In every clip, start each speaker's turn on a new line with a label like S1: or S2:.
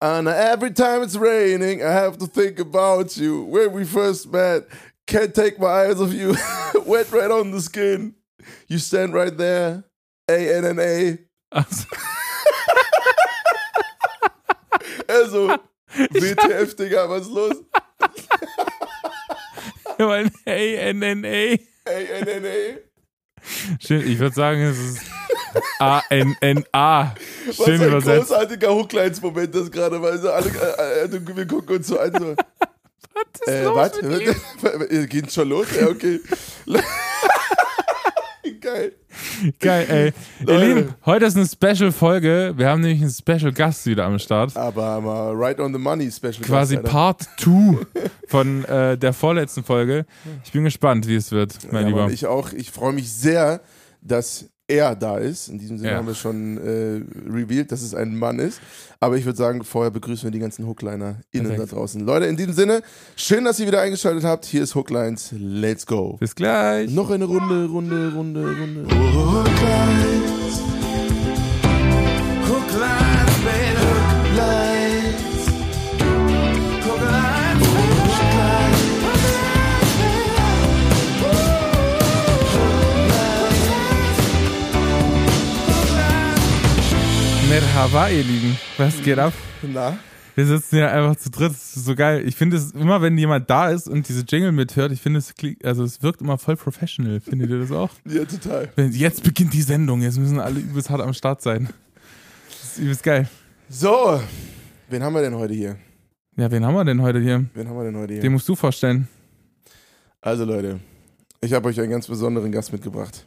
S1: And every time it's raining, I have to think about you. Where we first met, can't take my eyes off you. Wet right on the skin. You stand right there. A-N-N-A.
S2: Also,
S1: Also, WTF, Digga, was ist los?
S2: weil A-N-N-A.
S1: A-N-N-A.
S2: Schön, ich würde sagen, es ist A-N-N-A.
S1: Was
S2: Schön
S1: ein
S2: übersetzt.
S1: großartiger Hooklines-Moment das gerade, weil so alle, äh, äh, wir gucken uns so an, so,
S2: Was ist
S1: äh,
S2: los
S1: was?
S2: mit ihm?
S1: Geht schon los? Ja, okay. Geil.
S2: Geil, ey. Ihr
S1: Leute.
S2: Lieben, heute ist eine Special-Folge. Wir haben nämlich einen Special-Gast wieder am Start.
S1: Aber mal right on the money Special.
S2: Quasi
S1: Gast.
S2: Part 2 von äh, der vorletzten Folge. Ich bin gespannt, wie es wird, mein
S1: ja,
S2: Lieber.
S1: Ich auch. Ich freue mich sehr, dass er da ist. In diesem Sinne
S2: Ja.
S1: haben wir schon äh, revealed, dass es ein Mann ist. Aber ich würde sagen, vorher begrüßen wir die ganzen Hookliner innen
S2: Perfekt.
S1: da draußen. Leute, in diesem Sinne, schön, dass ihr wieder eingeschaltet habt. Hier ist Hooklines. Let's go.
S2: Bis gleich.
S1: Noch eine Runde, Runde, Runde, Runde. Hooklines. Hooklines,
S2: Merhaba, ihr Lieben. Was geht ab?
S1: Na?
S2: Wir sitzen ja einfach zu dritt. Das ist so geil. Ich finde es immer, wenn jemand da ist und diese Jingle mithört, ich finde es also es wirkt immer voll professional. Findet ihr das auch?
S1: Ja, total.
S2: Wenn- Jetzt beginnt die Sendung. Jetzt müssen alle übelst hart am Start sein. Das ist übelst geil.
S1: So, wen haben wir denn heute hier?
S2: Ja, wen haben wir denn heute hier?
S1: Wen haben wir denn heute hier?
S2: Den musst du vorstellen.
S1: Also Leute, ich habe euch einen ganz besonderen Gast mitgebracht.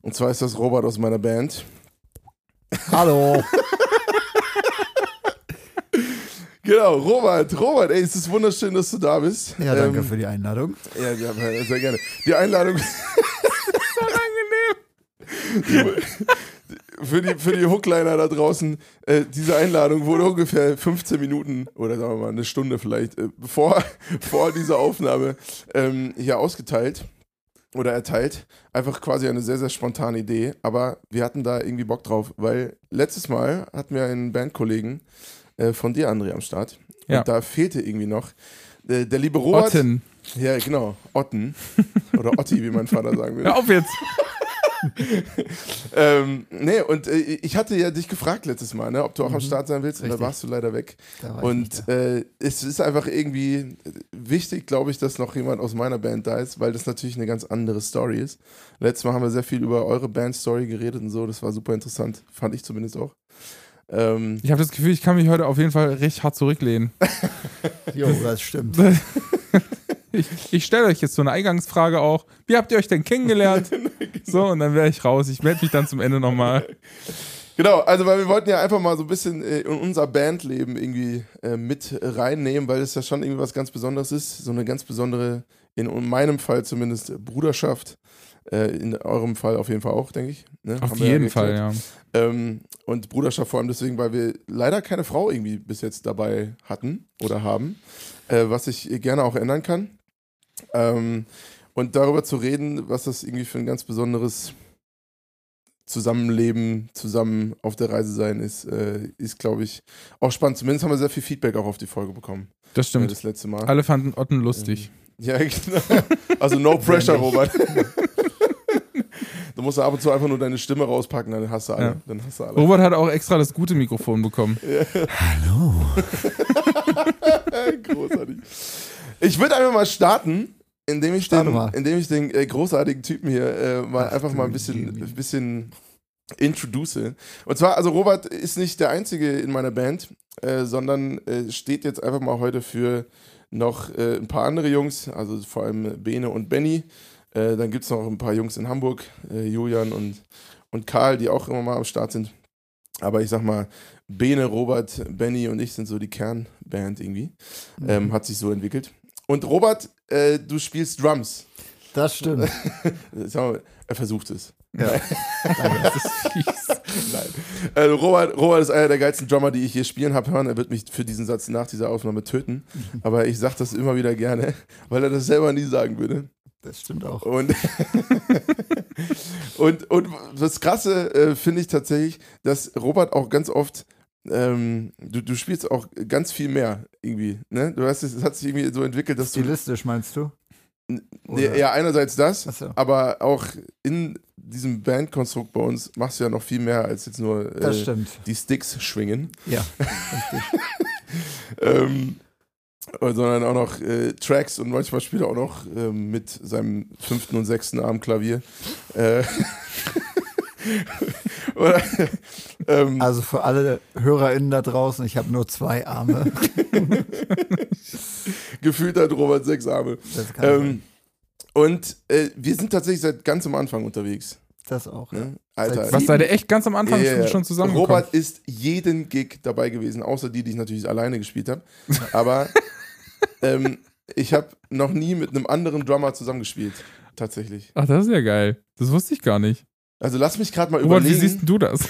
S1: Und zwar ist das Robert aus meiner Band.
S3: Hallo.
S1: Genau, Robert, Robert, ey, es ist wunderschön, dass du da bist.
S3: Ja, danke
S1: Ähm,
S3: für die Einladung.
S1: Ja, ja, sehr gerne. Die Einladung
S2: Unangenehm.
S1: für die, für die Hookliner da draußen, äh, diese Einladung wurde ungefähr 15 Minuten oder sagen wir mal eine Stunde vielleicht äh, vor, vor dieser Aufnahme ähm, hier ausgeteilt oder erteilt. Einfach quasi eine sehr, sehr spontane Idee, aber wir hatten da irgendwie Bock drauf, weil letztes Mal hatten wir einen Bandkollegen äh, von dir, André, am Start.
S2: Ja.
S1: Und da fehlte irgendwie noch äh, der liebe Robert.
S2: Otten.
S1: Ja, genau. Otten. Oder Otti, wie mein Vater sagen würde.
S2: Hör auf jetzt.
S1: Ähm, nee, und äh, ich hatte ja dich gefragt letztes Mal, ne, ob du auch am Start sein willst, und da
S3: Richtig.
S1: warst du leider weg. Und äh, es ist einfach irgendwie wichtig, glaube ich, dass noch jemand aus meiner Band da ist, weil das natürlich eine ganz andere Story ist. Letztes Mal haben wir sehr viel über eure Band-Story geredet und so, das war super interessant, fand ich zumindest auch. Ähm,
S2: Ich habe das Gefühl, ich kann mich heute auf jeden Fall richtig hart zurücklehnen.
S3: Jo, das stimmt.
S2: Ich, ich stelle euch jetzt so eine Eingangsfrage auch. Wie habt ihr euch denn kennengelernt? So, und dann wäre ich raus. Ich melde mich dann zum Ende nochmal.
S1: Genau, also weil wir wollten ja einfach mal so ein bisschen äh, in unser Bandleben irgendwie äh, mit reinnehmen, weil es ja schon irgendwie was ganz Besonderes ist. So eine ganz besondere, in meinem Fall zumindest, Bruderschaft. Äh, in eurem Fall auf jeden Fall auch, denke ich. Ne?
S2: Auf
S1: Haben ja
S2: jeden
S1: geklärt.
S2: Fall, ja.
S1: Ähm, und Bruderschaft vor allem deswegen, weil wir leider keine Frau irgendwie bis jetzt dabei hatten oder haben, äh, was ich gerne auch ändern kann. Ähm, und darüber zu reden, was das irgendwie für ein ganz besonderes Zusammenleben, zusammen auf der Reise sein ist, äh, ist, glaube ich, auch spannend. Zumindest haben wir sehr viel Feedback auch auf die Folge bekommen.
S2: Das
S1: Äh,
S2: stimmt.
S1: das letzte Mal.
S2: Alle fanden Otten lustig.
S1: Ja, genau. Also no pressure. Robert. Du musst ab und zu einfach nur deine Stimme rauspacken, dann hast du alle.
S2: Ja.
S1: Dann hast du alle.
S2: Robert hat auch extra das gute Mikrofon bekommen.
S3: Hallo.
S1: Großartig. Ich würde einfach mal starten, indem ich
S3: Starte
S1: den,
S3: mal.
S1: indem ich den äh, großartigen Typen hier äh, mal
S3: Ach,
S1: einfach mal ein bisschen, ein bisschen introduce. Und zwar, also Robert ist nicht der Einzige in meiner Band, äh, sondern äh, steht jetzt einfach mal heute für noch äh, ein paar andere Jungs, also vor allem Bene und Benny. Äh, dann gibt es noch ein paar Jungs in Hamburg, äh, Julian und, und Karl, die auch immer mal am Start sind. Aber ich sag mal, Bene, Robert, Benny und ich sind so die Kernband irgendwie. Ähm, hat sich so entwickelt. Und Robert, äh, du spielst Drums.
S3: Das stimmt.
S1: Sag mal, er versucht es.
S3: Ja.
S2: Das ist fies.
S1: Nein. Also Robert, Robert ist einer der geilsten Drummer, die ich hier spielen habe hören. Er wird mich für diesen Satz nach dieser Aufnahme töten. Aber ich sage das immer wieder gerne, weil er das selber nie sagen würde.
S3: Das stimmt auch.
S1: Und, und, und das Krasse äh, finde ich tatsächlich, dass Robert auch ganz oft ähm, du, du spielst auch ganz viel mehr irgendwie. Ne? Du hast, es hat sich irgendwie so entwickelt, dass du.
S3: Stilistisch meinst du? Oder-
S1: ja, einerseits das,
S3: Achso.
S1: aber auch in diesem Bandkonstrukt bei uns machst du ja noch viel mehr als jetzt nur äh, die Sticks schwingen,
S3: Ja, richtig.
S1: ähm, sondern auch noch äh, Tracks und manchmal spielt er auch noch ähm, mit seinem fünften und sechsten Arm Klavier. Äh, oder, ähm,
S3: Also für alle HörerInnen da draußen, ich habe nur zwei Arme.
S1: gefühlt hat Robert sechs Arme. Ähm, und äh, wir sind tatsächlich seit ganz am Anfang unterwegs.
S3: Das auch.
S1: Ne? Alter.
S2: Was seid ihr echt ganz am Anfang
S1: ja.
S2: schon zusammengekommen?
S1: Robert ist jeden Gig dabei gewesen, außer die, die ich natürlich alleine gespielt habe. Aber ähm, ich habe noch nie mit einem anderen Drummer zusammengespielt. Tatsächlich.
S2: Ach, das ist ja geil. Das wusste ich gar nicht.
S1: Also lass mich gerade mal
S2: Robert, wie
S1: überlegen.
S2: siehst denn du das?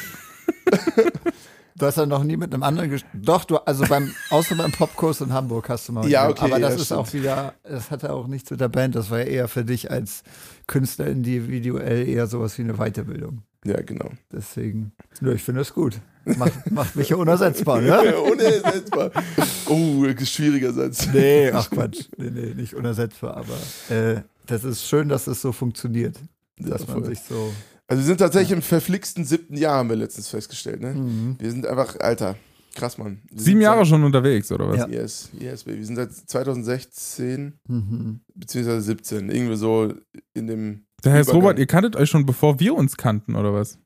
S3: Du hast ja noch nie mit einem anderen ges Doch, du, also beim, außer beim Popkurs in Hamburg hast du mal.
S1: Ja, okay,
S3: Aber das
S1: ja,
S3: ist
S1: stimmt.
S3: auch wieder, das hatte auch nichts mit der Band, das war ja eher für dich als Künstler individuell eher sowas wie eine Weiterbildung.
S1: ja, genau.
S3: Deswegen, nö, ich finde es gut. Macht, macht mich ja unersetzbar, ne?
S1: Unersetzbar. Oh, schwieriger Satz.
S3: Nee, ach Quatsch. Nee, nee, nicht unersetzbar, aber äh, das ist schön, dass es so funktioniert. Dass
S1: Ja,
S3: man sich so.
S1: Also wir sind tatsächlich im verflixten siebten Jahr, haben wir letztens festgestellt. Ne?
S3: Mhm.
S1: Wir sind einfach, Alter, krass, Mann. Wir
S2: Sieben Jahre
S1: seit,
S2: schon unterwegs, oder was?
S3: Ja.
S1: Yes, yes, baby. Wir sind seit 2016
S3: Mhm.
S1: beziehungsweise 17, irgendwie so in dem.
S2: Der heißt
S1: Übergang.
S2: Robert, ihr kanntet euch schon bevor wir uns kannten, oder was?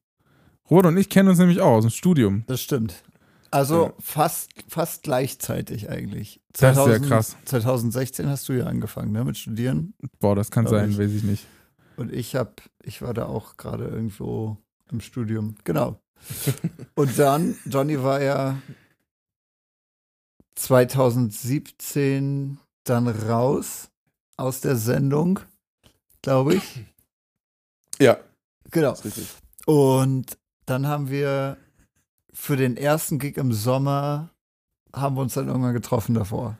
S2: Robert und ich kennen uns nämlich auch aus dem Studium.
S3: Das stimmt. Also
S1: Ja.
S3: fast, fast gleichzeitig eigentlich.
S2: Das ist ja krass.
S3: 2016 hast du ja angefangen, ne, mit Studieren.
S2: Boah, das kann sein,
S3: ich.
S2: weiß ich nicht.
S3: Und ich hab, ich war da auch gerade irgendwo im Studium. Genau. Und dann, Johnny war ja 2017 dann raus aus der Sendung, glaube ich.
S1: Ja,
S3: Genau. Und dann haben wir für den ersten Gig im Sommer haben wir uns dann irgendwann getroffen davor.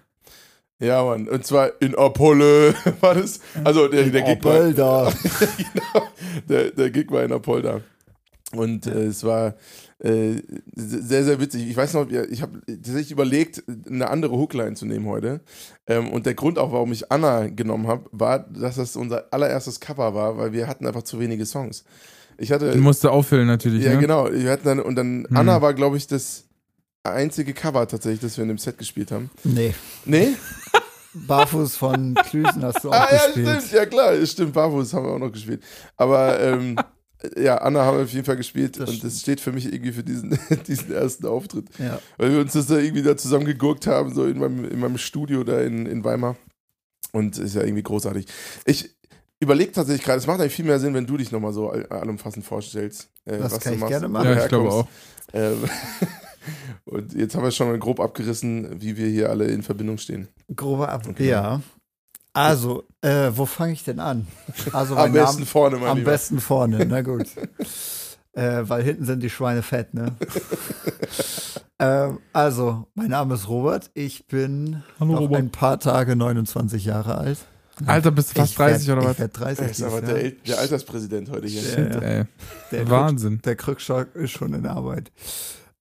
S1: Ja, Mann. Und zwar in Apollo war das. Also der, der Gig war. genau. Der, der Gig war in Apolda. Und äh, es war äh, sehr, sehr witzig. Ich weiß noch, ich habe tatsächlich überlegt, eine andere Hookline zu nehmen heute. Ähm, und der Grund auch, warum ich Anna genommen habe, war, dass das unser allererstes Cover war, weil wir hatten einfach zu wenige Songs. Ich hatte.
S2: Du musst auffüllen natürlich,
S1: ja,
S2: ne?
S1: genau. Wir hatten dann, und dann
S2: Hm.
S1: Anna war, glaube ich, das einzige Cover tatsächlich, das wir in dem Set gespielt haben.
S3: Nee.
S1: Nee?
S3: Barfuß von Klüsen hast du auch
S1: Ah, ja,
S3: gespielt.
S1: stimmt, ja klar, stimmt, Barfuß haben wir auch noch gespielt. Aber ähm, ja, Anna haben wir auf jeden Fall gespielt
S3: Das
S1: und das steht für mich irgendwie für diesen, diesen ersten Auftritt.
S3: Ja.
S1: Weil wir uns das da irgendwie da zusammen gegurkt haben, so in meinem, in meinem Studio da in, in Weimar. Und ist ja irgendwie großartig. Ich überlege tatsächlich gerade, es macht eigentlich viel mehr Sinn, wenn du dich nochmal so all- allumfassend vorstellst. äh,
S3: Das
S1: was
S3: kann
S1: du
S3: ich
S1: machst,
S3: gerne machen.
S2: Ja, ich glaube auch.
S1: Ähm, und jetzt haben wir schon mal grob abgerissen, wie wir hier alle in Verbindung stehen.
S3: Grober Ab.
S1: Okay.
S3: Ja. Also, äh, wo fange ich denn an? Also,
S1: Am besten
S3: Name,
S1: vorne, mein
S3: am
S1: Lieber.
S3: besten vorne, na gut. äh, weil hinten sind die Schweine fett, ne? ähm, also, mein Name ist Robert. Ich bin
S2: Hallo,
S3: noch
S2: Robert.
S3: ein paar Tage 29 Jahre alt.
S2: Alter, bist du fast
S3: Ich werd-
S2: 30 oder was?
S3: Ich werde 30.
S1: Er ist aber der, der Alterspräsident heute hier.
S3: Ja.
S2: Ey,
S3: Der
S2: Wahnsinn.
S3: Der Krückstock ist schon in Arbeit.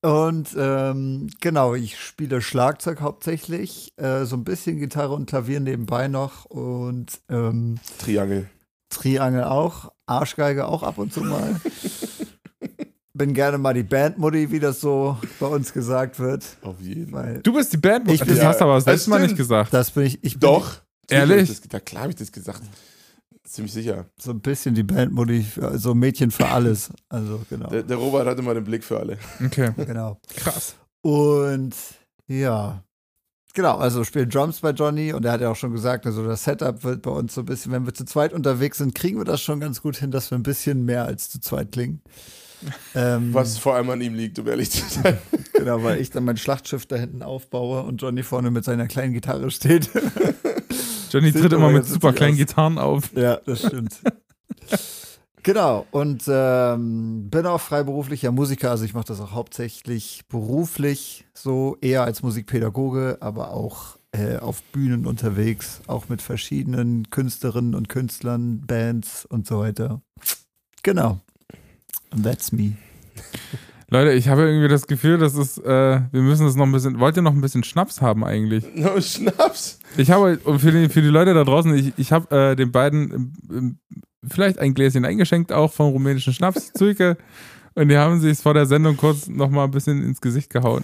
S3: Und ähm, genau, ich spiele Schlagzeug hauptsächlich, äh, so ein bisschen Gitarre und Klavier nebenbei noch und ähm,
S1: Triangel.
S3: Triangel auch, Arschgeige auch ab und zu mal. Bin gerne mal die Bandmutti, wie das so bei uns gesagt wird.
S1: Auf jeden Fall.
S2: Du bist die Band.
S3: Ich
S2: das
S3: bin-
S2: hast du aber
S1: Ja,
S2: selbst
S1: das
S2: mal nicht gesagt.
S3: das bin ich, ich bin
S1: Doch.
S2: Ehrlich?
S1: Hab ich das, da klar habe ich das gesagt. Ziemlich sicher.
S3: so ein bisschen die für- so Mädchen für alles. Also genau.
S1: Der, der Robert hat immer den Blick für alle.
S2: Okay,
S3: genau.
S2: krass.
S3: Und ja, genau, also spielen Drums bei Johnny und er hat ja auch schon gesagt, also das Setup wird bei uns so ein bisschen, wenn wir zu zweit unterwegs sind, kriegen wir das schon ganz gut hin, dass wir ein bisschen mehr als zu zweit klingen. Ähm,
S1: Was vor allem an ihm liegt, um ehrlich zu sein.
S3: Genau, weil ich dann mein Schlachtschiff da hinten aufbaue und Johnny vorne mit seiner kleinen Gitarre steht.
S2: Johnny tritt immer mit super kleinen
S3: aus.
S2: Gitarren auf.
S3: ja, das stimmt. Genau, und ähm, bin auch freiberuflicher Musiker, also ich mache das auch hauptsächlich beruflich, so eher als Musikpädagoge, aber auch äh, auf Bühnen unterwegs, auch mit verschiedenen Künstlerinnen und Künstlern, Bands und so weiter. Genau. And that's me.
S2: Leute, ich habe irgendwie das Gefühl, dass es, äh, wir müssen es noch ein bisschen, wollt ihr noch ein bisschen Schnaps haben eigentlich?
S1: No, Schnaps.
S2: Ich habe, und für die, für die Leute da draußen, ich, ich habe äh, den beiden ähm, ähm, vielleicht ein Gläschen eingeschenkt, auch vom rumänischen Schnaps, Zuike. Und die haben sich vor der Sendung kurz noch mal ein bisschen ins Gesicht gehauen.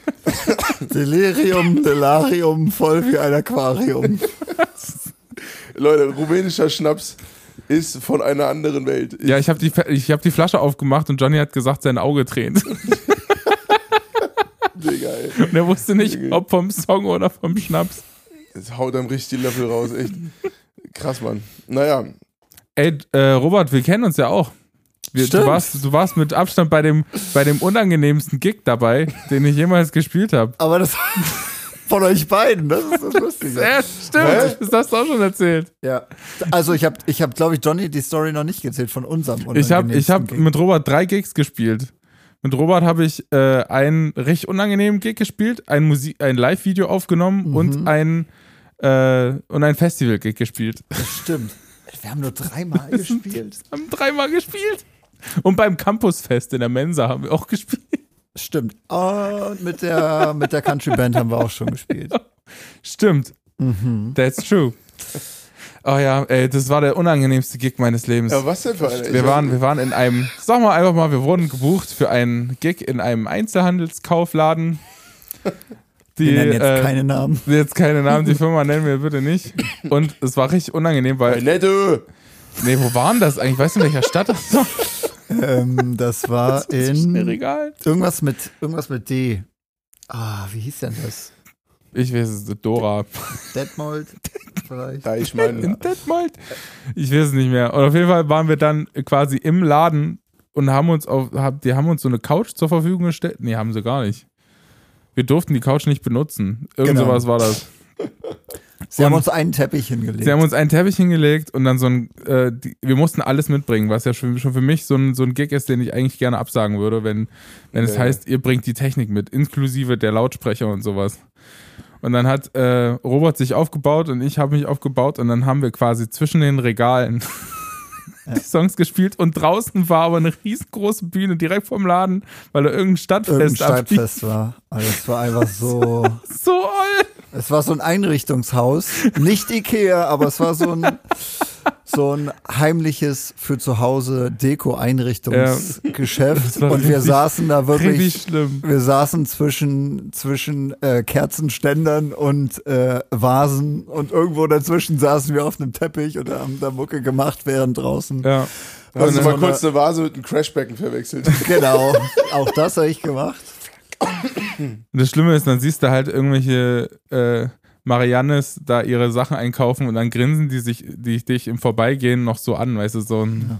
S3: Delirium, Delarium, voll wie ein Aquarium.
S1: Leute, rumänischer Schnaps ist von einer anderen Welt.
S2: Ja, ich habe die, ich hab die Flasche aufgemacht und Johnny hat gesagt, sein Auge tränt.
S1: Digga, ey.
S2: Und er wusste nicht, ob vom Song oder vom Schnaps.
S1: Jetzt haut einem richtig die Löffel raus, echt. Krass, Mann. Naja,
S2: Ey, äh, Robert, wir kennen uns ja auch. Wir, du, warst, du warst mit Abstand bei dem, bei dem unangenehmsten Gig dabei, den ich jemals gespielt habe.
S3: Aber das von euch beiden, das ist das Lustige.
S2: Ja, stimmt. Das hast du auch schon erzählt.
S3: Ja. Also ich habe, ich hab, glaube ich, Johnny die Story noch nicht gezählt von unserem
S2: Ich habe ich hab
S3: Gig.
S2: mit Robert drei Gigs gespielt. Mit Robert habe ich äh, einen richtig unangenehmen Gig gespielt, ein, Musik, ein Live-Video aufgenommen
S3: Mhm.
S2: und ein, äh, und ein Festival-Gig gespielt.
S3: Das stimmt. Wir haben nur dreimal gespielt.
S2: Haben dreimal gespielt. Und beim Campusfest in der Mensa haben wir auch gespielt.
S3: Stimmt. Und mit der, mit der Country Band haben wir auch schon gespielt.
S2: Stimmt.
S3: Mhm.
S2: That's true. Oh ja, ey, das war der unangenehmste Gig meines Lebens.
S1: ja, was denn für eine?
S2: Wir waren, wir waren in einem, sag mal einfach mal, wir wurden gebucht für einen Gig in einem Einzelhandelskaufladen. Die,
S3: Wir nennen jetzt
S2: äh,
S3: keine Namen.
S2: jetzt keine Namen, die Firma nennen wir bitte nicht. Und es war richtig unangenehm, weil,
S1: Netto.
S2: nee, wo waren das eigentlich? Weißt du, in welcher Stadt das war?
S3: Ähm, das war
S2: mir
S3: in
S2: egal.
S3: irgendwas mit, irgendwas mit D. Ah, wie hieß denn das?
S2: Ich weiß es, Dora.
S3: Detmold vielleicht?
S1: Da ich meine,
S2: In Detmold? Ich weiß es nicht mehr. Und auf jeden Fall waren wir dann quasi im Laden und haben uns auf, hab, die haben uns so eine Couch zur Verfügung gestellt. Nee, haben sie gar nicht. Wir durften die Couch nicht benutzen. Irgend
S3: Genau.
S2: sowas war das.
S3: Sie haben uns einen Teppich hingelegt.
S2: Sie haben uns einen Teppich hingelegt und dann so ein, äh, die, wir mussten alles mitbringen, was ja schon, schon für mich so ein, so ein Gig ist, den ich eigentlich gerne absagen würde, wenn, wenn es
S1: Ja, ja.
S2: heißt, ihr bringt die Technik mit, inklusive der Lautsprecher und sowas. Und dann hat äh, Robert sich aufgebaut und ich habe mich aufgebaut und dann haben wir quasi zwischen den Regalen die Songs gespielt und draußen war aber eine riesengroße Bühne direkt vom Laden, weil da irgendein Stadtfest
S3: Irgendein. Stadtfest war. Also es war einfach so.
S2: So oll.
S3: Es war so ein Einrichtungshaus. Nicht Ikea, aber es war so ein, so ein heimliches für zu Hause Deko-Einrichtungsgeschäft.
S2: War
S3: Und wir
S2: richtig-
S3: saßen da wirklich.
S2: schlimm.
S3: Wir saßen zwischen, zwischen äh, Kerzenständern und äh, Vasen und irgendwo dazwischen saßen wir auf einem Teppich und haben da Mucke gemacht, während draußen.
S2: Ja. Und
S1: mal kurz eine Vase mit einem Crashbecken verwechselt.
S3: Genau, auch das habe ich gemacht.
S2: Und das Schlimme ist, dann siehst du halt irgendwelche äh, Mariannes da ihre Sachen einkaufen und dann grinsen die sich, die dich im Vorbeigehen noch so an, weißt du, so ein,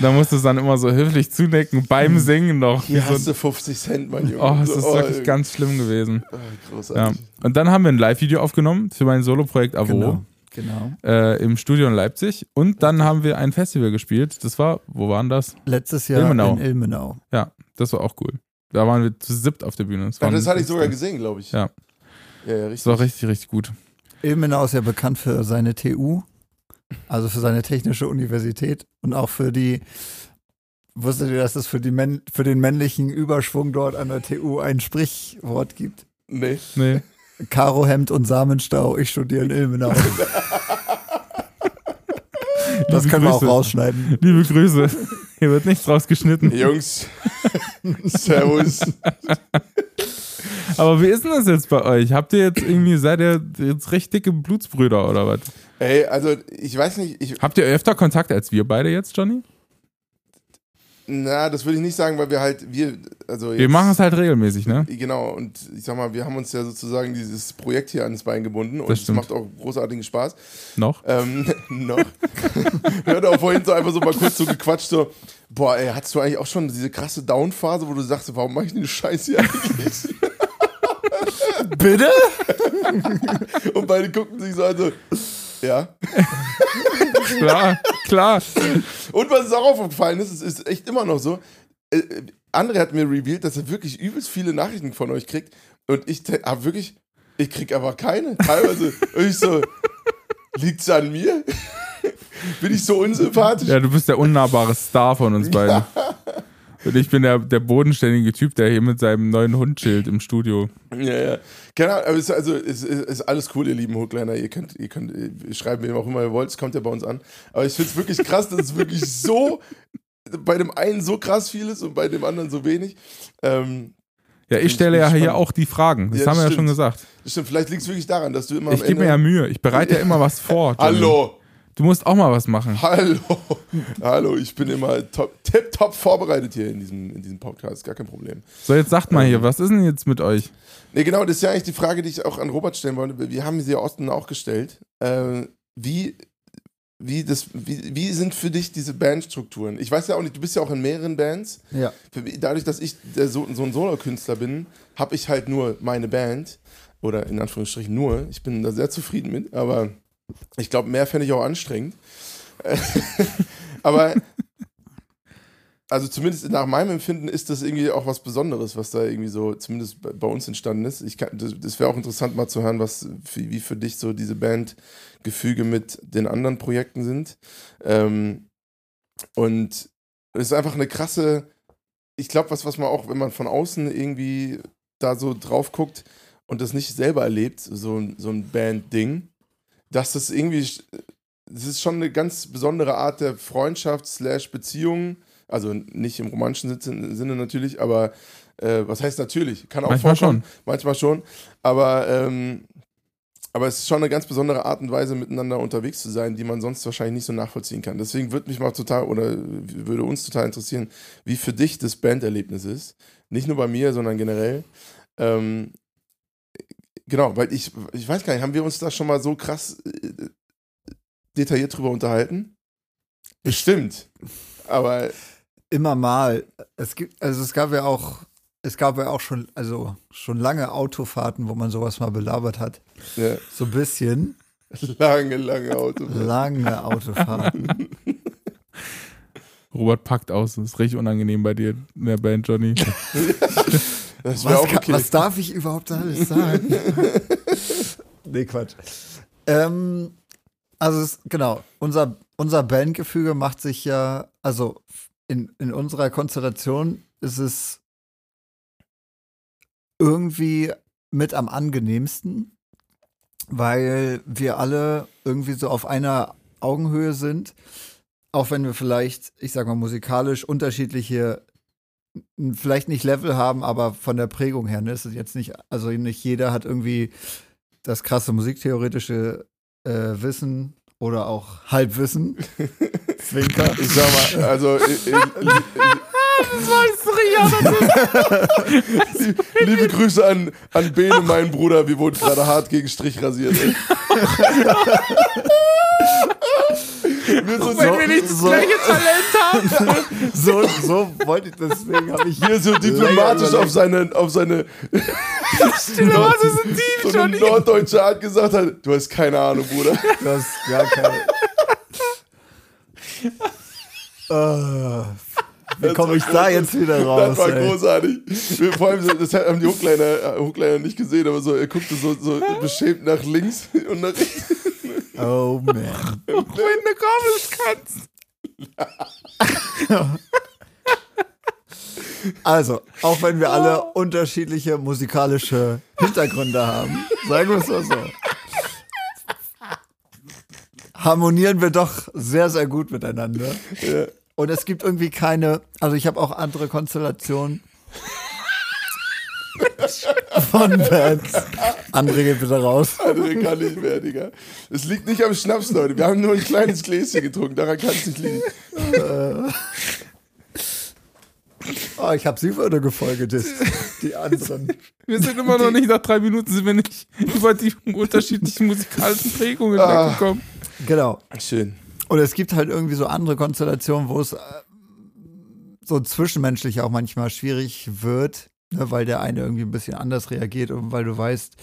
S2: Da musst du es dann immer so höflich zudecken, beim Singen noch.
S1: Hier
S2: so,
S1: hast du 50 Cent, mein Junge.
S2: oh, es ist wirklich ganz schlimm gewesen.
S1: ah,
S2: Ja.
S1: Großartig.
S2: Und dann haben wir ein Live-Video aufgenommen für mein Solo-Projekt Avo
S3: Genau. Genau.
S2: äh, im Studio in Leipzig. Und dann haben wir ein Festival gespielt. Das war, wo waren das?
S3: Letztes Jahr
S2: Ilmenau.
S3: in Ilmenau.
S2: Ja, das war auch cool. Da waren wir zu siebt auf der Bühne. Das,
S1: Ja, das hatte ich sogar gesehen, glaube ich.
S2: Ja.
S1: Ja, ja,
S2: Das
S1: richtig.
S2: war richtig, richtig gut.
S3: Ilmenau ist ja bekannt für seine TU, also für seine technische Universität und auch für die, wusstet ihr, dass es für, für den männlichen Überschwung dort an der TU ein Sprichwort gibt?
S1: Nee.
S2: Nee.
S3: Karohemd und Samenstau, ich studiere in Ilmenau. Das
S2: Liebe
S3: können wir auch
S2: Grüße.
S3: rausschneiden.
S2: Liebe Grüße. Hier wird nichts rausgeschnitten.
S1: Jungs, Servus.
S2: Aber wie ist denn das jetzt bei euch? Habt ihr jetzt irgendwie, seid ihr jetzt recht dicke Blutsbrüder oder was?
S1: Ey, also ich weiß nicht, ich,
S2: Habt ihr öfter Kontakt als wir beide jetzt, Johnny?
S1: Na, das würde ich nicht sagen, weil wir halt, wir, also
S2: Wir
S1: jetzt-
S2: machen es halt regelmäßig, ne?
S1: Genau, und ich sag mal, wir haben uns ja sozusagen dieses Projekt hier ans Bein gebunden und es macht auch großartigen Spaß.
S2: Noch?
S1: Ähm, noch. Hört auch vorhin so einfach so mal kurz so gequatscht, so, boah, ey, hattest du eigentlich auch schon diese krasse Down-Phase, wo du sagst, warum mache ich denn den Scheiß hier eigentlich?
S3: Bitte?
S1: Und beide guckten sich so an, so, ja.
S2: Klar, klar.
S1: Und was auch aufgefallen ist, es ist echt immer noch so, äh, André hat mir revealed, dass er wirklich übelst viele Nachrichten von euch kriegt und ich habe wirklich, ich krieg aber keine, teilweise. und ich so, liegt's an mir? Bin ich so unsympathisch?
S2: Ja, du bist der unnahbare Star von uns beiden. Und ich bin der, der bodenständige Typ, der hier mit seinem neuen Hund chillt im Studio.
S1: Ja, ja. Keine Ahnung, aber es ist, also, es ist, ist alles cool, ihr lieben Hookliner. Ihr könnt, ihr könnt ihr schreiben, wem auch immer ihr wollt, es kommt ja bei uns an. Aber ich finde es wirklich krass, dass es wirklich so bei dem einen so krass viel ist und bei dem anderen so wenig. Ähm,
S2: Ja, ich stelle ja hier auch die Fragen. Das
S1: Ja,
S2: haben wir ja
S1: stimmt.
S2: schon gesagt.
S1: stimmt, vielleicht liegt es wirklich daran, dass du immer
S2: Ich gebe mir ja Mühe. Ich bereite ja immer was vor. Johnny.
S1: Hallo!
S2: Du musst auch mal was machen.
S1: Hallo! Hallo, ich bin immer top, tip top vorbereitet hier in diesem, in diesem Podcast, gar kein Problem.
S2: So, jetzt sagt mal hier, was ist denn jetzt mit euch?
S1: Nee, genau, das ist ja eigentlich die Frage, die ich auch an Robert stellen wollte. Wir haben sie ja Osten auch gestellt. Äh, wie, wie, das, wie, wie sind für dich diese Bandstrukturen? Ich weiß ja auch nicht, du bist ja auch in mehreren Bands.
S3: Ja.
S1: Für, mich- dadurch, dass ich der, so, so ein Solo-Künstler bin, habe ich halt nur meine Band. Oder in Anführungsstrichen nur. Ich bin da sehr zufrieden mit, aber ich glaube, mehr fände ich auch anstrengend. aber also zumindest nach meinem Empfinden ist das irgendwie auch was Besonderes, was da irgendwie so zumindest bei, uns entstanden ist. Ich kann, das, das wäre auch interessant mal zu hören, was wie, für dich so diese Bandgefüge mit den anderen Projekten sind. Ähm, und es ist einfach eine krasse, ich glaube, was, was man auch, wenn man von außen irgendwie da so drauf guckt und das nicht selber erlebt, so, so ein Band-Ding, dass das irgendwie, das ist schon eine ganz besondere Art der Freundschaft slash Beziehung, also nicht im romantischen Sin- Sinne natürlich, aber äh, was heißt natürlich? Kann auch
S2: Manchmal
S1: vorkommen,
S2: schon.
S1: manchmal schon, aber ähm, aber es ist schon eine ganz besondere Art und Weise, miteinander unterwegs zu sein, die man sonst wahrscheinlich nicht so nachvollziehen kann. Deswegen würde mich mal total oder würde uns total interessieren, wie für dich das Banderlebnis ist. Nicht nur bei mir, sondern generell. Ähm, genau, weil ich, ich weiß gar nicht, haben wir uns da schon mal so krass äh, detailliert drüber unterhalten? Bestimmt. Aber
S3: Immer mal. Es gibt, also es gab ja auch, es gab ja auch schon, also schon lange Autofahrten, wo man sowas mal belabert hat.
S1: ja,
S3: So ein bisschen.
S1: lange, lange Auto.
S3: Lange Autofahrten.
S2: Robert packt aus. Das ist richtig unangenehm bei dir in der Band, Johnny.
S1: Das
S3: Was, kann-
S1: okay.
S3: was darf ich überhaupt alles sagen? nee, Quatsch. Ähm, also es, genau, unser, unser Bandgefüge macht sich ja, also in, in unserer Konstellation ist es irgendwie mit am angenehmsten, weil wir alle irgendwie so auf einer Augenhöhe sind, auch wenn wir vielleicht, ich sag mal, musikalisch unterschiedliche vielleicht nicht Level haben, aber von der Prägung her, ne, ist es jetzt nicht, also nicht jeder hat irgendwie das krasse musiktheoretische äh, Wissen oder auch Halbwissen. Zwinker.
S1: Ich sag mal, also äh, äh, liebe Grüße an, an Bene, meinen Bruder. Wir wurden gerade hart gegen Strich rasiert. wir, so,
S2: Wenn wir nicht das
S3: so-
S2: gleiche Talent haben.
S3: So, so wollte ich, deswegen habe ich.
S1: hier so diplomatisch auf seine, auf seine
S2: ist ein Team,
S1: so eine norddeutsche Art gesagt hat, du hast keine Ahnung, Bruder.
S3: Das ist gar keine. Ah, wie komme ich da jetzt wieder raus?
S1: Das war
S3: ey?
S1: großartig. Wir, vor allem, das haben die Hookliner, äh, Hookliner nicht gesehen, aber so, er guckte so, so beschämt nach links und nach rechts.
S3: Oh man.
S2: Wenn du kommen kannst.
S3: Also, auch wenn wir alle unterschiedliche musikalische Hintergründe haben, sagen wir es mal so, harmonieren wir doch sehr, sehr gut miteinander. Und es gibt irgendwie keine, also ich habe auch andere Konstellationen von Bands. André geht bitte raus.
S1: Andere kann nicht mehr, Digga. Es liegt nicht am Schnaps, Leute. Wir haben nur ein kleines Gläschen getrunken. Daran kann es nicht liegen.
S3: Oh, ich habe sie würde gefolgt, die anderen.
S2: Wir sind immer noch nicht, nach drei Minuten sind wir nicht über die unterschiedlichen musikalischen Prägungen
S1: Ah.
S2: weggekommen.
S3: Genau.
S1: Schön.
S3: Und es gibt halt irgendwie so andere Konstellationen, wo es äh, so zwischenmenschlich auch manchmal schwierig wird, ne, weil der eine irgendwie ein bisschen anders reagiert und weil du weißt,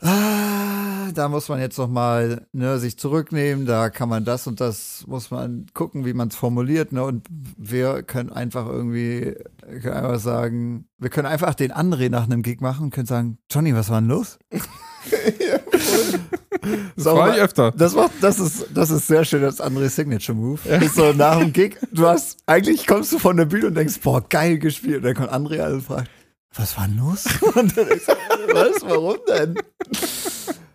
S3: ah, da muss man jetzt noch mal ne, sich zurücknehmen, da kann man das und das, muss man gucken, wie man es formuliert. Ne, und wir können einfach irgendwie können einfach sagen, wir können einfach den André nach einem Gig machen und können sagen, Johnny, was war denn los?
S2: Das war ich öfter.
S3: Das, macht, das, ist, das ist sehr schön, das andere Signature Move. Ist so nach dem Gig, du hast, eigentlich kommst du von der Bühne und denkst, boah, geil gespielt. Und dann kommt Andrea und fragt, was war denn los? Und dann denkst du, was, warum denn?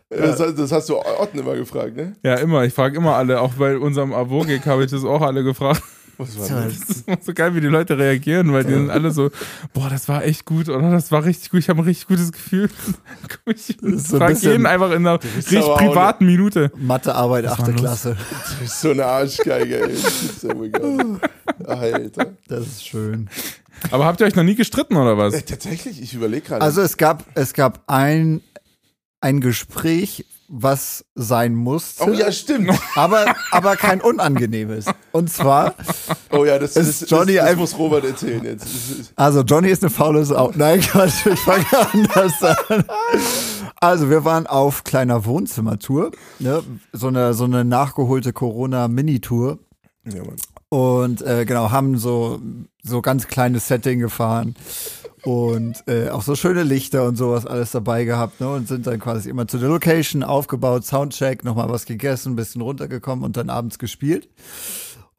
S1: Das, das hast du Otten immer gefragt, ne?
S2: Ja, immer. Ich frage immer alle, auch bei unserem Abo-Gig habe ich das auch alle gefragt.
S1: Was war
S3: So,
S1: das?
S2: Das ist so geil, wie die Leute reagieren, weil die sind alle so, boah, das war echt gut, oder? Das war richtig gut, ich habe ein richtig gutes Gefühl. Guck ich
S3: so ein
S2: frage jeden einfach in einer richtig privaten Minute.
S3: Mathearbeit, achte? Klasse.
S1: Du bist so eine Arschgeige, ey. Das ist ja wohl geil. Alter.
S3: Das ist schön.
S2: Aber habt ihr euch noch nie gestritten oder
S1: Äh,
S2: was?
S1: tatsächlich, ich überlege gerade.
S3: Also es gab, es gab ein, ein Gespräch, was sein musste.
S1: oh ja, stimmt.
S3: aber, aber kein unangenehmes. Und zwar,
S1: Oh ja, das,
S3: Ist
S1: das,
S3: Johnny
S1: das, das muss Robert erzählen jetzt.
S3: Also Johnny ist eine faule Sau. Nein, Quatsch, ich fange anders an. Also wir waren auf kleiner Wohnzimmertour, ne? so eine so eine nachgeholte Corona-Mini-Tour
S1: ja, Mann.
S3: und äh, genau haben so so ganz kleines Setting gefahren und äh, auch so schöne Lichter und sowas alles dabei gehabt ne? und sind dann quasi immer zu der Location aufgebaut, Soundcheck, nochmal was gegessen, ein bisschen runtergekommen und dann abends gespielt.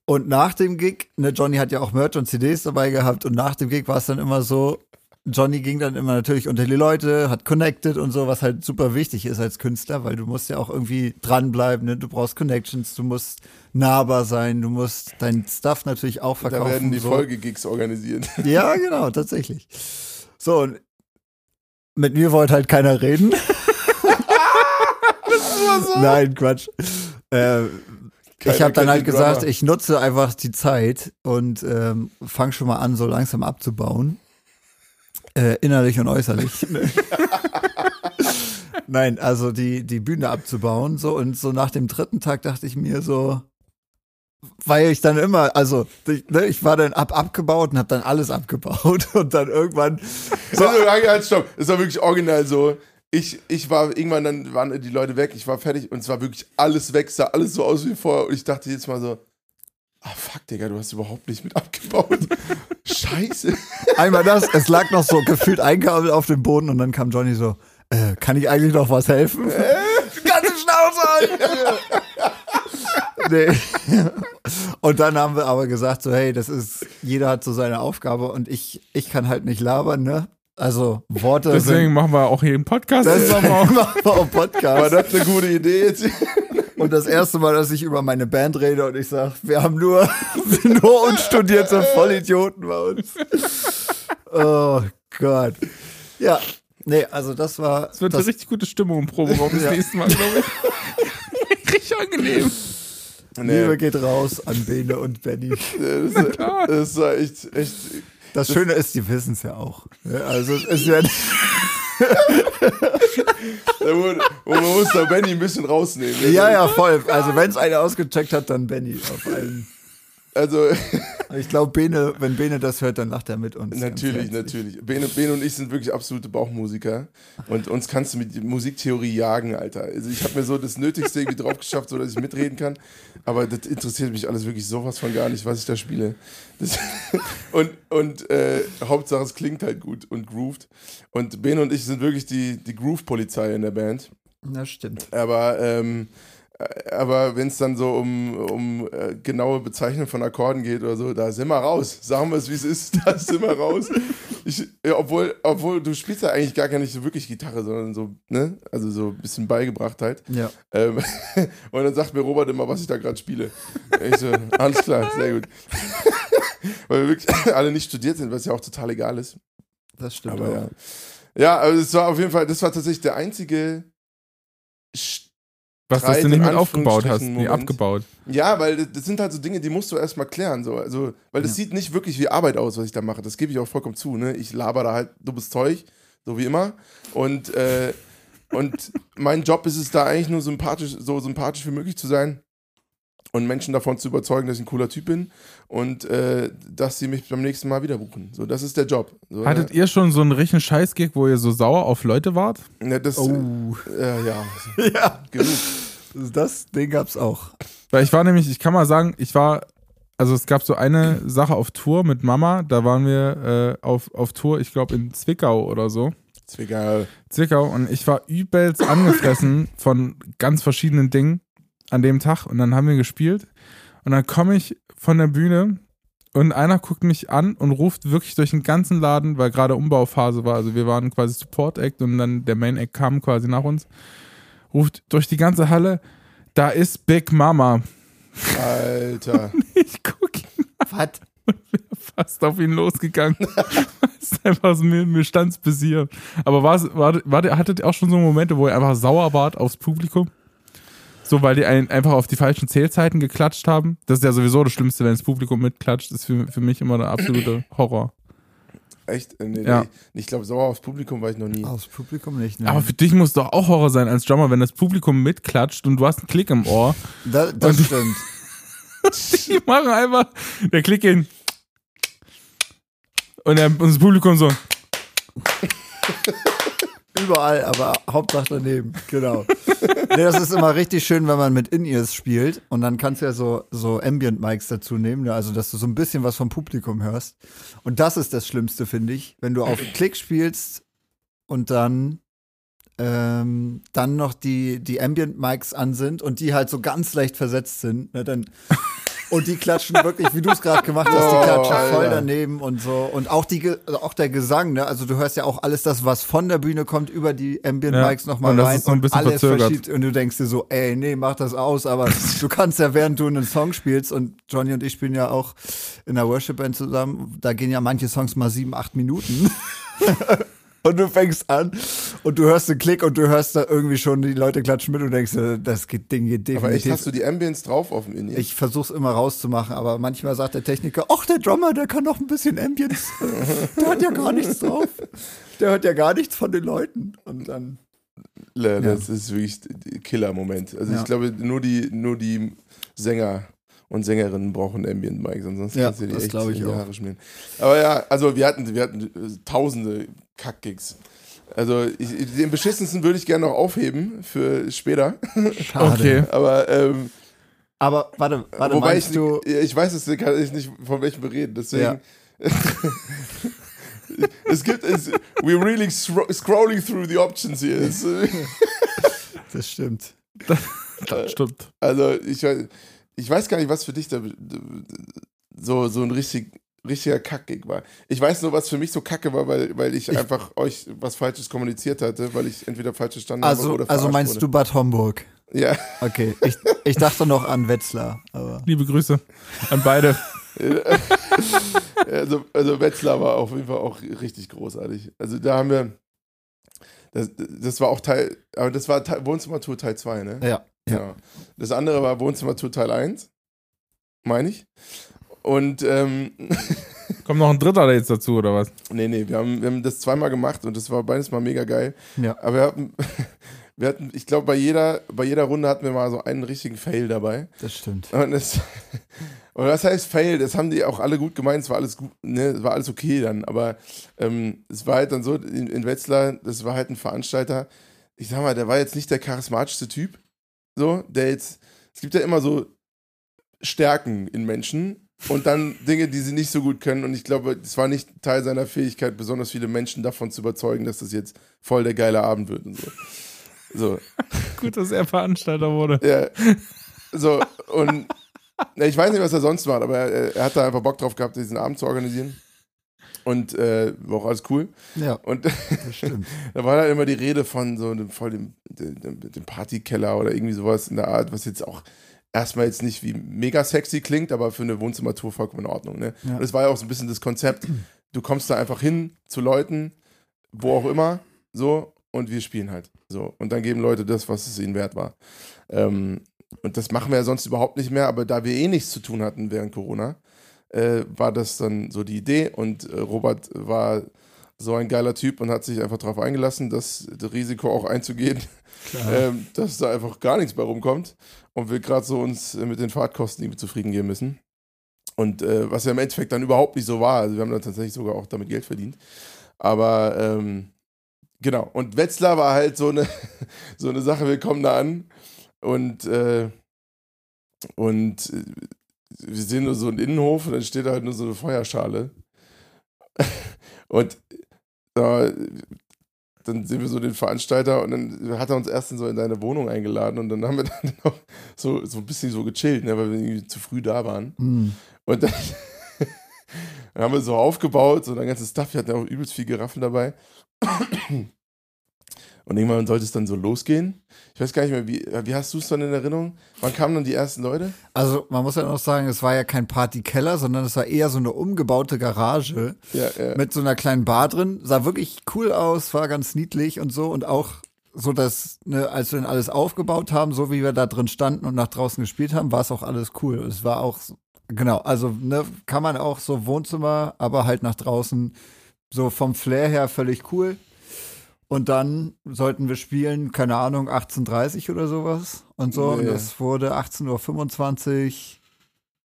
S3: Und nach dem Gig, ne, Johnny hat ja auch Merch und CDs dabei gehabt und nach dem Gig war es dann immer so, Johnny ging dann immer natürlich unter die Leute, hat connected und so, was halt super wichtig ist als Künstler, weil du musst ja auch irgendwie dranbleiben, ne? du brauchst Connections, du musst nahbar sein, du musst dein Stuff natürlich auch verkaufen.
S1: Da werden die
S3: so.
S1: Folgegigs organisiert.
S3: Ja, genau, tatsächlich. So, und mit mir wollte halt keiner reden. Nein, Quatsch. Äh, ich habe dann halt gesagt,
S1: Drummer.
S3: ich nutze einfach die Zeit und ähm, fange schon mal an, so langsam abzubauen. Äh, innerlich und äußerlich. Nein, also die, die Bühne abzubauen. So, und so nach dem dritten Tag dachte ich mir so, weil ich dann immer, also ich, ne, ich war dann ab abgebaut und habe dann alles abgebaut und dann irgendwann
S1: So, also, halt, stopp. Es war wirklich original so. Ich, ich war irgendwann, dann waren die Leute weg, ich war fertig und es war wirklich alles weg, sah alles so aus wie vorher und ich dachte jetzt mal so, ah fuck, Digga, du hast überhaupt nicht mit abgebaut. Scheiße.
S3: einmal das, es lag noch so gefühlt ein Kabel auf dem Boden und dann kam Johnny so, äh, kann ich eigentlich noch was helfen? Ganze Schnauze nee. Und dann haben wir aber gesagt so, hey, das ist, jeder hat so seine Aufgabe und ich, ich kann halt nicht labern, ne? Also Worte
S2: Deswegen machen wir auch hier einen Podcast. Auch.
S3: machen wir auf
S1: War
S3: Podcast.
S1: das eine gute Idee jetzt?
S3: Und das erste Mal, dass ich über meine Band rede und ich sage, wir haben nur, nur unstudierte Vollidioten bei uns. Oh Gott. Ja, nee, also das war.
S2: Es wird
S3: das,
S2: eine richtig gute Stimmung im Proberaum das
S3: Ja.
S2: nächste Mal, glaube ich. richtig angenehm.
S3: Liebe geht raus an Bene und Benny.
S1: das, das war echt, echt.
S3: Das Schöne ist, die wissen es ja auch. Also es ist ja
S1: und man muss da Benny ein bisschen rausnehmen. ne?
S3: ja, ja voll. Also wenn es einer ausgecheckt hat, dann Benny auf allen.
S1: Also,
S3: Ich glaube, Bene, wenn Bene das hört, dann lacht er mit uns.
S1: natürlich, natürlich. Bene, Bene und ich sind wirklich absolute Bauchmusiker. Und uns kannst du mit Musiktheorie jagen, Alter. Also, ich habe mir so das Nötigste irgendwie drauf geschafft, so dass ich mitreden kann. Aber das interessiert mich alles wirklich sowas von gar nicht, was ich da spiele. Das, und und äh, Hauptsache, es klingt halt gut und grooved. Und Bene und ich sind wirklich die, die Groove-Polizei in der Band.
S3: Das stimmt.
S1: Aber, ähm, äh, aber wenn es dann so um, um äh, genaue Bezeichnung von Akkorden geht oder so, da sind wir raus. Sagen wir es, wie es ist, da sind wir raus. Ich, ja, obwohl, obwohl du spielst ja eigentlich gar nicht so wirklich Gitarre, sondern so, ne? Also so ein bisschen beigebracht halt.
S3: Ja.
S1: Ähm, und dann sagt mir Robert immer, was ich da gerade spiele. Ich so, alles klar, sehr gut. Weil wir wirklich alle nicht studiert sind, was ja auch total egal ist.
S3: Das stimmt.
S1: Aber
S3: auch.
S1: ja. Ja, also es war auf jeden Fall, das war tatsächlich der einzige. St-
S2: Was, dass
S1: Streit
S2: du nicht mit aufgebaut hast, nee, abgebaut.
S1: Ja, weil das, das sind halt so Dinge, die musst du erstmal klären. So. Also, weil das
S3: Ja.
S1: sieht nicht wirklich wie Arbeit aus, was ich da mache. Das gebe ich auch vollkommen zu. Ne? Ich laber da halt dummes Zeug, so wie immer. Und, äh, und mein Job ist es da eigentlich nur sympathisch, so sympathisch wie möglich zu sein und Menschen davon zu überzeugen, dass ich ein cooler Typ bin und äh, dass sie mich beim nächsten Mal wieder buchen. So, das ist der Job. So,
S2: Hattet
S1: ne?
S2: ihr schon so einen richtigen Scheißgig, wo ihr so sauer auf Leute wart?
S1: Ne, das,
S3: Oh.
S1: äh, ja,
S3: Ja,
S1: genug.
S3: das Ding gab's auch.
S2: Weil ich war nämlich, ich kann mal sagen, ich war, also es gab so eine Sache auf Tour mit Mama, da waren wir äh, auf, auf Tour, ich glaube in Zwickau oder so.
S1: Zwickau.
S2: Zwickau und ich war übelst angefressen von ganz verschiedenen Dingen an dem Tag und dann haben wir gespielt und dann komme ich von der Bühne und einer guckt mich an und ruft wirklich durch den ganzen Laden, weil gerade Umbauphase war, also wir waren quasi Support Act und dann der Main Act kam quasi nach uns, ruft durch die ganze Halle, da ist Big Mama.
S1: Alter.
S2: Ich guck ihn
S3: Was?
S2: fast auf ihn losgegangen. ist einfach so, mir, mir stand's bis hier. Aber war's, war, war, hattet ihr auch schon so Momente, wo ihr einfach sauer wart aufs Publikum? So, weil die einen einfach auf die falschen Zählzeiten geklatscht haben? Das ist ja sowieso das Schlimmste, wenn das Publikum mitklatscht. Das ist für, für mich immer der absolute Horror.
S1: Echt? Äh, Nee,
S2: Ja.
S1: nee. Ich glaube, sauer aufs Publikum war ich noch nie.
S3: Aus Publikum nicht. Ne?
S2: Aber für dich muss doch auch Horror sein als Drummer, wenn das Publikum mitklatscht und du hast einen Klick im Ohr.
S3: da, das stimmt.
S2: Die machen einfach, der Klick geht und, der, und das Publikum so.
S3: Überall, aber Hauptsache daneben, genau. nee, das ist immer richtig schön, wenn man mit In-Ears spielt und dann kannst du ja so, so Ambient-Mics dazu nehmen, ne? also dass du so ein bisschen was vom Publikum hörst. Und das ist das Schlimmste, finde ich, wenn du auf Klick spielst und dann ähm, dann noch die, die Ambient-Mics an sind und die halt so ganz leicht versetzt sind, ne? dann und die klatschen wirklich, wie du es gerade gemacht hast, die
S1: Oh,
S3: klatschen voll
S1: Alter.
S3: daneben und so. Und auch die, also auch der Gesang, ne? Also du hörst ja auch alles das, was von der Bühne kommt, über die Ambient
S2: Ja,
S3: Mics nochmal
S2: und
S3: rein.
S2: ist so ein bisschen
S3: alles
S2: verzögert.
S3: verschiebt und du denkst dir so, ey, nee, mach das aus. Aber du kannst ja, während du einen Song spielst, und Johnny und ich spielen ja auch in der Worship-Band zusammen, da gehen ja manche Songs mal sieben, acht Minuten. Und du fängst an und du hörst den Klick und du hörst da irgendwie schon, die Leute klatschen mit und denkst, dir, das geht, Ding geht definitiv.
S1: Aber echt, hast du die Ambience drauf auf dem In-Ear?
S3: Ich versuch's immer rauszumachen, aber manchmal sagt der Techniker, ach, der Drummer, der kann noch ein bisschen Ambience. der hat ja gar nichts drauf. Der hört ja gar nichts von den Leuten. Und dann.
S1: Das ist wirklich Killer-Moment. Also
S3: Ja.
S1: ich glaube, nur die, nur die Sänger und Sängerinnen brauchen Ambient Mics, ansonsten
S3: Ja,
S1: kannst du die
S3: das
S1: echt in die. Haare schmieren. Aber ja, also wir hatten, wir hatten äh, tausende Kackgigs. Also ich, den beschissensten würde ich gerne noch aufheben für später.
S3: Schade.
S2: Okay.
S1: Aber ähm,
S3: Aber warte, warte,
S1: wobei
S3: meinst
S1: ich,
S3: du.
S1: ich weiß es kann ich nicht von welchem wir reden. Deswegen.
S3: Ja.
S1: es gibt es, we're really scro scrolling through the options here. Äh,
S3: Das stimmt.
S2: Das stimmt.
S1: Also ich weiß, ich weiß gar nicht, was für dich da so, so ein richtig, richtiger Kackgig war. Ich weiß nur, was für mich so kacke war, weil, weil ich, einfach euch was Falsches kommuniziert hatte, weil ich entweder falsch verstanden habe
S3: Also,
S1: oder
S3: also meinst
S1: wurde.
S3: du Bad Homburg?
S1: Ja.
S3: Okay. Ich, ich dachte noch an Wetzlar, aber.
S2: Liebe Grüße an beide.
S1: also, also Wetzlar war auf jeden Fall auch richtig großartig. Also da haben wir, das, das war auch Teil, aber das war Teil, Wohnzimmertour Teil 2, ne?
S3: Ja. Ja.
S1: Genau. Das andere war Wohnzimmertour Teil 1, meine ich. Und ähm,
S2: Kommt noch ein dritter jetzt dazu, oder was?
S1: Nee, nee, wir haben, wir haben das zweimal gemacht und das war beides mal mega geil.
S3: Ja.
S1: Aber wir hatten, wir hatten ich glaube, bei jeder, bei jeder Runde hatten wir mal so einen richtigen Fail dabei.
S3: Das stimmt.
S1: Und das, und was heißt Fail? Das haben die auch alle gut gemeint, es war alles gut, ne, es war alles okay dann. Aber ähm, es war halt dann so, in, in Wetzlar, das war halt ein Veranstalter, ich sag mal, der war jetzt nicht der charismatischste Typ. So, der jetzt, es gibt ja immer so Stärken in Menschen und dann Dinge, die sie nicht so gut können. Und ich glaube, es war nicht Teil seiner Fähigkeit, besonders viele Menschen davon zu überzeugen, dass das jetzt voll der geile Abend wird und so. So,
S2: Gut, dass er Veranstalter wurde.
S1: ja. So, und ich weiß nicht, was er sonst macht, aber er, er hat da einfach Bock drauf gehabt, diesen Abend zu organisieren. Und äh, war auch alles cool.
S3: Ja,
S1: Und da war dann immer die Rede von so einem voll dem, dem, dem Partykeller oder irgendwie sowas in der Art, was jetzt auch erstmal jetzt nicht wie mega sexy klingt, aber für eine Wohnzimmertour vollkommen in Ordnung. Ne?
S3: Ja.
S1: Und es war ja auch so ein bisschen das Konzept, du kommst da einfach hin zu Leuten, wo auch immer, so, und wir spielen halt. So. Und dann geben Leute das, was es ihnen wert war. Ähm, und das machen wir ja sonst überhaupt nicht mehr, aber da wir eh nichts zu tun hatten während Corona, äh, war das dann so die Idee und äh, Robert war so ein geiler Typ und hat sich einfach darauf eingelassen, das, das Risiko auch einzugehen, ähm, dass da einfach gar nichts bei rumkommt und wir gerade so uns äh, mit den Fahrtkosten irgendwie zufrieden geben müssen. Und äh, was ja im Endeffekt dann überhaupt nicht so war. Also wir haben dann tatsächlich sogar auch damit Geld verdient. Aber ähm, genau. Und Wetzlar war halt so eine, so eine Sache, wir kommen da an und, äh, und äh, wir sehen nur so einen Innenhof und dann steht da halt nur so eine Feuerschale. Und äh, dann sehen wir so den Veranstalter und dann hat er uns erst in so in seine Wohnung eingeladen und dann haben wir dann noch so, so ein bisschen so gechillt, ne, weil wir irgendwie zu früh da waren.
S3: Hm.
S1: Und dann, dann haben wir so aufgebaut, so ein ganzes Stuff, wir hatten auch übelst viel Giraffen dabei. Und irgendwann sollte es dann so losgehen. Ich weiß gar nicht mehr, wie, wie hast du es dann in Erinnerung? Wann kamen dann die ersten Leute?
S3: Also man muss ja noch sagen, es war ja kein Partykeller, sondern es war eher so eine umgebaute Garage
S1: Ja, ja.
S3: mit so einer kleinen Bar drin. Sah wirklich cool aus, war ganz niedlich und so und auch so, dass, ne, als wir dann alles aufgebaut haben, so wie wir da drin standen und nach draußen gespielt haben, war es auch alles cool. Es war auch, genau, also ne, kann man auch so Wohnzimmer, aber halt nach draußen so vom Flair her völlig cool. Und dann sollten wir spielen, keine Ahnung, 18.30 oder sowas und so. Und
S1: Nee.
S3: es wurde 18.25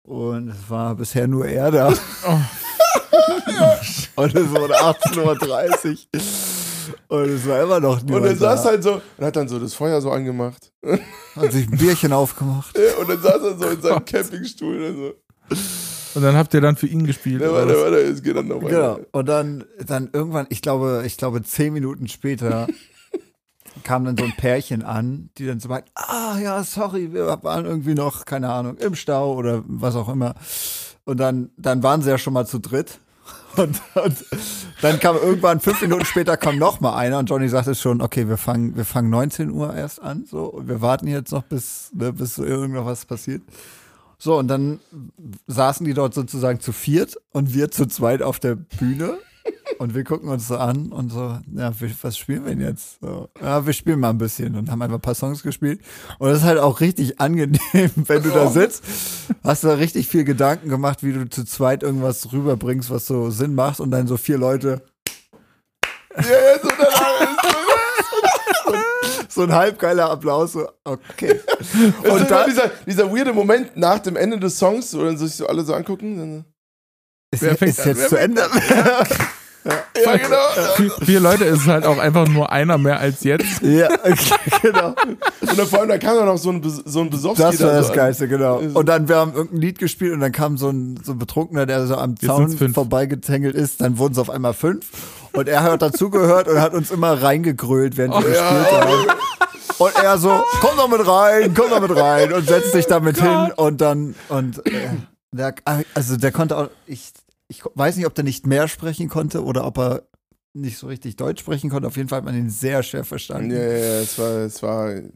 S3: Uhr und es war bisher nur er da. und es wurde 18.30 Uhr. Und es war immer noch
S1: Und
S3: niemand
S1: er saß
S3: da.
S1: halt so und hat dann so das Feuer so angemacht.
S3: Hat sich ein Bierchen aufgemacht.
S1: Und dann saß er so in seinem Campingstuhl. Und so.
S2: Und dann habt ihr dann für ihn gespielt.
S1: Ja,
S2: oder
S1: warte, warte, es geht dann noch weiter.
S3: Genau. Und dann, dann irgendwann, ich glaube, ich glaube, zehn Minuten später kam dann so ein Pärchen an, die dann so meint, ah ja, sorry, wir waren irgendwie noch, keine Ahnung, im Stau oder was auch immer. Und dann, dann waren sie ja schon mal zu dritt. Und, und dann kam irgendwann, fünf Minuten später kam noch mal einer und Johnny sagte schon, okay, wir fangen, wir fangen 19 Uhr erst an, so, und wir warten jetzt noch bis, ne, bis so irgendwas passiert. So, und dann saßen die dort sozusagen zu viert und wir zu zweit auf der Bühne. Und wir gucken uns so an und so, ja, was spielen wir denn jetzt? So, ja, wir spielen mal ein bisschen und haben einfach ein paar Songs gespielt. Und das ist halt auch richtig angenehm, wenn du da sitzt. Hast du da richtig viel Gedanken gemacht, wie du zu zweit irgendwas rüberbringst, was so Sinn macht und dann so vier Leute,
S1: Ja, ja, so dann,
S3: so ein halbgeiler Applaus, so, okay.
S1: und dann dieser, dieser weirde Moment nach dem Ende des Songs, wo dann sich so alle so angucken. Dann,
S3: ist,
S2: Wer fängt
S3: ist
S2: an?
S3: jetzt zu Ende.
S1: ja, genau.
S2: Vier, vier Leute ist halt auch einfach nur einer mehr als jetzt.
S3: ja, okay, genau.
S1: Und dann vor allem, da kam dann noch so ein, so ein Besowski.
S3: Das war
S1: da
S3: das
S1: so.
S3: Geilste, genau.
S1: Ist-
S3: Und dann, wir haben irgendein Lied gespielt und dann kam so ein, so ein Betrunkener, der so am Zaun vorbeigetängelt ist. Dann wurden es auf einmal fünf. Und er hat dazugehört und hat uns immer reingegrölt, während wir gespielt haben. Und er so, komm doch mit rein, komm doch mit rein und setzt sich damit hin und dann, und äh, der, also der konnte auch, ich, ich weiß nicht, ob der nicht mehr sprechen konnte oder ob er nicht so richtig Deutsch sprechen konnte. Auf jeden Fall hat man ihn sehr schwer verstanden.
S1: Ja, ja, ja, es war, es war äh,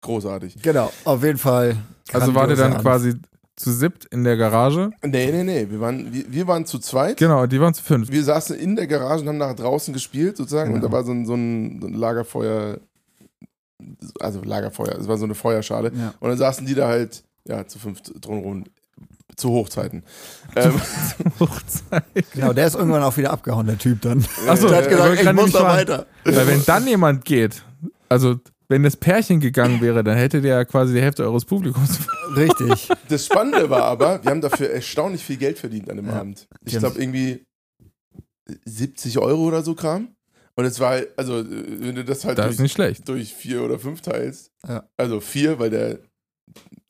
S1: großartig.
S3: Genau, auf jeden Fall.
S2: Also war der dann quasi zu siebt in der Garage.
S1: Nee, nee, nee, wir waren, wir, wir waren zu zweit.
S2: Genau, die waren zu fünf.
S1: Wir saßen in der Garage und haben nach draußen gespielt, sozusagen. Und
S3: Genau.
S1: da war so ein, so ein so ein Lagerfeuer, also Lagerfeuer, es war so eine Feuerschale.
S3: Ja.
S1: Und dann saßen die da halt, ja, zu fünf drumherum, zu Hochzeiten. Ähm,
S2: Hochzeit.
S3: Genau, der ist irgendwann auch wieder abgehauen, der Typ dann.
S2: Achso,
S3: der hat gesagt, ich
S2: kann
S3: muss
S2: nicht
S3: da
S2: fahren.
S3: weiter.
S2: Weil wenn dann jemand geht, also wenn das Pärchen gegangen wäre, dann hättet ihr ja quasi die Hälfte eures Publikums.
S3: Richtig.
S1: das Spannende war aber, wir haben dafür erstaunlich viel Geld verdient an dem
S3: Ja.
S1: Abend. Ich glaube irgendwie 70 Euro oder so kam. Und es war, halt- also wenn du das halt
S2: Das
S1: durch,
S2: ist nicht schlecht.
S1: durch vier oder fünf teilst,
S3: Ja.
S1: also vier, weil der,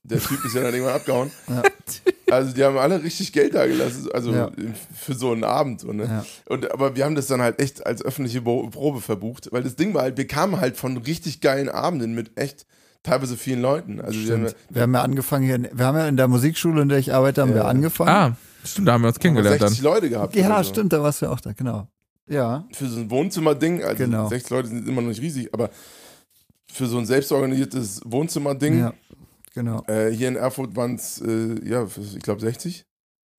S1: der Typ ist ja dann irgendwann abgehauen.
S3: Ja.
S1: Also die haben alle richtig Geld da gelassen, also
S3: Ja.
S1: für so einen Abend. So, ne?
S3: Ja.
S1: Und, aber wir haben das dann halt echt als öffentliche Probe verbucht, weil das Ding war halt, wir kamen halt von richtig geilen Abenden mit echt teilweise vielen Leuten. Also wir haben.
S3: Wir haben ja angefangen hier, in- wir haben ja in der Musikschule, in der ich arbeite, haben wir angefangen.
S2: Ah, stimmt, da haben wir uns
S1: haben
S2: kennengelernt
S1: 60
S2: dann.
S1: Leute gehabt.
S3: ja,
S1: so.
S3: stimmt, da warst du ja auch da, genau. Ja.
S1: Für so ein Wohnzimmerding, also
S3: Genau.
S1: 60 Leute sind immer noch nicht riesig, aber für so ein selbstorganisiertes Wohnzimmerding,
S3: Ja, genau.
S1: äh, hier in Erfurt waren es, äh, ja, ich glaube 60.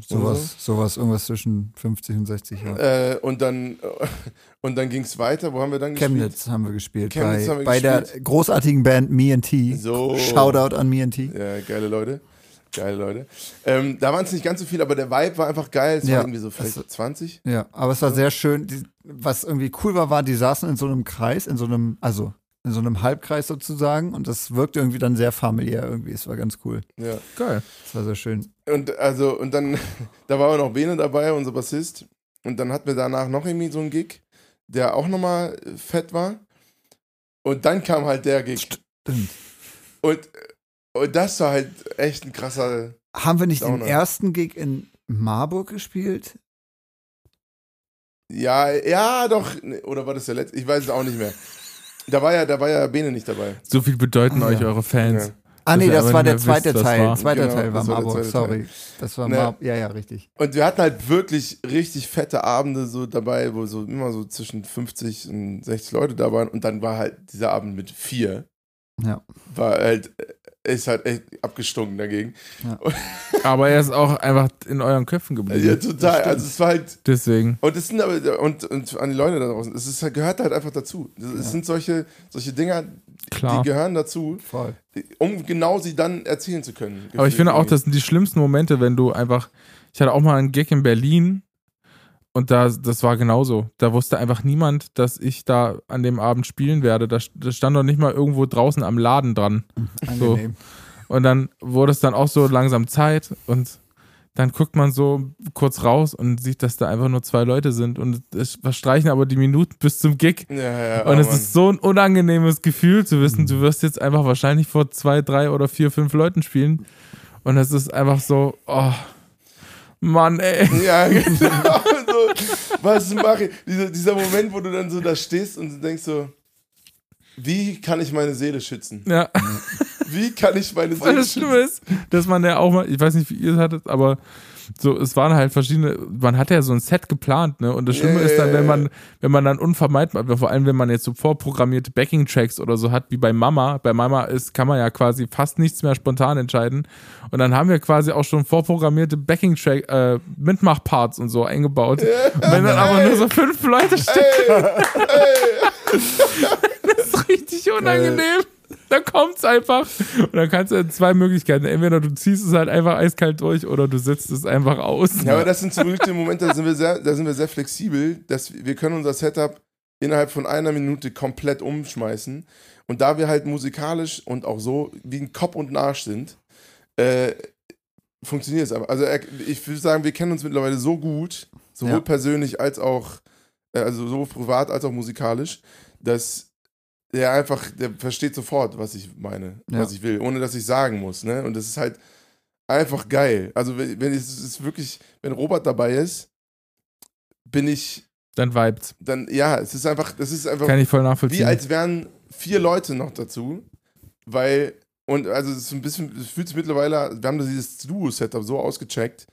S3: Sowas, sowas, irgendwas zwischen 50 und 60 Jahren.
S1: Äh, und dann, und dann ging es weiter. Wo haben wir dann gespielt?
S3: Chemnitz haben wir gespielt.
S1: Chemnitz
S3: bei
S1: haben wir
S3: bei der
S1: gespielt.
S3: großartigen Band Me and T.
S1: So.
S3: Shoutout an Me and T.
S1: Ja, geile Leute. Geile Leute. Ähm, da waren es nicht ganz so viel, aber der Vibe war einfach geil. Es
S3: Ja.
S1: war irgendwie so vielleicht
S3: Also-
S1: 20.
S3: Ja, aber es war sehr schön. Die, was irgendwie cool war, war, die saßen in so einem Kreis, in so einem, also in so einem Halbkreis sozusagen und das wirkte irgendwie dann sehr familiär irgendwie. Es war ganz cool.
S1: Ja.
S2: Geil.
S3: Es war sehr schön.
S1: Und also, und dann, da war auch noch Bene dabei, unser Bassist. Und dann hatten wir danach noch irgendwie so einen Gig, der auch nochmal fett war. Und dann kam halt der Gig.
S3: Stimmt.
S1: Und, und das war halt echt ein krasser.
S3: Haben wir nicht den
S1: Downer.
S3: ersten Gig in Marburg gespielt?
S1: Ja, ja, doch. Oder war das der letzte? Ich weiß es auch nicht mehr. Da war ja, da war ja Bene nicht dabei.
S2: So viel bedeuten
S3: Ah,
S2: euch
S3: ja.
S2: eure Fans.
S1: Ja.
S3: Ah, nee, das war der zweite
S2: wisst,
S3: Teil.
S2: war.
S3: Zweiter
S1: Genau,
S3: Teil war
S1: war
S3: Marburg,
S1: zweite
S3: sorry. Das war
S1: Ne.
S3: Mar ja, ja, richtig.
S1: Und wir hatten halt wirklich richtig fette Abende so dabei, wo so immer so zwischen 50 und 60 Leute da waren. Und dann war halt dieser Abend mit vier.
S3: Ja.
S1: War halt, äh, ist halt echt abgestunken dagegen.
S2: Aber er ist auch einfach in euren Köpfen geblieben.
S1: Ja, total. Also es war halt,
S2: Deswegen.
S1: und es sind aber, und, und an die Leute da draußen, es ist, halt- gehört halt einfach dazu. Es
S3: Ja.
S1: sind solche, solche Dinger,
S2: Klar.
S1: die gehören dazu,
S3: Voll.
S1: um genau sie dann erzählen zu können.
S2: Aber ich finde auch, das sind die schlimmsten Momente, wenn du einfach. Ich hatte auch mal einen Gig in Berlin und da, das war genauso. Da wusste einfach niemand, dass ich da an dem Abend spielen werde. Da, da stand doch nicht mal irgendwo draußen am Laden dran.
S3: Angenehm.
S2: Und dann wurde es dann auch so langsam Zeit und dann guckt man so kurz raus und sieht, dass da einfach nur zwei Leute sind und es verstreichen aber die Minuten bis zum Gig.
S1: Ja, ja,
S2: Und
S1: oh
S2: es
S1: Mann.
S2: ist so ein unangenehmes Gefühl zu wissen, du wirst jetzt einfach wahrscheinlich vor zwei, drei oder vier, fünf Leuten spielen. Und es ist einfach so, oh, Mann, ey.
S1: Ja, genau. was mache ich? Dieser, dieser Moment, wo du dann so da stehst und denkst so, wie kann ich meine Seele schützen?
S2: Ja,
S1: Wie kann ich meine Seele
S2: das
S1: schützen?
S2: Schlimme ist, dass man ja auch mal, ich weiß nicht, wie ihr es hattet, aber so, es waren halt verschiedene, man hat ja so ein Set geplant, ne? Und das Schlimme
S1: Ja,
S2: ist dann, wenn man, wenn man dann unvermeidbar, vor allem wenn man jetzt so vorprogrammierte Backing-Tracks oder so hat, wie bei Mama, bei Mama ist, kann man ja quasi fast nichts mehr spontan entscheiden. Und dann haben wir quasi auch schon vorprogrammierte Backing-Track, äh, Mitmach-Parts und so eingebaut. Und wenn dann aber nur so fünf Leute stehen, das ist richtig unangenehm. Dann kommt's einfach. Und dann kannst du zwei Möglichkeiten. Entweder du ziehst es halt einfach eiskalt durch oder du setzt es einfach aus.
S1: Ja, aber das sind zum Glück die Momente, da sind wir sehr, da sind wir sehr flexibel, dass wir wir können unser Setup innerhalb von einer Minute komplett umschmeißen. Und da wir halt musikalisch und auch so wie ein Kopf und ein Arsch sind, äh, funktioniert es aber. Also ich würde sagen, wir kennen uns mittlerweile so gut, sowohl
S3: Ja.
S1: persönlich als auch, äh, also sowohl privat als auch musikalisch, dass der einfach, der versteht sofort, was ich meine,
S3: Ja.
S1: was ich will, ohne dass ich sagen muss. Ne? Und das ist halt einfach geil. Also wenn, wenn es ist wirklich, wenn Robert dabei ist, bin ich
S2: Dann vibes.
S1: dann, ja, es ist einfach, das ist einfach
S2: Kann ich voll nachvollziehen.
S1: wie als wären vier Leute noch dazu, weil, und also es ist ein bisschen, es fühlt sich mittlerweile, wir haben dieses Duo-Setup so ausgecheckt.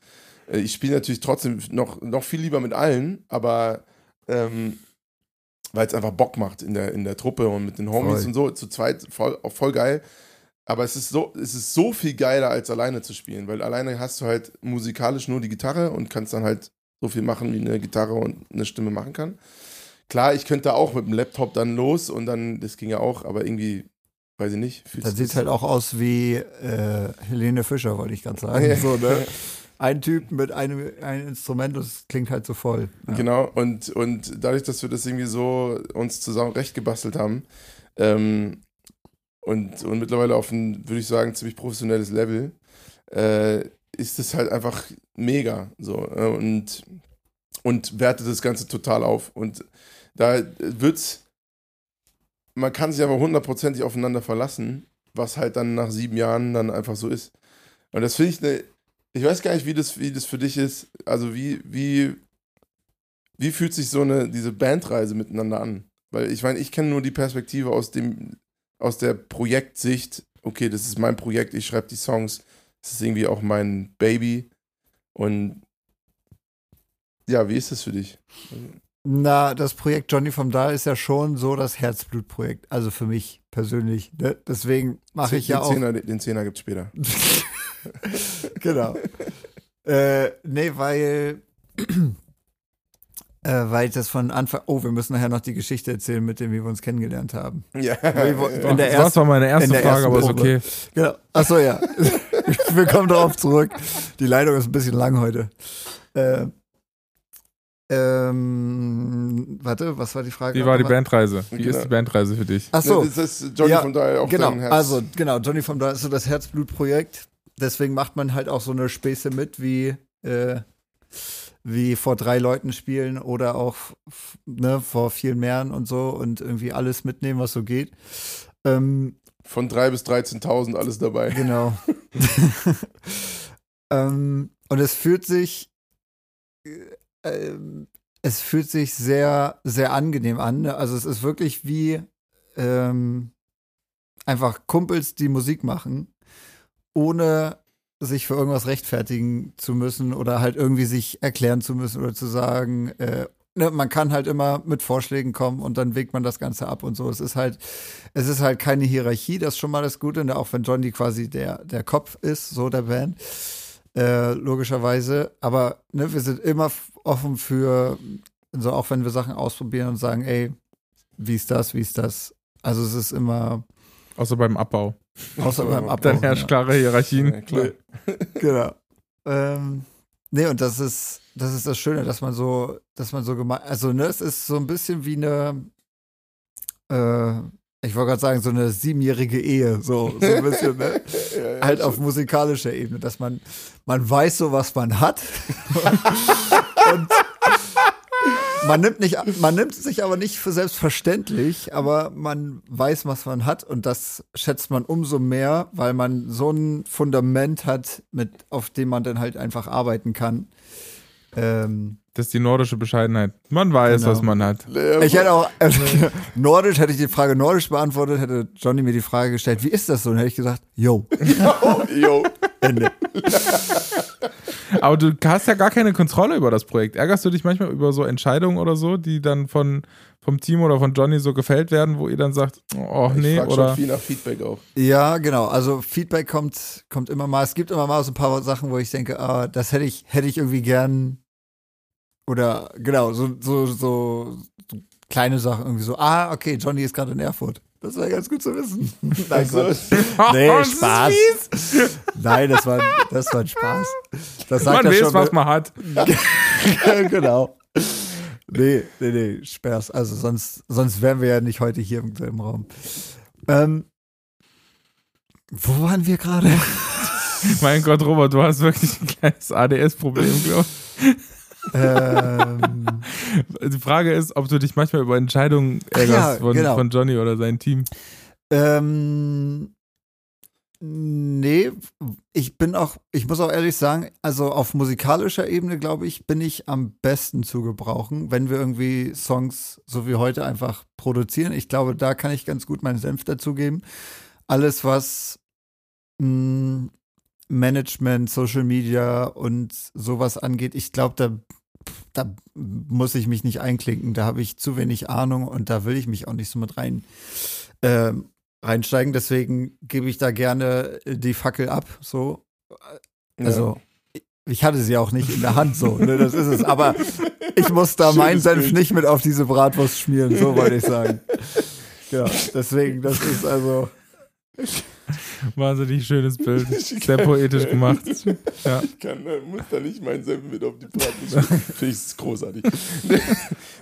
S1: Äh, Ich spiele natürlich trotzdem noch, noch viel lieber mit allen, aber ähm, weil es einfach Bock macht in der, in der Truppe und mit den Homies
S3: Voll.
S1: und so, zu zweit voll, voll geil. Aber es ist, so, es ist so viel geiler, als alleine zu spielen, weil alleine hast du halt musikalisch nur die Gitarre und kannst dann halt so viel machen, wie eine Gitarre und eine Stimme machen kann. Klar, ich könnte auch mit dem Laptop dann los und dann, das ging ja auch, aber irgendwie, weiß ich nicht.
S3: Das sieht halt auch aus wie äh, Helene Fischer, wollte ich gerade sagen.
S1: Ja.
S3: So, ne? Ein Typ mit einem, einem Instrument, das klingt halt so voll. Ja.
S1: Genau, und, und dadurch, dass wir das irgendwie so uns zusammen recht gebastelt haben ähm, und, und mittlerweile auf ein, würde ich sagen, ziemlich professionelles Level, äh, ist es halt einfach mega so äh, und, und wertet das Ganze total auf. Und da wird's, man kann sich aber hundertprozentig aufeinander verlassen, was halt dann nach sieben Jahren dann einfach so ist. Und das finde ich eine, ich weiß gar nicht, wie das, wie das für dich ist. Also wie, wie, wie fühlt sich so eine, diese Bandreise miteinander an? Weil ich meine, ich kenne nur die Perspektive aus dem, aus der Projektsicht, okay, das ist mein Projekt, ich schreibe die Songs, das ist irgendwie auch mein Baby. Und ja, wie ist das für dich?
S3: Na, das Projekt Johnny vom Dahl ist ja schon so das Herzblutprojekt. Also für mich persönlich. Ne? Deswegen mache ich ja auch.
S1: Zehner, den Zehner gibt es später.
S3: genau. äh, nee, weil. Äh, weil ich das von Anfang. Oh, wir müssen nachher noch die Geschichte erzählen, mit dem, wie wir uns kennengelernt haben.
S1: Ja.
S3: In der
S2: das war
S3: ersten-
S2: zwar meine erste Frage,
S3: ersten
S2: aber ist okay.
S3: Genau. Achso, ja. wir kommen darauf zurück. Die Leitung ist ein bisschen lang heute. Äh, ähm, warte, was war die Frage?
S2: Wie war die? Bandreise? Wie
S1: Genau.
S2: ist die Bandreise für dich?
S3: Achso,
S1: Das ist Johnny
S3: Ja,
S1: von daher auch
S3: genau.
S1: dein Herz.
S3: Also, genau, Johnny vom Dahl ist so das Herzblutprojekt. Deswegen macht man halt auch so eine Späße mit, wie, äh, wie vor drei Leuten spielen oder auch ne, vor vielen mehreren und so und irgendwie alles mitnehmen, was so geht. Ähm,
S1: Von 3 bis 13.000 alles dabei.
S3: Genau. ähm, und es fühlt sich, äh, ähm, es fühlt sich sehr, sehr angenehm an. Ne? Also es ist wirklich wie ähm, einfach Kumpels, die Musik machen, ohne sich für irgendwas rechtfertigen zu müssen oder halt irgendwie sich erklären zu müssen oder zu sagen, äh, ne, man kann halt immer mit Vorschlägen kommen und dann wägt man das Ganze ab und so. Es ist halt, es ist halt keine Hierarchie, das ist schon mal das Gute, ne? auch wenn Johnny quasi der, der Kopf ist, so der Band. Äh, logischerweise. Aber ne, wir sind immer offen für, so auch wenn wir Sachen ausprobieren und sagen, ey, wie ist das, wie ist das? Also es ist immer.
S2: Außer beim Abbau.
S3: Außer beim Abbau.
S2: Dann herrscht klare Hierarchien.
S1: Ja, klar.
S3: genau. Ähm, nee, und das ist, das ist das Schöne, dass man so, dass man so gemeint, also ne, es ist so ein bisschen wie eine, äh, ich wollte gerade sagen, so eine siebenjährige Ehe, so, so ein bisschen, ne?
S1: Ja, ja,
S3: halt auf musikalischer Ebene, dass man, man weiß so, was man hat. und man nimmt, nicht, man nimmt sich aber nicht für selbstverständlich, aber man weiß, was man hat und das schätzt man umso mehr, weil man so ein Fundament hat, mit, auf dem man dann halt einfach arbeiten kann. Ähm,
S2: Das ist die nordische Bescheidenheit. Man weiß,
S3: Genau.
S2: was man hat.
S3: Ich hätte auch, äh, Nordisch, hätte ich die Frage Nordisch beantwortet, hätte Johnny mir die Frage gestellt, wie ist das so? Und hätte ich gesagt, yo,
S1: oh, yo.
S3: Ende.
S2: Aber du hast ja gar keine Kontrolle über das Projekt. Ärgerst du dich manchmal über so Entscheidungen oder so, die dann von, vom Team oder von Johnny so gefällt werden, wo ihr dann sagt, oh
S1: Ich
S2: nee,
S1: frag
S2: oder
S1: schon viel nach Feedback auch.
S3: Ja, genau. Also Feedback kommt, kommt immer mal. Es gibt immer mal so ein paar Sachen, wo ich denke, ah, das hätte ich, hätte ich irgendwie gern. Oder genau, so, so, so, so kleine Sachen irgendwie so, ah, okay, Johnny ist gerade in Erfurt. Das wäre ganz gut zu wissen. Nein,
S1: Also,
S3: Quatsch. Nee, Spaß. Nein, das war, das war ein Spaß. Das sagt
S2: Man weiß,
S3: schon.
S2: was man hat.
S3: genau. Nee, nee, nee, Spaß. Also sonst, sonst wären wir ja nicht heute hier im selben Raum. Ähm, wo waren wir gerade?
S2: Mein Gott, Robert, du hast wirklich ein kleines ADS-Problem, glaube ich.
S3: Ähm,
S2: Die Frage ist, ob du dich manchmal über Entscheidungen ärgerst
S3: ja,
S2: von,
S3: genau.
S2: von Johnny oder seinem Team.
S3: ähm, nee, ich bin auch, ich muss auch ehrlich sagen, also auf musikalischer Ebene, glaube ich, bin ich am besten zu gebrauchen, wenn wir irgendwie Songs so wie heute einfach produzieren. Ich glaube, da kann ich ganz gut meinen Senf dazugeben. Alles, was mh, Management, Social Media und sowas angeht, ich glaube, da, da muss ich mich nicht einklinken. Da habe ich zu wenig Ahnung und da will ich mich auch nicht so mit rein ähm, reinsteigen. Deswegen gebe ich da gerne die Fackel ab. So, also ich hatte sie auch nicht in der Hand, so, ne, das ist es. Aber ich muss da meinen
S1: Schönes
S3: Senf
S1: Bild.
S3: nicht mit auf diese Bratwurst schmieren, so wollte ich sagen. Ja, deswegen, das ist also.
S2: Wahnsinnig schönes Bild. Sehr poetisch gemacht. Ja.
S1: Ich kann, äh, muss da nicht meinen Senf mit auf die Bratwurst. Finde ich großartig.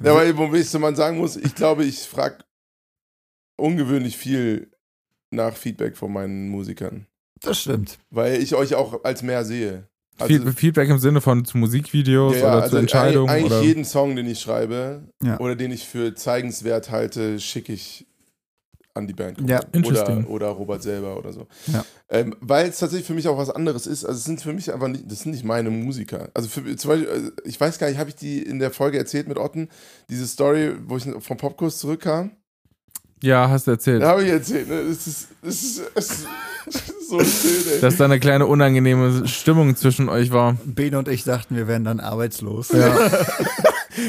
S1: ja, aber wo ich so man sagen muss, ich glaube, ich frage ungewöhnlich viel nach Feedback von meinen Musikern.
S3: Das stimmt.
S1: Weil ich euch auch als mehr sehe.
S2: Feed- Feedback im Sinne von zu Musikvideos
S1: Also ja,
S2: oder
S1: also
S2: zu Entscheidungen
S1: Eigentlich
S2: oder
S1: jeden Song, den ich schreibe
S3: Ja.
S1: oder den ich für zeigenswert halte, schicke ich an die Band.
S3: Ja.
S2: Interesting.
S1: Oder, oder Robert selber oder so.
S3: Ja.
S1: Ähm, weil es tatsächlich für mich auch was anderes ist. Also es sind für mich einfach nicht, das sind nicht meine Musiker. Also für, zum Beispiel, also ich weiß gar nicht, habe ich die in der Folge erzählt mit Otten, diese Story, wo ich vom Popkurs zurückkam?
S2: Ja, hast du erzählt.
S1: Ja, habe ich erzählt. Ne? Es ist, es ist, es ist so schön, ey.
S2: Dass da eine kleine unangenehme Stimmung zwischen euch war.
S3: Bene und ich dachten, wir wären dann arbeitslos.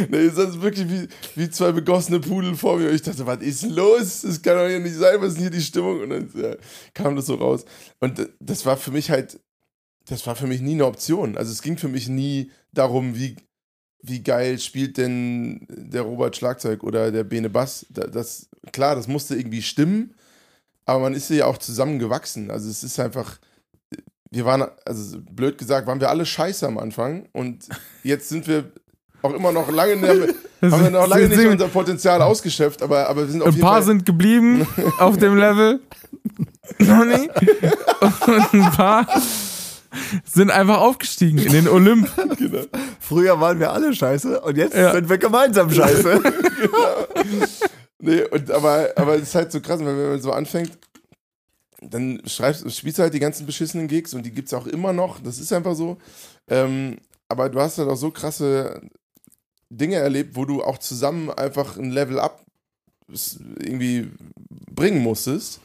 S1: Nee, das ist wirklich wie, wie zwei begossene Pudel vor mir. Und ich dachte, was ist los? Das kann doch hier nicht sein, was ist denn hier die Stimmung? Und dann ja, kam das so raus. Und das war für mich halt, das war für mich nie eine Option. Also es ging für mich nie darum, wie, wie geil spielt denn der Robert Schlagzeug oder der Bene Bass. Da- Das, klar, das musste irgendwie stimmen, aber man ist ja auch zusammengewachsen. Also es ist einfach, wir waren, also blöd gesagt, waren wir alle scheiße am Anfang und jetzt sind wir auch immer noch lange, haben wir noch lange nicht unser Potenzial ausgeschöpft, aber, aber wir sind auf
S2: Ein
S1: jeden
S2: paar
S1: Fall,
S2: sind geblieben auf dem Level. Noch nicht. Und ein paar sind einfach aufgestiegen in den Olymp.
S1: genau.
S3: Früher waren wir alle scheiße und jetzt
S2: Ja.
S3: sind wir gemeinsam scheiße.
S1: Nee, und aber, aber es ist halt so krass, weil wenn man so anfängt, dann schreibst, spielst du halt die ganzen beschissenen Gigs und die gibt es auch immer noch. Das ist einfach so. Ähm, aber du hast halt auch so krasse Dinge erlebt, wo du auch zusammen einfach ein Level up irgendwie bringen musstest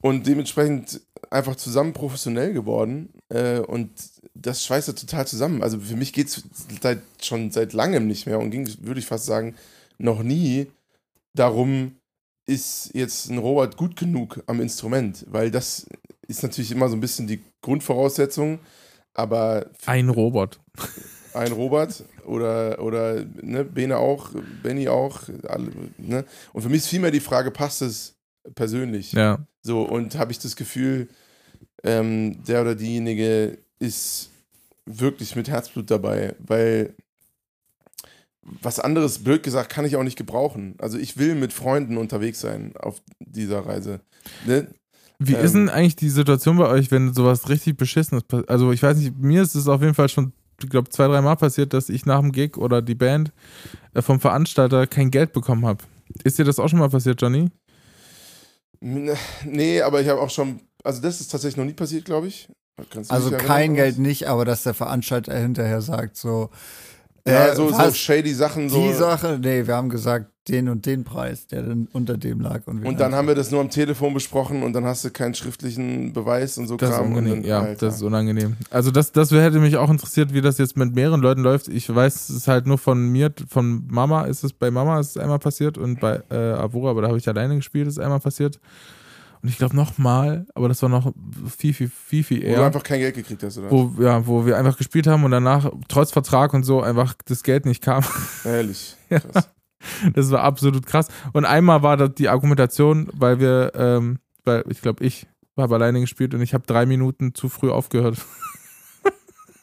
S1: und dementsprechend einfach zusammen professionell geworden äh, und das schweißt ja total zusammen. Also für mich geht es seit, schon seit langem nicht mehr und ging, würde ich fast sagen, noch nie darum, ist jetzt ein Robert gut genug am Instrument, weil das ist natürlich immer so ein bisschen die Grundvoraussetzung, aber
S2: Ein Robot.
S1: Ein Robert oder, oder ne, Bene auch, Benny auch, alle, ne? Und für mich ist vielmehr die Frage, passt es persönlich?
S2: Ja.
S1: So, und habe ich das Gefühl, ähm, der oder diejenige ist wirklich mit Herzblut dabei, weil was anderes, blöd gesagt, kann ich auch nicht gebrauchen. Also ich will mit Freunden unterwegs sein auf dieser Reise. Ne?
S2: Wie
S1: Ähm.
S2: ist denn eigentlich die Situation bei euch, wenn sowas richtig Beschissenes passiert? Also ich weiß nicht, mir ist es auf jeden Fall schon, glaube, zwei, drei Mal passiert, dass ich nach dem Gig oder die Band äh, vom Veranstalter kein Geld bekommen habe. Ist dir das auch schon mal passiert, Johnny?
S1: Nee, aber ich habe auch schon, also das ist tatsächlich noch nie passiert, glaube ich.
S3: Also kein? Geld nicht, aber dass der Veranstalter hinterher sagt, so,
S1: Ja,
S3: äh,
S1: so, so shady Sachen. So.
S3: die Sache, nee, wir haben gesagt, den und den Preis, der dann unter dem lag. Und, wir
S1: Und dann haben wir das nur am Telefon besprochen und dann hast du keinen schriftlichen Beweis und so
S2: Das ist
S1: Kram. und
S2: unangenehm.
S1: dann,
S2: Ja,
S1: Alter.
S2: das ist unangenehm. Also das, das hätte mich auch interessiert, wie das jetzt mit mehreren Leuten läuft. Ich weiß es ist halt nur von mir, von Mama ist es, bei Mama ist es einmal passiert und bei äh, Avura, aber da habe ich alleine gespielt, ist einmal passiert. Und ich glaube nochmal, aber das war noch viel, viel, viel, viel
S1: Wo
S2: eher.
S1: du einfach kein Geld gekriegt hast, oder?
S2: wo, ja, wo wir einfach gespielt haben und danach, trotz Vertrag und so, einfach das Geld nicht kam.
S1: Ehrlich.
S2: Ja.
S1: Krass.
S2: Das war absolut krass. Und einmal war das die Argumentation, weil wir, ähm, weil ich glaube, ich habe alleine gespielt und ich habe drei Minuten zu früh aufgehört.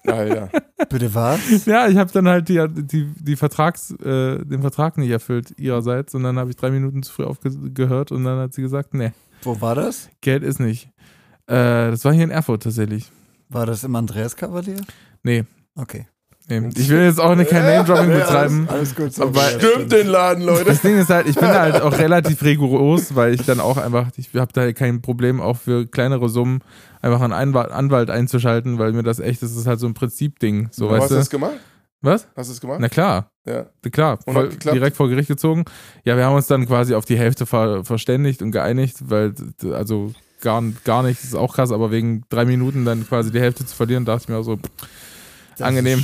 S1: Alter.
S3: Bitte was?
S2: Ja, ich habe dann halt die, die, die Vertrags, äh, den Vertrag nicht erfüllt ihrerseits und dann habe ich drei Minuten zu früh aufgehört und dann hat sie gesagt, nee,
S3: Wo war das?
S2: Geld ist nicht. Äh, das war hier in Erfurt tatsächlich.
S3: War das im Andreas Kavalier?
S2: Nee,
S3: Okay.
S2: nee. Ich will jetzt auch nicht kein Name-Dropping
S1: Ja,
S2: betreiben.
S3: Alles gut. So
S2: Aber-
S1: Stimmt den Laden, Leute.
S2: Das Ding ist halt, ich bin halt auch relativ rigoros, weil ich dann auch einfach, ich habe da kein Problem, auch für kleinere Summen einfach einen Anwalt einzuschalten, weil mir das echt, das ist halt so ein Prinzipding. So, weißt
S1: hast du? das gemacht?
S2: Was?
S1: Hast du es gemacht?
S2: Na klar.
S1: Ja.
S2: Klar, voll, direkt vor Gericht gezogen. Ja, wir haben uns dann quasi auf die Hälfte ver verständigt und geeinigt, weil, also gar, gar nicht, das ist auch krass, aber wegen drei Minuten dann quasi die Hälfte zu verlieren, dachte ich mir auch so,
S3: Das
S2: angenehm.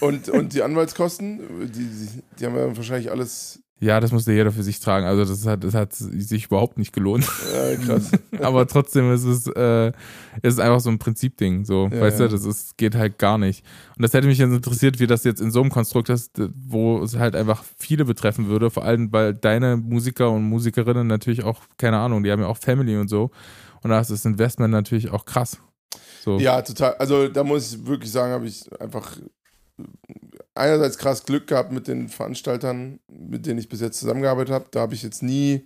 S1: Und, und die Anwaltskosten, die, die, die haben ja wahrscheinlich alles.
S2: Ja, das musste jeder für sich tragen. Also das hat, das hat sich überhaupt nicht gelohnt.
S1: Äh, krass.
S2: aber trotzdem ist es, äh, ist einfach so ein Prinzipding. So,
S1: Ja,
S2: weißt
S1: ja.
S2: du, das ist, geht halt gar nicht. Und das hätte mich jetzt interessiert, wie das jetzt in so einem Konstrukt ist, wo es halt einfach viele betreffen würde. Vor allem, weil deine Musiker und Musikerinnen natürlich auch, keine Ahnung, die haben ja auch Family und so. Und da ist das Investment natürlich auch krass. So.
S1: Ja, total. Also da muss ich wirklich sagen, habe ich einfach einerseits krass Glück gehabt mit den Veranstaltern, mit denen ich bis jetzt zusammengearbeitet habe. Da habe ich jetzt nie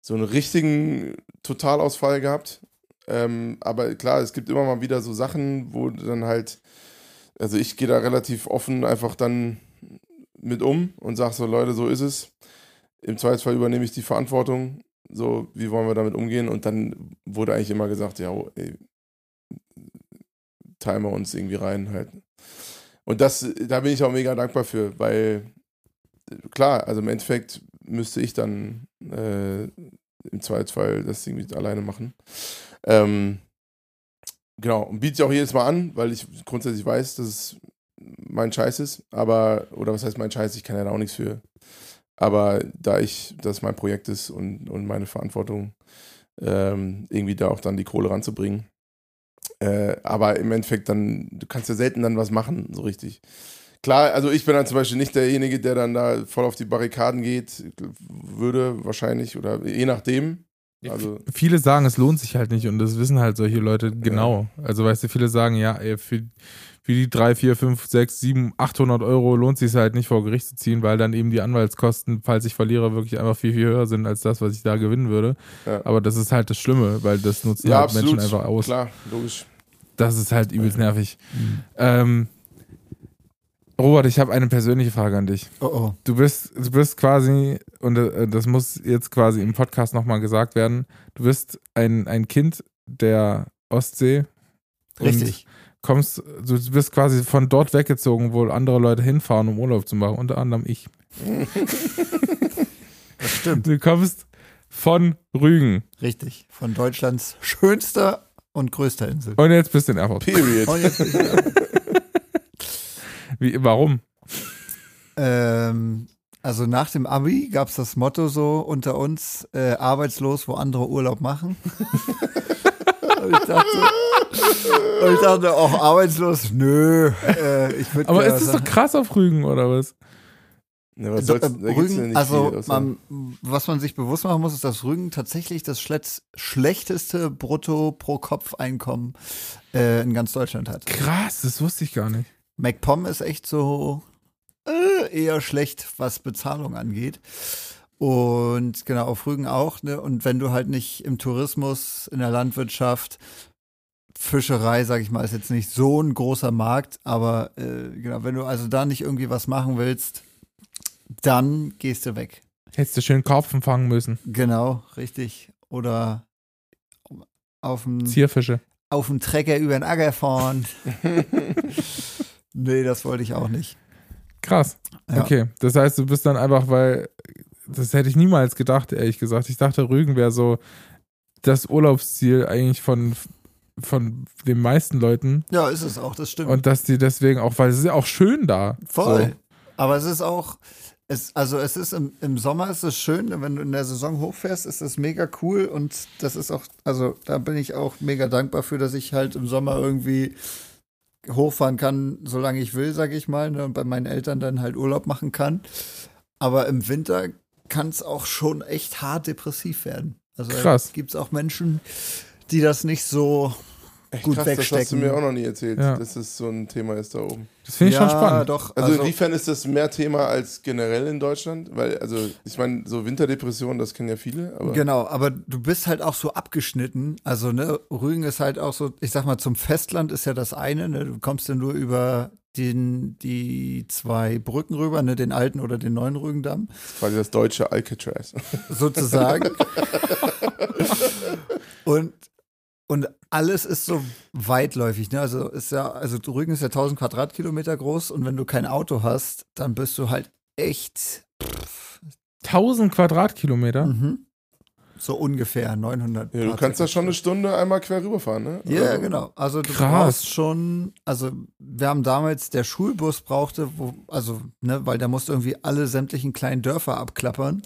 S1: so einen richtigen Totalausfall gehabt. Ähm, aber klar, es gibt immer mal wieder so Sachen, wo dann halt, also ich gehe da relativ offen einfach dann mit um und sage so, Leute, so ist es. Im Zweifelsfall übernehme ich die Verantwortung. So, wie wollen wir damit umgehen? Und dann wurde eigentlich immer gesagt, ja, oh, ey, teilen wir uns irgendwie rein halt. Und das, da bin ich auch mega dankbar für, weil klar, also im Endeffekt müsste ich dann äh, im Zweifelsfall das irgendwie alleine machen. Ähm, genau, und biete ich auch jedes Mal an, weil ich grundsätzlich weiß, dass es mein Scheiß ist, aber, oder was heißt mein Scheiß, ich kann ja da auch nichts für. Aber da ich, das mein Projekt ist und, und meine Verantwortung, ähm, irgendwie da auch dann die Kohle ranzubringen, äh, aber im Endeffekt dann, du kannst ja selten dann was machen, so richtig. Klar, also ich bin dann zum Beispiel nicht derjenige, der dann da voll auf die Barrikaden geht, würde wahrscheinlich, oder je nachdem. Also,
S2: Viele sagen, es lohnt sich halt nicht und das wissen halt solche Leute genau. Also weißt du, viele sagen, ja, ey, für, für die 3, 4, 5, 6, 7, 800 Euro lohnt sich halt nicht vor Gericht zu ziehen, weil dann eben die Anwaltskosten, falls ich verliere, wirklich einfach viel, viel höher sind als das, was ich da gewinnen würde.
S1: Ja.
S2: Aber das ist halt das Schlimme, weil das nutzen
S1: ja,
S2: halt
S1: absolut.
S2: Menschen einfach aus.
S1: Klar, logisch.
S2: Das ist halt übelst nervig. Ähm, Robert, ich habe eine persönliche Frage an dich.
S3: Oh oh.
S2: Du bist, du bist quasi, und äh, das muss jetzt quasi im Podcast nochmal gesagt werden, du bist ein, ein Kind der Ostsee. und
S3: Richtig.
S2: Kommst, du bist quasi von dort weggezogen, wo andere Leute hinfahren, um Urlaub zu machen, unter anderem ich.
S3: Das stimmt.
S2: Du kommst von Rügen
S3: Richtig. Von Deutschlands schönster und größter Insel.
S2: und jetzt bist du in Erfurt.
S1: Period.
S3: Und jetzt bin ich
S2: Wie, warum?
S3: Ähm, also nach dem Abi gab es das Motto so unter uns, äh, arbeitslos, wo andere Urlaub machen. und, ich dachte, und ich dachte auch, arbeitslos, nö. Äh, ich
S2: Aber ist es
S3: was
S2: doch krass auf Rügen oder was?
S1: Ja, was
S3: So,
S1: soll's,
S3: äh,
S1: da gibt's ja
S3: Rügen,
S1: nicht
S3: also
S1: viel,
S3: man, was man sich bewusst machen muss, ist, dass Rügen tatsächlich das schlechteste Brutto pro Kopf Einkommen äh, in ganz Deutschland hat.
S2: Krass, das wusste ich gar nicht.
S3: MacPom ist echt so äh, eher schlecht, was Bezahlung angeht. Und genau, auf Rügen auch. Ne? Und wenn du halt nicht im Tourismus, in der Landwirtschaft, Fischerei, sag ich mal, ist jetzt nicht so ein großer Markt, aber äh, genau, wenn du also da nicht irgendwie was machen willst, dann gehst du weg.
S2: Hättest du schön Karpfen fangen müssen.
S3: Genau, richtig. Oder auf dem,
S2: Zierfische.
S3: auf dem Trecker über den Acker fahren. nee, das wollte ich auch nicht.
S2: Krass.
S3: Ja.
S2: Okay, das heißt, du bist dann einfach, weil das hätte ich niemals gedacht, ehrlich gesagt. Ich dachte, Rügen wäre so das Urlaubsziel eigentlich von, von den meisten Leuten
S3: Ja, ist es auch, das stimmt.
S2: und dass die deswegen auch, weil es ist ja auch schön da.
S3: Voll. Aber es ist auch, es, also es ist im, im Sommer ist es schön, wenn du in der Saison hochfährst, ist es mega cool und das ist auch, also da bin ich auch mega dankbar für, dass ich halt im Sommer irgendwie hochfahren kann, solange ich will, sage ich mal, ne, und bei meinen Eltern dann halt Urlaub machen kann. Aber im Winter kann es auch schon echt hart depressiv werden. Also
S2: Krass.
S3: gibt es auch Menschen, die das nicht so
S1: Echt
S3: gut
S1: krass, Das hast du
S3: wegstecken.
S1: mir auch noch nie erzählt,
S2: Ja.
S1: dass es so ein Thema ist da oben.
S2: Das finde ich
S3: ja,
S2: schon spannend.
S3: doch.
S1: Also, inwiefern ist das mehr Thema als generell in Deutschland? Weil, also, ich meine, so Winterdepressionen, das kennen ja viele, aber
S3: Genau, aber du bist halt auch so abgeschnitten. Also, ne, Rügen ist halt auch so, ich sag mal, zum Festland ist ja das eine, ne? Du kommst ja nur über den, die zwei Brücken rüber, ne, den alten oder den neuen Rügendamm,
S1: quasi das deutsche Alcatraz.
S3: sozusagen. und, und alles ist so weitläufig, ne? Also ist ja, also Rügen ist ja 1000 Quadratkilometer groß und wenn du kein Auto hast, dann bist du halt echt
S2: 1000 Quadratkilometer.
S3: mhm, so ungefähr 900.
S1: Ja, du kannst da schon eine Stunde einmal quer rüberfahren, ne?
S3: Ja,
S1: Also,
S3: genau. Also du
S2: Krass.
S3: brauchst schon, also wir haben damals, der Schulbus brauchte, wo, also, ne, weil der musste irgendwie alle sämtlichen kleinen Dörfer abklappern.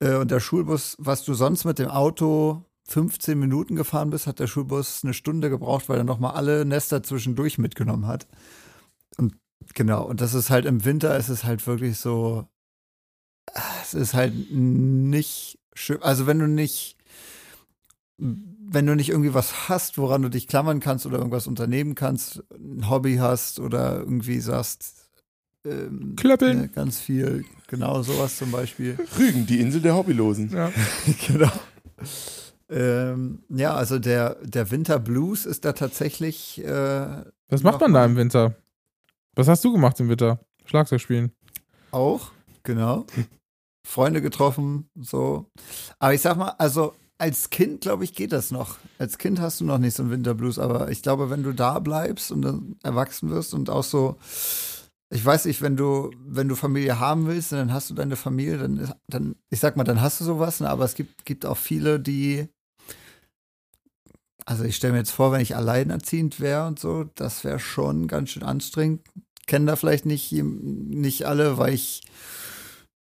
S3: Äh, und der Schulbus, was du sonst mit dem Auto 15 Minuten gefahren bist, hat der Schulbus eine Stunde gebraucht, weil er nochmal alle Nester zwischendurch mitgenommen hat. Und genau, und das ist halt im Winter, ist es halt wirklich so, es ist halt nicht schön. Also wenn du nicht, wenn du nicht irgendwie was hast, woran du dich klammern kannst oder irgendwas unternehmen kannst, ein Hobby hast oder irgendwie sagst, ähm,
S2: Klöppeln.
S3: ne, ganz viel, genau sowas zum Beispiel.
S1: Rügen, die Insel der Hobbylosen.
S2: Ja.
S3: genau. Ähm, ja, also der, der Winterblues ist da tatsächlich äh,
S2: Was macht man da im Winter? Was hast du gemacht im Winter? Schlagzeug spielen.
S3: auch, genau. Freunde getroffen, so. Aber ich sag mal, also als Kind, glaube ich, geht das noch. Als Kind hast du noch nicht so einen Winterblues, aber ich glaube, wenn du da bleibst und dann erwachsen wirst und auch so, ich weiß nicht, wenn du, wenn du Familie haben willst, dann hast du deine Familie, dann, dann ich sag mal, dann hast du sowas, ne? aber es gibt, gibt auch viele, die, also ich stelle mir jetzt vor, wenn ich alleinerziehend wäre und so, das wäre schon ganz schön anstrengend. Kennen da vielleicht nicht, nicht alle, weil ich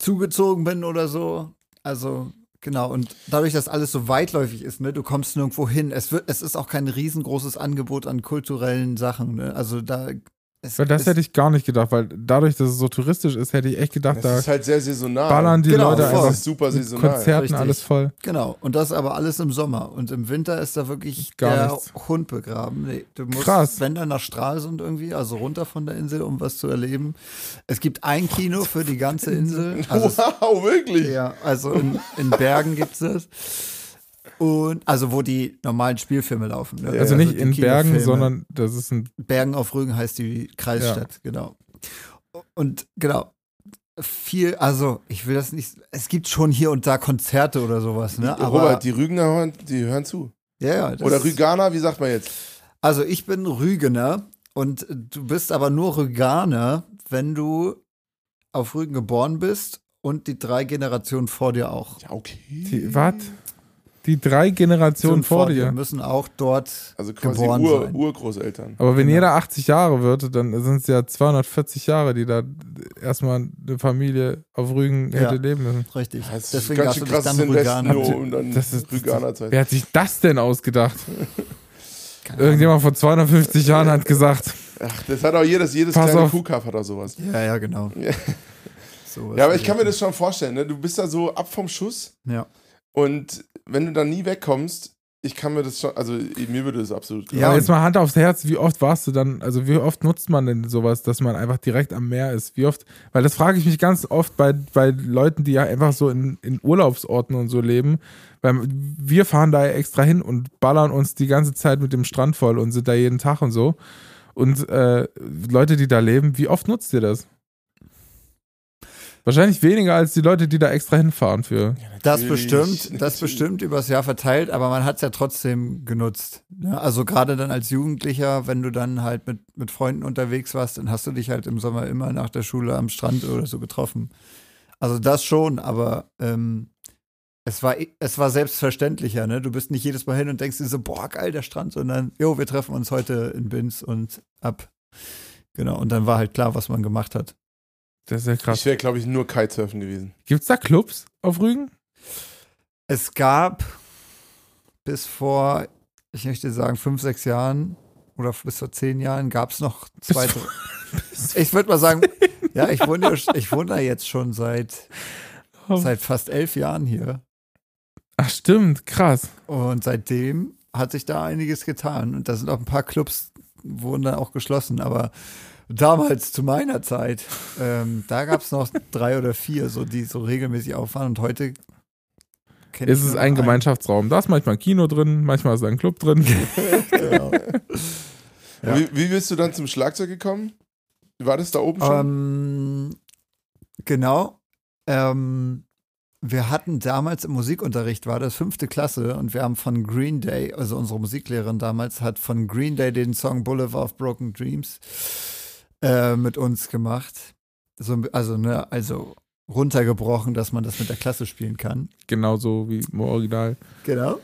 S3: zugezogen bin oder so. Also, genau. Und dadurch, dass alles so weitläufig ist, ne, du kommst nirgendwo hin. Es wird, es ist auch kein riesengroßes Angebot an kulturellen Sachen, ne? Also da. Es,
S2: das
S3: es,
S2: hätte ich gar nicht gedacht, weil dadurch, dass es so touristisch ist, hätte ich echt gedacht,
S1: Das
S2: da
S1: ist halt sehr saisonal.
S2: ballern die
S3: Genau,
S2: Leute
S3: voll.
S2: einfach
S1: Das ist super
S2: mit
S1: saisonal.
S2: Konzerten
S3: Richtig.
S2: alles voll.
S3: Genau. Und das aber alles im Sommer. Und im Winter ist da wirklich
S2: Gar
S3: der
S2: nichts.
S3: Hund begraben. Nee, du musst,
S2: Krass.
S3: wenn dann nach Stralsund irgendwie, also runter von der Insel, um was zu erleben. Es gibt ein Kino für die ganze Insel. Also
S1: wow, wirklich?
S3: Ja, also in, in Bergen gibt es das. Und also wo die normalen Spielfilme laufen. Ne?
S2: Also
S1: Ja,
S2: nicht
S3: die
S2: in Bergen, sondern das ist ein.
S3: Bergen auf Rügen heißt die Kreisstadt, genau. Und genau. Viel, also ich will das nicht. Es gibt schon hier und da Konzerte oder sowas, ne? Aber
S1: Robert, die Rügener hören, die hören zu.
S3: ja, ja, das
S1: Oder Rüganer, wie sagt man jetzt?
S3: Also ich bin Rügener und du bist aber nur Rüganer, wenn du auf Rügen geboren bist und die drei Generationen vor dir auch.
S1: Ja, okay.
S2: Was? Die drei Generationen vor dir.
S3: müssen auch dort
S1: Also quasi
S3: geboren
S1: Ur,
S3: sein.
S1: Urgroßeltern.
S2: Aber wenn
S3: Genau.
S2: jeder 80 Jahre wird, dann sind es ja 240 Jahre, die da erstmal eine Familie auf Rügen
S3: Ja.
S2: hätte leben müssen.
S3: Richtig.
S1: Das ist
S3: Deswegen
S1: ganz schön krasses
S3: dann Rüganer.
S1: nur und dann
S2: Das ist-
S1: Rüganerzeit.
S2: Wer hat sich das denn ausgedacht? Irgendjemand vor 250 Jahren hat gesagt,
S1: Ach, das hat auch jedes, jedes kleine
S2: auf.
S1: Kuhkaff hat auch sowas.
S3: Ja, ja, genau.
S1: Ja.
S3: Sowas
S1: Ja, aber ich kann mir das schon vorstellen, ne? Du bist da so ab vom Schuss.
S3: Ja.
S1: Und wenn du dann nie wegkommst, ich kann mir das schon, also mir würde das absolut
S3: Ja,
S2: aber
S3: und-
S2: jetzt mal Hand aufs Herz, wie oft warst du dann, also wie oft nutzt man denn sowas, dass man einfach direkt am Meer ist? Wie oft, weil das frage ich mich ganz oft bei, bei Leuten, die ja einfach so in, in Urlaubsorten und so leben, weil wir fahren da ja extra hin und ballern uns die ganze Zeit mit dem Strand voll und sind da jeden Tag und so. Und äh, Leute, die da leben, wie oft nutzt ihr das? Wahrscheinlich weniger als die Leute, die da extra hinfahren für.
S3: Das bestimmt, das bestimmt übers Jahr verteilt, aber man hat es ja trotzdem genutzt. Ne? Also gerade dann als Jugendlicher, wenn du dann halt mit, mit Freunden unterwegs warst, dann hast du dich halt im Sommer immer nach der Schule am Strand oder so getroffen. Also das schon, aber ähm, es war, es war selbstverständlicher, ne? Du bist nicht jedes Mal hin und denkst dir so, boah, geil, der Strand, sondern, jo, wir treffen uns heute in Binz und ab. Genau, und dann war halt klar, was man gemacht hat.
S2: Das ist ja
S1: Ich
S2: krass.
S1: wäre, glaube ich, nur Kitesurfen gewesen.
S2: Gibt's da Clubs auf Rügen?
S3: Es gab bis vor, ich möchte sagen, fünf, sechs Jahren oder bis vor zehn Jahren gab es noch zwei,
S2: Bis
S3: drei. Ich würde mal sagen, ja, ich wohne, ich wohne da jetzt schon seit, seit fast elf Jahren hier.
S2: Ach stimmt, krass.
S3: Und seitdem hat sich da einiges getan. Und da sind auch ein paar Clubs, wurden dann auch geschlossen. Aber damals, zu meiner Zeit, ähm, da gab es noch drei oder vier, so, die so regelmäßig auffahren. Und heute
S2: Ist
S3: ich
S2: es ein Gemeinschaftsraum? Da ist manchmal ein Kino drin, manchmal ist da ein Club drin.
S3: Genau. Ja.
S1: Wie, wie bist du dann zum Schlagzeug gekommen? War das da oben schon?
S3: Ähm, genau. Ähm, wir hatten damals im Musikunterricht, war das fünfte Klasse, und wir haben von Green Day, also unsere Musiklehrerin damals, hat von Green Day den Song Boulevard of Broken Dreams äh, mit uns gemacht. So, also, ne, also runtergebrochen, dass man das mit der Klasse spielen kann.
S2: Genauso wie im Original.
S3: Genau.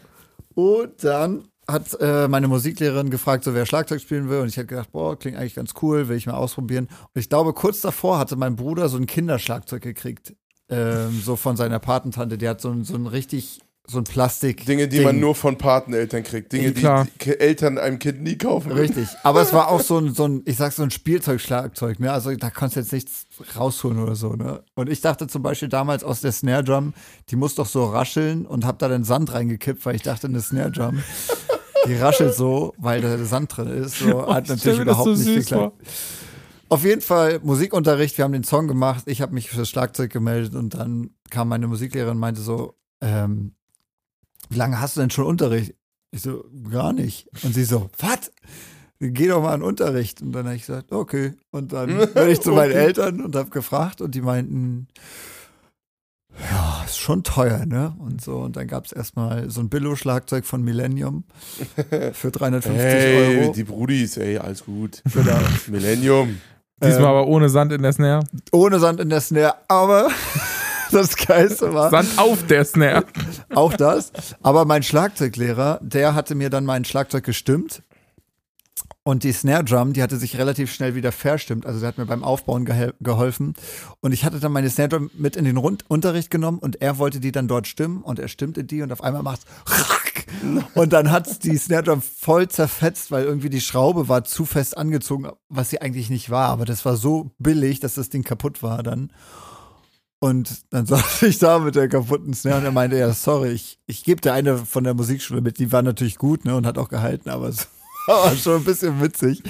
S3: Und dann hat äh, meine Musiklehrerin gefragt, so wer Schlagzeug spielen will. Und ich hätte gedacht, boah, klingt eigentlich ganz cool, will ich mal ausprobieren. Und ich glaube, kurz davor hatte mein Bruder so ein Kinderschlagzeug gekriegt. Ähm, so von seiner Patentante. Die hat so so ein richtig, so ein Plastik.
S1: Dinge, die
S3: Ding.
S1: man nur von Pateneltern kriegt. Dinge, die,
S2: Klar.
S1: die Eltern einem Kind nie kaufen.
S3: Richtig. Aber es war auch so ein, so ein, ich sag so ein Spielzeugschlagzeug, ne? Also da konntest du jetzt nichts rausholen oder so, ne? Und ich dachte zum Beispiel damals aus der Snare Drum, die muss doch so rascheln und hab da den Sand reingekippt, weil ich dachte, eine Snare Drum, die raschelt so, weil da der Sand drin ist. So, hat
S2: Ich stell
S3: natürlich überhaupt
S2: so
S3: nicht geklappt. Auf jeden Fall Musikunterricht, wir haben den Song gemacht, ich habe mich fürs Schlagzeug gemeldet und dann kam meine Musiklehrerin und meinte so, ähm, wie lange hast du denn schon Unterricht? Ich so, gar nicht. Und sie so, was? Geh doch mal in Unterricht. Und dann habe ich gesagt, okay. Und dann bin ich zu meinen
S1: Okay.
S3: Eltern und habe gefragt und die meinten, ja, ist schon teuer, ne? Und so. Und dann gab es erstmal so ein Billo-Schlagzeug von Millennium für 350
S1: Hey,
S3: Euro.
S1: die Brudis, ey, alles gut.
S3: Genau.
S1: Millennium.
S2: Diesmal
S3: Ähm,
S2: aber ohne Sand in der Snare.
S3: ohne Sand in der Snare, aber das Geilste war
S2: Sand auf der Snare.
S3: auch das. Aber mein Schlagzeuglehrer, der hatte mir dann mein Schlagzeug gestimmt. Und die Snare Drum, die hatte sich relativ schnell wieder verstimmt. Also der hat mir beim Aufbauen gehel- geholfen. Und ich hatte dann meine Snare Drum mit in den Rund Unterricht genommen und er wollte die dann dort stimmen und er stimmte die und auf einmal macht's und dann hat's die Snare Drum voll zerfetzt, weil irgendwie die Schraube war zu fest angezogen, was sie eigentlich nicht war. Aber das war so billig, dass das Ding kaputt war dann. Und dann saß ich da mit der kaputten Snare und er meinte, ja, sorry, ich, ich gebe dir eine von der Musikschule mit, die war natürlich gut, ne, und hat auch gehalten, aber es war schon ein bisschen witzig.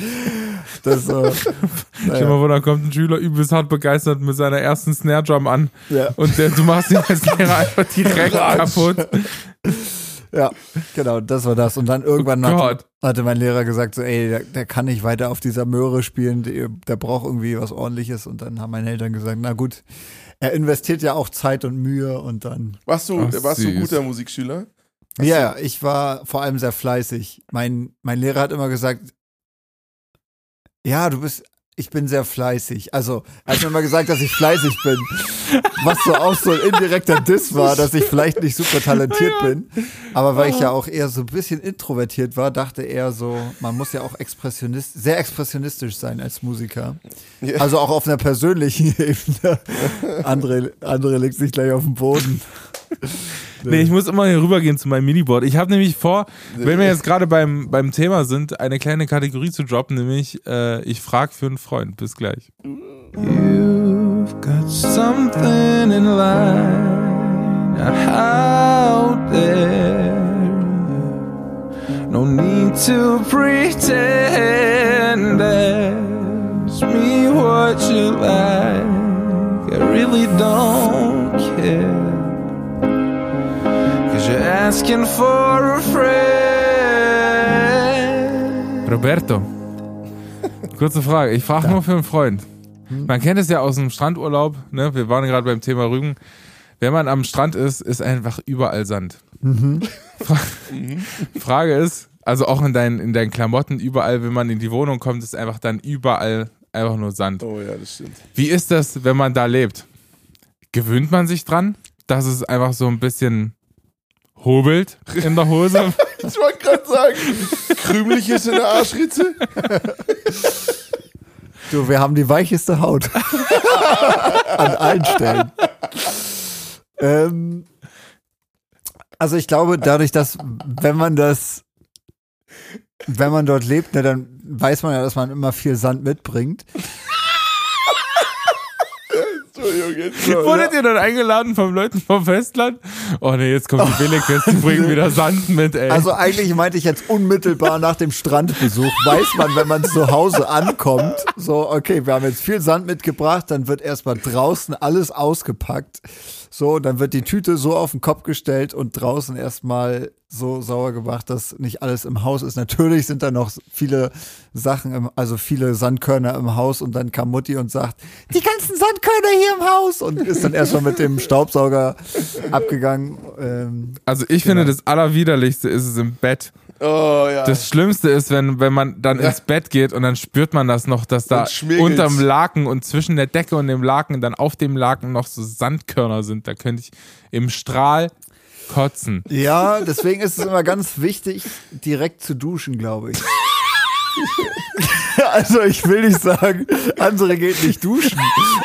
S3: Das, äh,
S2: Stell
S3: naja,
S2: mal vor, da kommt ein Schüler übelst hart begeistert mit seiner ersten Snare Drum an
S3: ja,
S2: und der, du machst die Snare einfach direkt kaputt.
S3: ja, genau, das war das. Und dann irgendwann
S2: Oh
S3: hatte, hatte mein Lehrer gesagt, so, ey, der, der kann nicht weiter auf dieser Möhre spielen, der, der braucht irgendwie was ordentliches. Und dann haben meine Eltern gesagt, na gut, er investiert ja auch Zeit und Mühe und dann,
S1: Warst du,
S2: Ach,
S1: warst du ein guter Musikschüler?
S3: Ja, ja, ich war vor allem sehr fleißig. Mein, mein Lehrer hat immer gesagt, ja, du bist, ich bin sehr fleißig. Also, er hat mir immer gesagt, dass ich fleißig bin. Was so auch so ein indirekter Diss war, dass ich vielleicht nicht super talentiert bin. Aber weil ich ja auch eher so ein bisschen introvertiert war, dachte er so, man muss ja auch expressionist, sehr expressionistisch sein als Musiker.
S1: Ja.
S3: Also auch auf einer persönlichen Ebene. Andere, andere legt sich gleich auf den Boden.
S2: Nee, ich muss immer hier rübergehen zu meinem Miniboard. Ich habe nämlich vor, wenn wir jetzt gerade beim, beim Thema sind, eine kleine Kategorie zu droppen, nämlich äh, ich frage für einen Freund. Bis gleich. You've got something in line out there. No need to pretend. Ask me what you like. I really don't care. You're asking for a friend. Roberto, kurze Frage. Ich frage nur für einen Freund. Man kennt es ja aus dem Strandurlaub, ne? Wir waren gerade beim Thema Rügen. Wenn man am Strand ist, ist einfach überall Sand. Fra Frage ist, also auch in deinen, in deinen Klamotten, überall, wenn man in die Wohnung kommt, ist einfach dann überall einfach nur Sand.
S1: Oh ja, das stimmt.
S2: Wie ist das, wenn man da lebt? Gewöhnt man sich dran, dass es einfach so ein bisschen hobelt in der Hose?
S1: Ich wollte gerade sagen, krümelig ist in der Arschritze.
S3: Du, wir haben die weicheste Haut. An allen Stellen. Ähm, also ich glaube, dadurch, dass, wenn man das, wenn man dort lebt, ne, dann weiß man ja, dass man immer viel Sand mitbringt.
S1: Entschuldigung.
S2: Wurdet ihr dann eingeladen von Leuten vom Festland? Oh ne, jetzt kommt die Billigfest, die bringen wieder Sand mit, ey.
S3: Also eigentlich meinte ich jetzt unmittelbar nach dem Strandbesuch, weiß man, wenn man zu Hause ankommt, so, okay, wir haben jetzt viel Sand mitgebracht, dann wird erstmal draußen alles ausgepackt. So, dann wird die Tüte so auf den Kopf gestellt und draußen erstmal so sauer gemacht, dass nicht alles im Haus ist. Natürlich sind da noch viele Sachen, im, also viele Sandkörner im Haus und dann kam Mutti und sagt, die ganzen Sandkörner hier im Haus und ist dann erstmal mit dem Staubsauger abgegangen. Ähm,
S2: also ich
S3: Genau.
S2: finde, das Allerwiderlichste ist es im Bett.
S1: Oh ja.
S2: Das Schlimmste ist, wenn, wenn man dann ins Bett geht und dann spürt man das noch, dass da unterm Laken und zwischen der Decke und dem Laken dann auf dem Laken noch so Sandkörner sind. Da könnte ich im Strahl kotzen.
S3: Ja, deswegen ist es immer ganz wichtig, direkt zu duschen, glaube ich. also ich will nicht sagen, andere geht nicht duschen.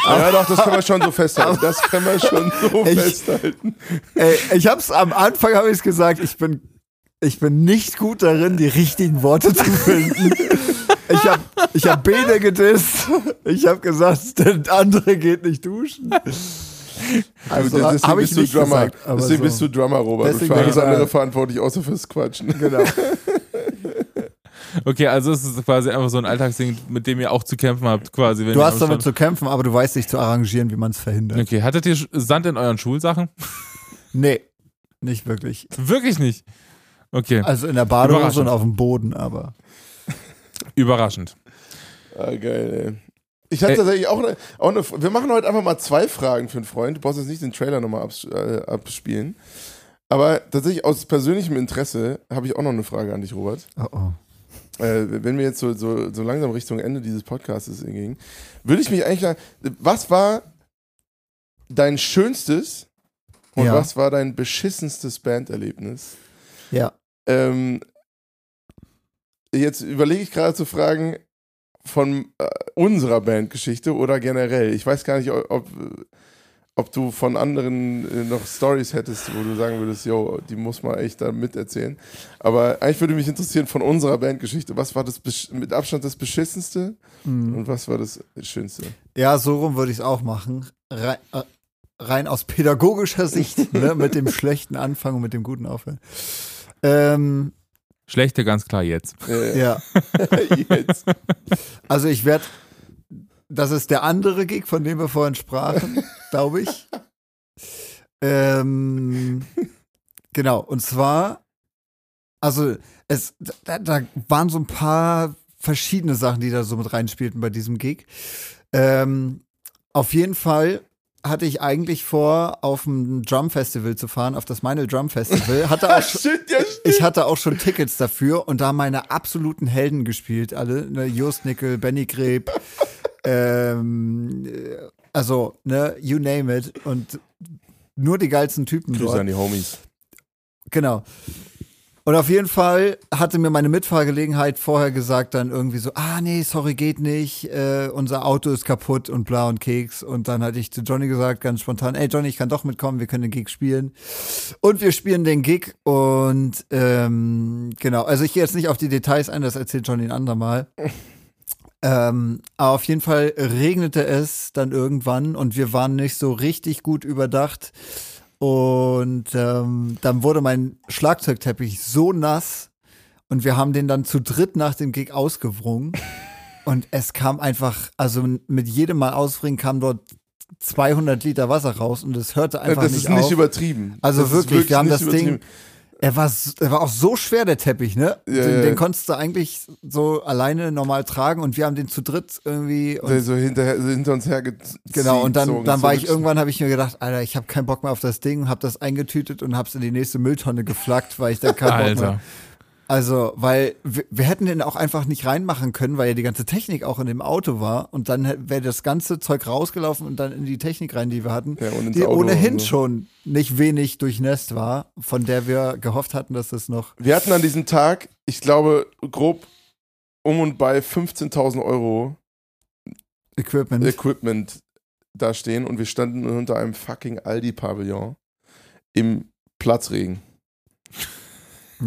S1: ja, doch, das können wir schon so festhalten. Das können wir schon so
S3: Ich-
S1: festhalten.
S3: Ey, ich hab's am Anfang habe ich gesagt, ich bin ich bin nicht gut darin, die richtigen Worte zu finden. Ich habe ich hab Bene gedisst. Ich habe gesagt, der andere geht nicht duschen. Also
S1: deswegen
S3: habe ich
S1: bist du
S3: nicht
S1: Drummer.
S3: gesagt. Aber
S1: deswegen
S3: so.
S1: bist du Drummer, Robert.
S3: Deswegen
S1: und für alles andere verantwortlich, außer fürs Quatschen.
S3: Genau.
S2: Okay, also es ist quasi einfach so ein Alltagsding, mit dem ihr auch zu kämpfen habt, quasi. Wenn
S3: Du hast
S2: am
S3: damit zu kämpfen, aber du weißt dich zu arrangieren, wie man es verhindert.
S2: Okay, hattet ihr Sand in euren Schulsachen?
S3: Nee, nicht wirklich.
S2: Wirklich nicht. Okay,
S3: Also in der Badehose und auf dem Boden, aber.
S2: überraschend.
S1: Ah, geil, ey. Ich hatte tatsächlich auch eine, auch eine. Wir machen heute einfach mal zwei Fragen für einen Freund. Du brauchst jetzt nicht den Trailer nochmal abs äh, abspielen. Aber tatsächlich aus persönlichem Interesse habe ich auch noch eine Frage an dich, Robert.
S3: Oh oh.
S1: Äh, wenn wir jetzt so, so, so langsam Richtung Ende dieses Podcasts gingen, würde ich mich eigentlich sagen, was war dein schönstes und
S3: Ja.
S1: was war dein beschissenstes Banderlebnis?
S3: Ja.
S1: Ähm, jetzt überlege ich gerade zu fragen, von äh, unserer Bandgeschichte oder generell. Ich weiß gar nicht, ob, ob du von anderen äh, noch Stories hättest, wo du sagen würdest, yo, die muss man echt da miterzählen. Aber eigentlich würde mich interessieren von unserer Bandgeschichte. Was war das mit Abstand das Beschissenste
S3: Mhm.
S1: und was war das Schönste?
S3: Ja, so rum würde ich es auch machen. Rein, äh, rein aus pädagogischer Sicht, ne, mit dem schlechten Anfang und mit dem guten Aufhören. Ähm,
S2: Schlechte ganz klar jetzt.
S1: Äh,
S3: ja,
S1: jetzt.
S3: also ich werde, das ist der andere Gig, von dem wir vorhin sprachen, glaube ich. Ähm, genau, und zwar, also es, da, da waren so ein paar verschiedene Sachen, die da so mit reinspielten bei diesem Gig. Ähm, auf jeden Fall hatte ich eigentlich vor, auf ein Drum Festival zu fahren, auf das Meinl Drum Festival. Hatte auch schon,
S1: ja,
S3: ich hatte auch schon Tickets dafür und da meine absoluten Helden gespielt, alle. Ne, Just Nickel, Benny Greb, ähm, äh, also, ne, you name it. Und nur die geilsten Typen
S1: Grüße
S3: dort.
S1: an die Homies.
S3: Genau. Und auf jeden Fall hatte mir meine Mitfahrgelegenheit vorher gesagt, dann irgendwie so, ah nee, sorry, geht nicht, äh, unser Auto ist kaputt und bla und Keks. Und dann hatte ich zu Johnny gesagt, ganz spontan, ey Johnny, ich kann doch mitkommen, wir können den Gig spielen. Und wir spielen den Gig und ähm, genau, also ich gehe jetzt nicht auf die Details ein, das erzählt Johnny ein andermal. Ähm, aber auf jeden Fall regnete es dann irgendwann und wir waren nicht so richtig gut überdacht. Und ähm, dann wurde mein Schlagzeugteppich so nass und wir haben den dann zu dritt nach dem Gig ausgewrungen. Und es kam einfach, also mit jedem Mal auswringen kam dort 200 Liter Wasser raus und es hörte einfach
S1: das
S3: nicht
S1: ist nicht
S3: auf.
S1: übertrieben.
S3: Also
S1: das ist
S3: wirklich, wir haben
S1: nicht
S3: das Ding. Er war, er war auch so schwer, der Teppich, ne?
S1: Ja,
S3: den,
S1: ja.
S3: den konntest du eigentlich so alleine normal tragen und wir haben den zu dritt irgendwie. Und
S1: Der so hinter, hinter uns hergezogen.
S3: Genau, und dann, dann war ich irgendwann, habe ich mir gedacht, Alter, ich habe keinen Bock mehr auf das Ding, habe das eingetütet und habe es in die nächste Mülltonne geflackt, weil ich da keinen Bock mehr. Also, weil wir, wir hätten den auch einfach nicht reinmachen können, weil ja die ganze Technik auch in dem Auto war und dann wäre das ganze Zeug rausgelaufen und dann in die Technik rein, die wir hatten,
S1: Ja,
S3: die
S1: Auto
S3: ohnehin
S1: so.
S3: schon nicht wenig durchnässt war, von der wir gehofft hatten, dass das noch
S1: Wir hatten an diesem Tag, ich glaube, grob um und bei 15.000 Euro
S3: Equipment.
S1: Equipment da stehen und wir standen unter einem fucking Aldi-Pavillon im Platzregen.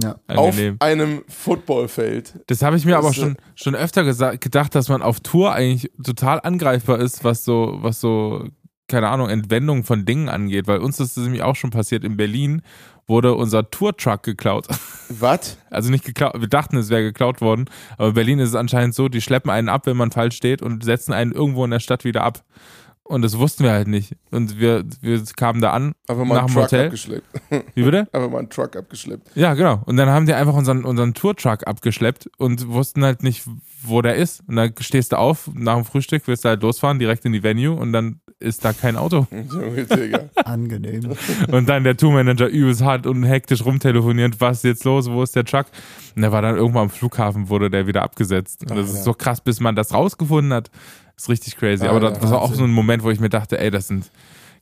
S3: Ja.
S2: Angenehm.
S1: Auf einem Footballfeld.
S2: Das habe ich mir
S1: Das
S2: aber auch
S1: ist,
S2: schon, schon öfter gedacht, dass man auf Tour eigentlich total angreifbar ist, was so, was so, keine Ahnung, Entwendung von Dingen angeht. Weil uns ist das nämlich auch schon passiert. In Berlin wurde unser Tour-Truck geklaut.
S1: Was?
S2: Also nicht geklaut, wir dachten, es wäre geklaut worden. Aber in Berlin ist es anscheinend so, die schleppen einen ab, wenn man falsch steht und setzen einen irgendwo in der Stadt wieder ab. Und das wussten wir halt nicht. Und wir, wir kamen da an,
S1: Einfach mal
S2: Nach
S1: einen
S2: dem
S1: Truck
S2: Hotel?
S1: abgeschleppt.
S2: wie bitte?
S1: Einfach mal einen Truck abgeschleppt.
S2: Ja, genau. Und dann haben die einfach unseren, unseren Tour-Truck abgeschleppt und wussten halt nicht, wo der ist. Und dann stehst du auf, nach dem Frühstück willst du halt losfahren, direkt in die Venue und dann ist da kein Auto.
S1: Junge, Digga.
S3: Angenehm.
S2: Und dann der Tourmanager übelst hart und hektisch rumtelefoniert, was ist jetzt los, wo ist der Truck? Und der war dann irgendwann am Flughafen, wurde der wieder abgesetzt. Und das
S1: Alter.
S2: ist so krass, bis man das rausgefunden hat. Ist richtig crazy. Aber
S1: Alter,
S2: das war auch so ein Moment, wo ich mir dachte, ey, das sind,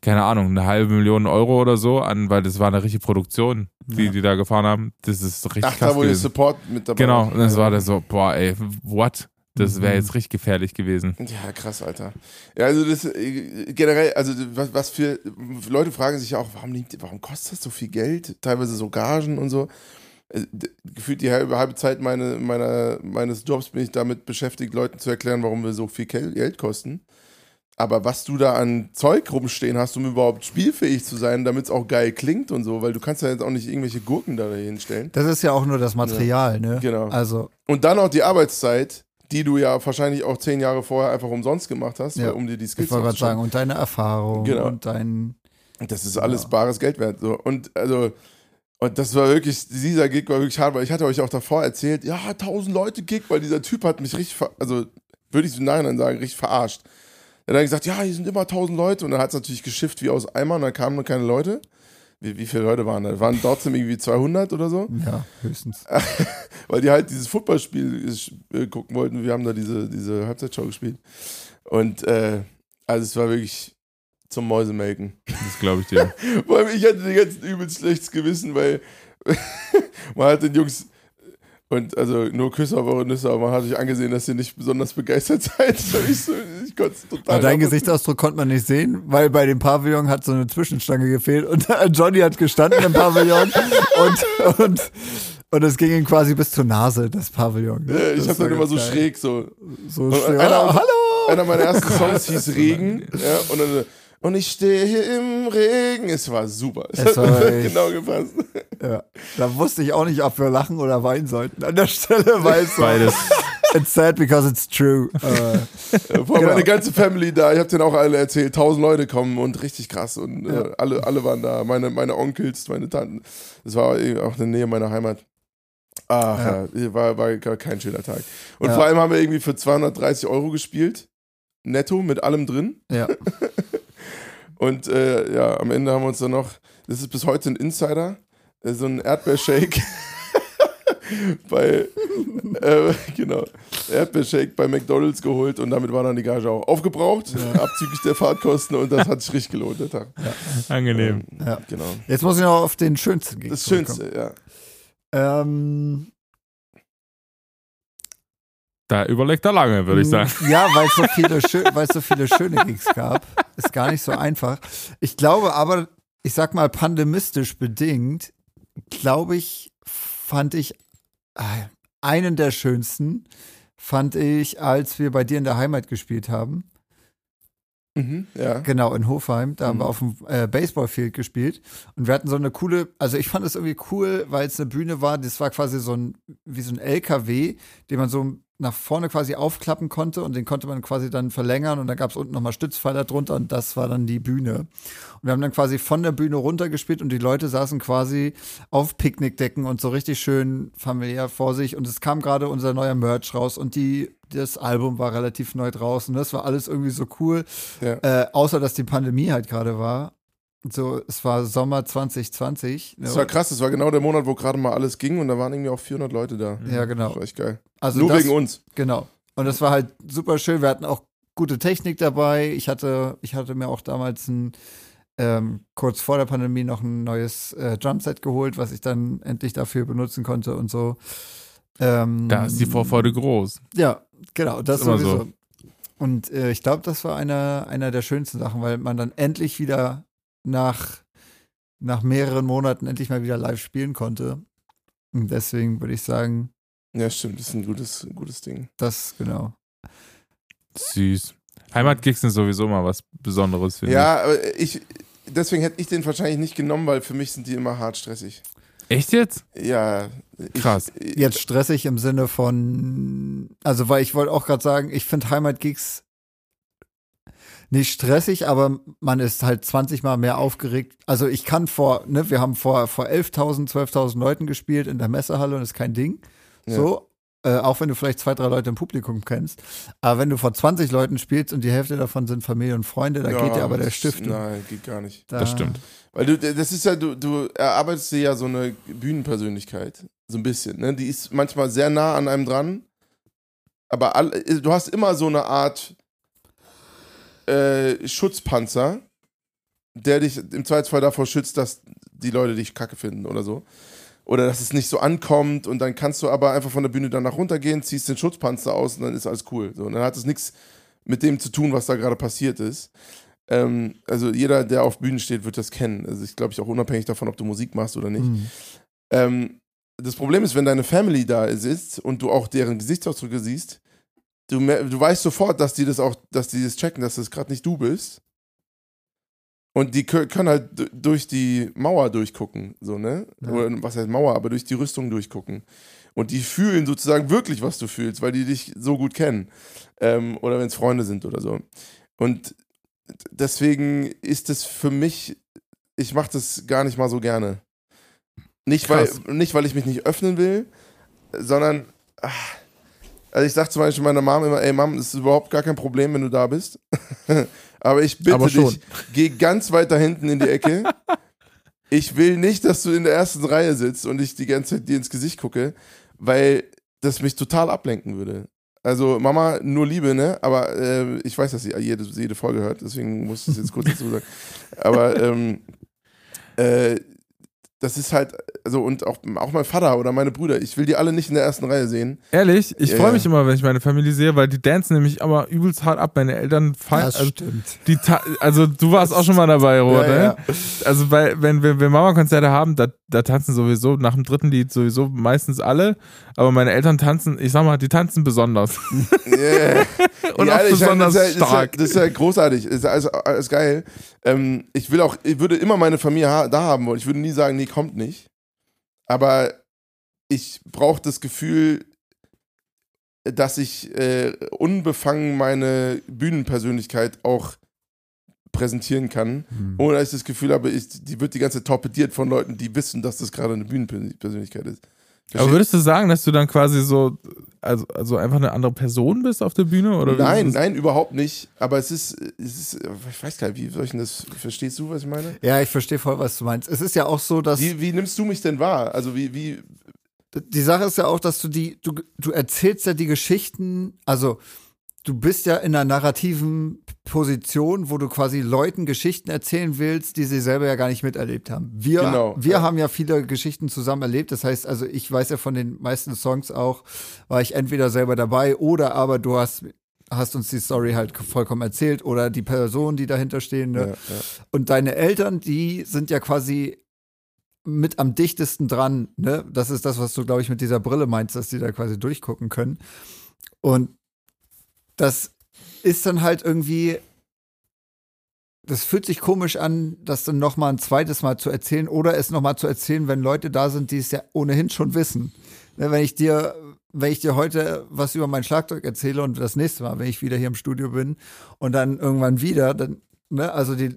S2: keine Ahnung, eine halbe Million Euro oder so an, weil das war eine richtige Produktion, die
S3: Ja.
S2: die da gefahren haben. Das ist richtig
S1: Ach,
S2: krass
S1: da der
S2: gewesen.
S1: Support mit dabei
S2: Genau, und das war der so, boah, ey, what? Das wäre
S3: Mhm.
S2: jetzt richtig gefährlich gewesen.
S1: Ja, krass, Alter. Ja, also das äh, generell, also was, was für Leute fragen sich auch, warum, warum kostet das so viel Geld? Teilweise so Gagen und so. Äh, Gefühlt die halbe, halbe Zeit meine, meiner, meines Jobs bin ich damit beschäftigt, Leuten zu erklären, warum wir so viel Geld kosten. Aber was du da an Zeug rumstehen hast, um überhaupt spielfähig zu sein, damit es auch geil klingt und so, weil du kannst ja jetzt auch nicht irgendwelche Gurken da hinstellen.
S3: Das ist ja auch nur das Material, ne?
S1: Genau.
S3: Also,
S1: Und dann auch die Arbeitszeit, die du ja wahrscheinlich auch zehn Jahre vorher einfach umsonst gemacht hast,
S3: Ja.
S1: weil- um dir die Skills
S3: ich wollte gerade sagen, und deine Erfahrung
S1: Genau.
S3: und dein.
S1: Das ist alles
S3: Ja.
S1: bares Geld wert. So. Und also, und das war wirklich, dieser Gig war wirklich hart, weil ich hatte euch auch davor erzählt, ja, 1000 Leute Gig, weil dieser Typ hat mich richtig, ver also würde ich im Nachhinein sagen, richtig verarscht. Er hat dann gesagt, ja, hier sind immer 1000 Leute und dann hat es natürlich geschifft wie aus Eimer und dann kamen nur keine Leute. Wie, wie viele Leute waren da? Waren trotzdem irgendwie 200 oder so,
S3: Ja, höchstens.
S1: weil die halt dieses Footballspiel äh, gucken wollten. Wir haben da diese, diese Halbzeitshow gespielt. Und äh, also es war wirklich zum Mäusemelken.
S2: Das glaube ich dir.
S1: Vor allem, ich hatte die ganzen übelst schlechtes Gewissen, weil man hat den Jungs und also nur Küsse auf eure Nüsse, aber man hat sich angesehen, dass ihr nicht besonders begeistert seid. Ich, so, ich konnte es total.
S3: Aber dein
S1: nachvollziehen.
S3: Gesichtsausdruck konnte man nicht sehen, weil bei dem Pavillon hat so eine Zwischenstange gefehlt und Johnny hat gestanden im Pavillon und, und, und es ging ihm quasi bis zur Nase, das Pavillon. ne?
S1: Ja, ich habe dann immer so
S3: geil.
S1: schräg so.
S3: So schräg.
S1: einer-
S3: Ah, hallo!
S1: Einer meiner ersten Songs hieß Regen. Ja, und dann und ich stehe hier im Regen. Es war super. Es,
S3: Es
S1: hat
S3: war echt-
S1: genau gepasst.
S3: Ja. Da wusste ich auch nicht, ob wir lachen oder weinen sollten. An der Stelle, weil es so,
S2: Beides.
S3: it's sad because it's true. Äh,
S1: Ja, Vor allem
S3: Genau.
S1: meine ganze Family da, ich habe denen auch alle erzählt, tausend Leute kommen und richtig krass und äh, alle, alle waren da, meine, meine Onkels, meine Tanten. Das war eben auch in der Nähe meiner Heimat. Ach ja, war, war gar kein schöner Tag. Und
S3: Ja.
S1: vor allem haben wir irgendwie für 230 Euro gespielt, netto mit allem drin.
S3: ja.
S1: Und äh, ja, am Ende haben wir uns dann noch, das ist bis heute ein Insider, äh, so ein Erdbeershake. bei, äh, genau, Erdbeershake bei McDonalds geholt und damit war dann die Gage auch aufgebraucht, abzüglich der Fahrtkosten und das hat sich richtig gelohnt, der Tag.
S2: Angenehm.
S3: Ja.
S1: Genau.
S3: Jetzt muss ich noch auf den schönsten Gig
S1: Das. Schönste, ja.
S3: Ähm,
S2: Da überlegt er lange, würde ich sagen.
S3: Ja, weil es so viele, weil es so viele schöne Gigs gab. Ist gar nicht so einfach. Ich glaube aber, ich sag mal pandemistisch bedingt, glaube ich, fand ich äh, einen der schönsten, fand ich, als wir bei dir in der Heimat gespielt haben.
S1: Mhm, ja.
S3: Genau, in Hofheim. Da haben
S1: Mhm.
S3: wir auf dem äh, Baseballfield gespielt. Und wir hatten so eine coole, also ich fand es irgendwie cool, weil es eine Bühne war, das war quasi so ein, wie so ein LKW, den man so nach vorne quasi aufklappen konnte und den konnte man quasi dann verlängern und dann gab es unten nochmal Stützpfeiler drunter und das war dann die Bühne. Und wir haben dann quasi von der Bühne runtergespielt und die Leute saßen quasi auf Picknickdecken und so richtig schön familiär vor sich und es kam gerade unser neuer Merch raus und die, das Album war relativ neu draußen. Das war alles irgendwie so cool.
S1: ja.
S3: Äh, außer dass die Pandemie halt gerade war. So, es war Sommer 2020.
S1: Das war krass, das war genau der Monat, wo gerade mal alles ging und da waren irgendwie auch 400 Leute da.
S3: Ja, genau.
S1: Das war echt geil.
S3: Also
S1: Nur
S3: das,
S1: wegen uns.
S3: Genau. Und das war halt super schön. Wir hatten auch gute Technik dabei. Ich hatte, ich hatte mir auch damals ein, ähm, kurz vor der Pandemie noch ein neues äh, Drumset geholt, was ich dann endlich dafür benutzen konnte und so. Ähm,
S2: Da ist die Vorfreude groß.
S3: Ja, genau, das
S2: Ist immer
S3: sowieso.
S2: so.
S3: Und äh, ich glaube, das war einer, einer der schönsten Sachen, weil man dann endlich wieder nach, nach mehreren Monaten endlich mal wieder live spielen konnte. Und deswegen würde ich sagen,
S1: Ja, stimmt, das ist ein gutes, ein gutes Ding.
S3: das genau.
S2: Süß. Heimatgigs sind sowieso mal was Besonderes, finde
S1: Ja, aber ich, deswegen hätte ich den wahrscheinlich nicht genommen, weil für mich sind die immer hart stressig.
S2: Echt jetzt?
S1: Ja. Ich,
S2: Krass.
S3: Jetzt stressig im Sinne von, also weil ich wollte auch gerade sagen, ich finde Heimatgigs nicht stressig, aber man ist halt 20 Mal mehr aufgeregt. Also ich kann vor, ne, wir haben vor, vor 11.000, 12.000 Leuten gespielt in der Messehalle und ist kein Ding.
S1: Ja.
S3: So, äh, auch wenn du vielleicht zwei, drei Leute im Publikum kennst. Aber wenn du vor 20 Leuten spielst und die Hälfte davon sind Familie und Freunde, da geht dir aber der Stift.
S1: Nein, geht gar nicht.
S3: Da-
S2: Das stimmt.
S1: Weil du, das ist ja, du, du erarbeitest dir ja so eine Bühnenpersönlichkeit. So ein bisschen, ne? Die ist manchmal sehr nah an einem dran. Aber all, du hast immer so eine Art äh, Schutzpanzer, der dich im Zweifelsfall davor schützt, dass die Leute dich kacke finden oder so. Oder dass es nicht so ankommt und dann kannst du aber einfach von der Bühne danach runtergehen, ziehst den Schutzpanzer aus und dann ist alles cool. So, und dann hat es nichts mit dem zu tun, was da gerade passiert ist. Ähm, also jeder, der auf Bühnen steht, wird das kennen. Also ich glaube ich auch unabhängig davon, ob du Musik machst oder nicht.
S3: Mhm.
S1: Ähm, das Problem ist, wenn deine Family da sitzt und du auch deren Gesichtsausdrücke siehst, du, du weißt sofort, dass die das auch, dass die das checken, dass das gerade nicht du bist. Und die kö- können halt durch die Mauer durchgucken, so, ne?
S3: Ja.
S1: Oder was heißt Mauer, aber durch die Rüstung durchgucken. Und die fühlen sozusagen wirklich, was du fühlst, weil die dich so gut kennen. Ähm, oder wenn es Freunde sind oder so. Und deswegen ist es für mich, ich mache das gar nicht mal so gerne. Nicht weil, nicht, weil ich mich nicht öffnen will, sondern, ah, also ich sag zum Beispiel meiner Mom immer, ey Mom, es ist überhaupt gar kein Problem, wenn du da bist. Aber ich bitte
S2: Aber
S1: dich, geh ganz weit da hinten in die Ecke. Ich will nicht, dass du in der ersten Reihe sitzt und ich die ganze Zeit dir ins Gesicht gucke, weil das mich total ablenken würde. Also Mama, nur Liebe, ne? Aber äh, ich weiß, dass sie jede, jede Folge hört, deswegen muss ich es jetzt kurz dazu sagen. Aber ähm, äh, das ist halt, also und auch, auch mein Vater oder meine Brüder, ich will die alle nicht in der ersten Reihe sehen.
S2: Ehrlich, ich
S1: Ja,
S2: freue mich immer, wenn ich meine Familie sehe, weil die dancen nämlich aber übelst hart ab. Meine Eltern fallen.
S3: Das
S2: Also,
S3: stimmt.
S2: die also du warst auch schon mal dabei, Robert,
S3: Ja,
S2: ne?
S3: ja.
S2: Also bei, wenn wir, wir Mama-Konzerte haben, da, da tanzen sowieso nach dem dritten Lied sowieso meistens alle. Aber meine Eltern tanzen, ich sag mal, die tanzen besonders.
S1: Yeah.
S2: Und
S1: Ja,
S2: auch
S1: meine,
S2: besonders
S1: ja,
S2: stark.
S1: Das ist ja, das ist ja großartig, das ist ja alles, alles geil. Ähm, ich will auch, ich würde immer meine Familie ha da haben wollen. Ich würde nie sagen, nee, kommt nicht. Aber ich brauche das Gefühl, dass ich äh, unbefangen meine Bühnenpersönlichkeit auch präsentieren kann,
S3: Hm.
S1: ohne dass ich das Gefühl habe, ich, die wird die ganze Zeit torpediert von Leuten, die wissen, dass das gerade eine Bühnenpersönlichkeit ist.
S2: Aber würdest du sagen, dass du dann quasi so, also, also einfach eine andere Person bist auf der Bühne? Oder
S1: nein, nein, überhaupt nicht. Aber es ist, es ist, ich weiß gar nicht, wie soll ich denn das, verstehst du, was ich meine?
S3: Ja, ich verstehe voll, was du meinst. Es ist ja auch so, dass
S1: Wie, wie nimmst du mich denn wahr? Also wie, wie,
S3: die Sache ist ja auch, dass du die, du, du erzählst ja die Geschichten, also du bist ja in einer narrativen Position, wo du quasi Leuten Geschichten erzählen willst, die sie selber ja gar nicht miterlebt haben. Wir,
S1: Genau,
S3: wir
S1: ja.
S3: haben ja viele Geschichten zusammen erlebt. Das heißt, also ich weiß ja von den meisten Songs auch, war ich entweder selber dabei oder aber du hast hast uns die Story halt vollkommen erzählt oder die Personen, die dahinter stehen. Ne?
S1: ja, ja.
S3: Und deine Eltern, die sind ja quasi mit am dichtesten dran. Ne? Das ist das, was du, glaube ich, mit dieser Brille meinst, dass die da quasi durchgucken können. Und das ist dann halt irgendwie, das fühlt sich komisch an, das dann noch mal ein zweites Mal zu erzählen oder es noch mal zu erzählen, wenn Leute da sind, die es ja ohnehin schon wissen. Ne, wenn ich dir, wenn ich dir heute was über mein Schlagzeug erzähle und das nächste Mal, wenn ich wieder hier im Studio bin und dann irgendwann wieder, dann, ne, also die,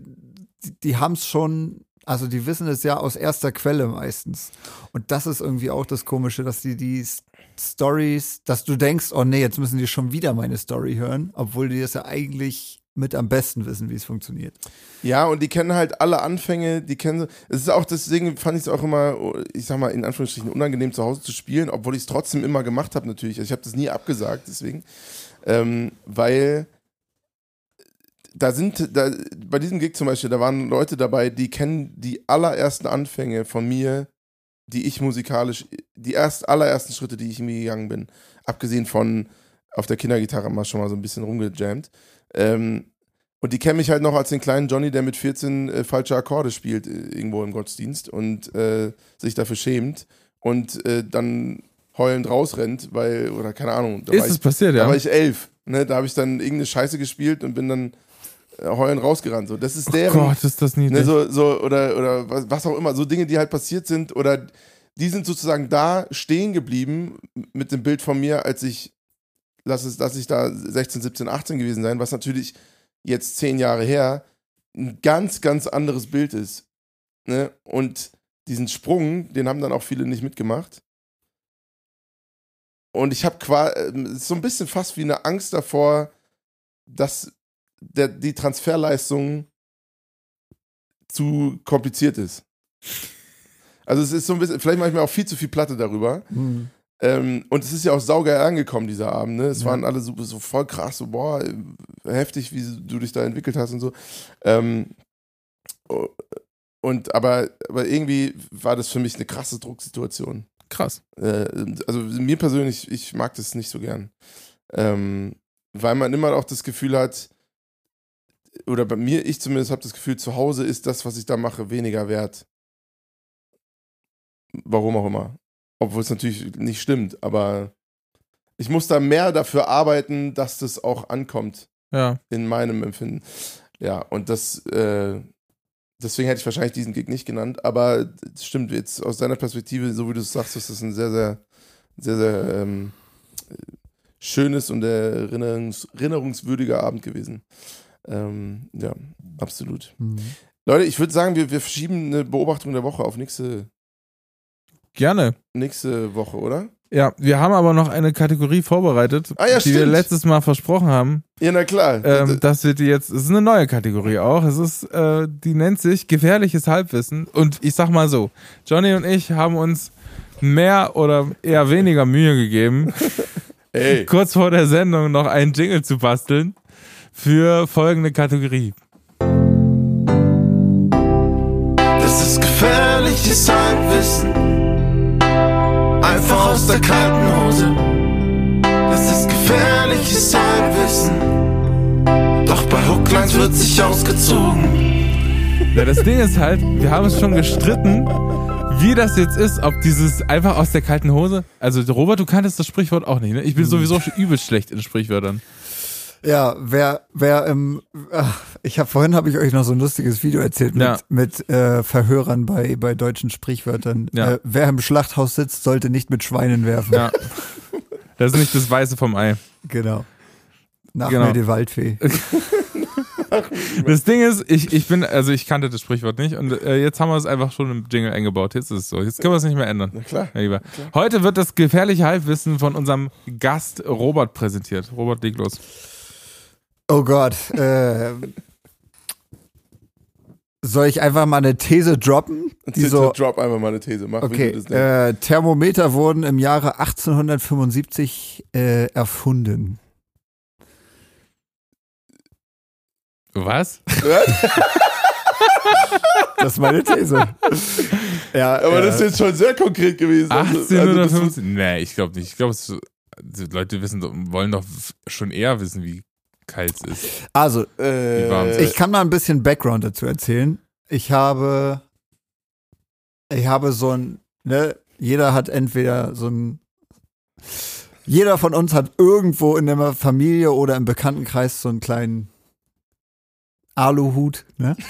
S3: die, die haben es schon, also die wissen es ja aus erster Quelle meistens. Und das ist irgendwie auch das Komische, dass die die Stories, dass du denkst, oh nee, jetzt müssen die schon wieder meine Story hören, obwohl die das ja eigentlich mit am besten wissen, wie es funktioniert.
S1: Ja, und die kennen halt alle Anfänge, die kennen, es ist auch deswegen fand ich es auch immer, ich sag mal in Anführungsstrichen unangenehm zu Hause zu spielen, obwohl ich es trotzdem immer gemacht habe natürlich. Also ich habe das nie abgesagt, deswegen, ähm, weil da sind, da, bei diesem Gig zum Beispiel, da waren Leute dabei, die kennen die allerersten Anfänge von mir, die ich musikalisch, die erst allerersten Schritte, die ich mir gegangen bin, abgesehen von auf der Kindergitarre mal schon mal so ein bisschen rumgejammt. Ähm, und die kennen mich halt noch als den kleinen Johnny, der mit 14 äh, falsche Akkorde spielt äh, irgendwo im Gottesdienst und äh, sich dafür schämt und äh, dann heulend rausrennt, weil, oder keine Ahnung, da,
S2: Ist
S1: war,
S2: es
S1: ich,
S2: passiert,
S1: da
S2: ja?
S1: war ich elf. Ne? Da habe ich dann irgendeine Scheiße gespielt und bin dann heulend rausgerannt. So, das ist
S2: oh
S1: deren.
S2: Gott, ist das niedlich.
S1: Ne, so, so, oder, oder was, was auch immer, so Dinge, die halt passiert sind, oder die sind sozusagen da stehen geblieben mit dem Bild von mir, als ich, lass es, lass ich da 16, 17, 18 gewesen sein, was natürlich jetzt zehn Jahre her ein ganz, ganz anderes Bild ist. Ne? Und diesen Sprung, den haben dann auch viele nicht mitgemacht. Und ich habe quasi so ein bisschen fast wie eine Angst davor, dass der, die Transferleistung zu kompliziert ist. Also es ist so ein bisschen, vielleicht mache ich mir auch viel zu viel Platte darüber. Ähm, und es ist ja auch saugeil angekommen, dieser Abend. Ne? Es
S3: Ja.
S1: waren alle so, so voll krass, so boah, heftig, wie du dich da entwickelt hast und so. Ähm, und aber, aber irgendwie war das für mich eine krasse Drucksituation.
S2: Krass.
S1: Äh, also mir persönlich, ich mag das nicht so gern. Ähm, weil man immer auch das Gefühl hat, oder bei mir, ich zumindest habe das Gefühl, zu Hause ist das, was ich da mache, weniger wert. Warum auch immer. Obwohl es natürlich nicht stimmt, aber ich muss da mehr dafür arbeiten, dass das auch ankommt
S2: Ja.
S1: in meinem Empfinden. Ja, und das, äh, deswegen hätte ich wahrscheinlich diesen Gig nicht genannt, aber es stimmt jetzt aus deiner Perspektive, so wie du es sagst, ist das ein sehr, sehr, sehr, sehr ähm, schönes und erinnerungs erinnerungswürdiger Abend gewesen. Ähm, ja, absolut.
S3: Mhm.
S1: Leute, ich würde sagen, wir, wir verschieben eine Beobachtung der Woche auf nächste,
S2: Gerne.
S1: nächste Woche, oder?
S2: Ja, wir haben aber noch eine Kategorie vorbereitet,
S1: Ah, ja,
S2: die wir
S1: stimmt.
S2: letztes Mal versprochen haben.
S1: Ja, na klar.
S2: Ähm, dass wir die jetzt, es ist eine neue Kategorie auch. Es ist, äh, die nennt sich gefährliches Halbwissen. Und ich sag mal so, Johnny und ich haben uns mehr oder eher weniger Mühe gegeben, kurz vor der Sendung noch einen Jingle zu basteln für folgende Kategorie.
S4: Das ist gefährliches Halbwissen. Einfach aus der kalten Hose. Das ist gefährliches Halbwissen. Doch bei Hooklines wird sich ausgezogen.
S2: Ja, das Ding ist halt, wir haben es schon gestritten, wie das jetzt ist, ob dieses einfach aus der kalten Hose. Also Robert, du kanntest das Sprichwort auch nicht, ne? Ich bin sowieso schon übelst schlecht in Sprichwörtern.
S3: Ja, wer, wer im, ach, ich habe vorhin habe ich euch noch so ein lustiges Video erzählt mit,
S2: Ja.
S3: mit äh, Verhörern bei, bei deutschen Sprichwörtern.
S2: Ja.
S3: Äh, wer im Schlachthaus sitzt, sollte nicht mit Schweinen werfen.
S2: Ja. Das ist nicht das Weiße vom Ei.
S3: Genau. Nach
S2: Genau.
S3: mir die Waldfee.
S2: Das Ding ist, ich, ich bin, also ich kannte das Sprichwort nicht und äh, jetzt haben wir es einfach schon im Jingle eingebaut. Jetzt ist es so. Jetzt können wir es nicht mehr ändern.
S1: Na klar.
S2: Lieber. Heute wird das gefährliche Halbwissen von unserem Gast Robert präsentiert. Robert, leg los.
S3: Oh Gott. Äh, soll ich einfach mal eine These droppen? Die so,
S1: drop einfach mal eine These. Mach, wie
S3: okay,
S1: du das denkst.
S3: äh, Thermometer wurden im Jahre 1875 äh, erfunden.
S2: Was?
S3: Das ist meine These. ja,
S1: Aber das ist
S3: äh,
S1: jetzt schon sehr konkret gewesen. Also- also das
S2: 1850? nee, ich glaube nicht. Ich glaube, die Leute wissen, wollen doch schon eher wissen, wie kalt ist.
S3: also,
S1: Äh,
S3: ich kann mal ein bisschen Background dazu erzählen. Ich habe, ich habe so ein, ne, jeder hat entweder so ein, jeder von uns hat irgendwo in der Familie oder im Bekanntenkreis so einen kleinen Aluhut, ne?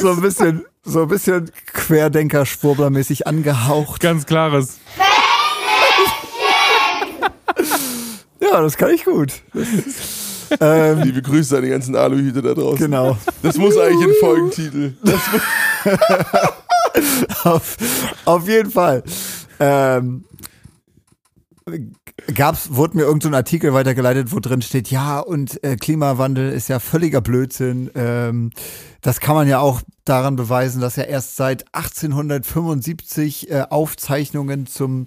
S3: So ein bisschen, so ein bisschen Querdenker-Schwurbler-mäßig angehaucht.
S2: Ganz klares.
S3: Ja, das kann ich gut. ähm,
S1: Liebe Grüße an die ganzen Aluhüte da draußen.
S3: genau.
S1: Das muss eigentlich ein Folgentitel.
S3: Auf, auf jeden Fall. Ähm, gab's, wurde mir irgendein so Artikel weitergeleitet, wo drin steht, ja, und äh, Klimawandel ist ja völliger Blödsinn. Ähm, das kann man ja auch daran beweisen, dass ja erst seit 1875 äh, Aufzeichnungen zum,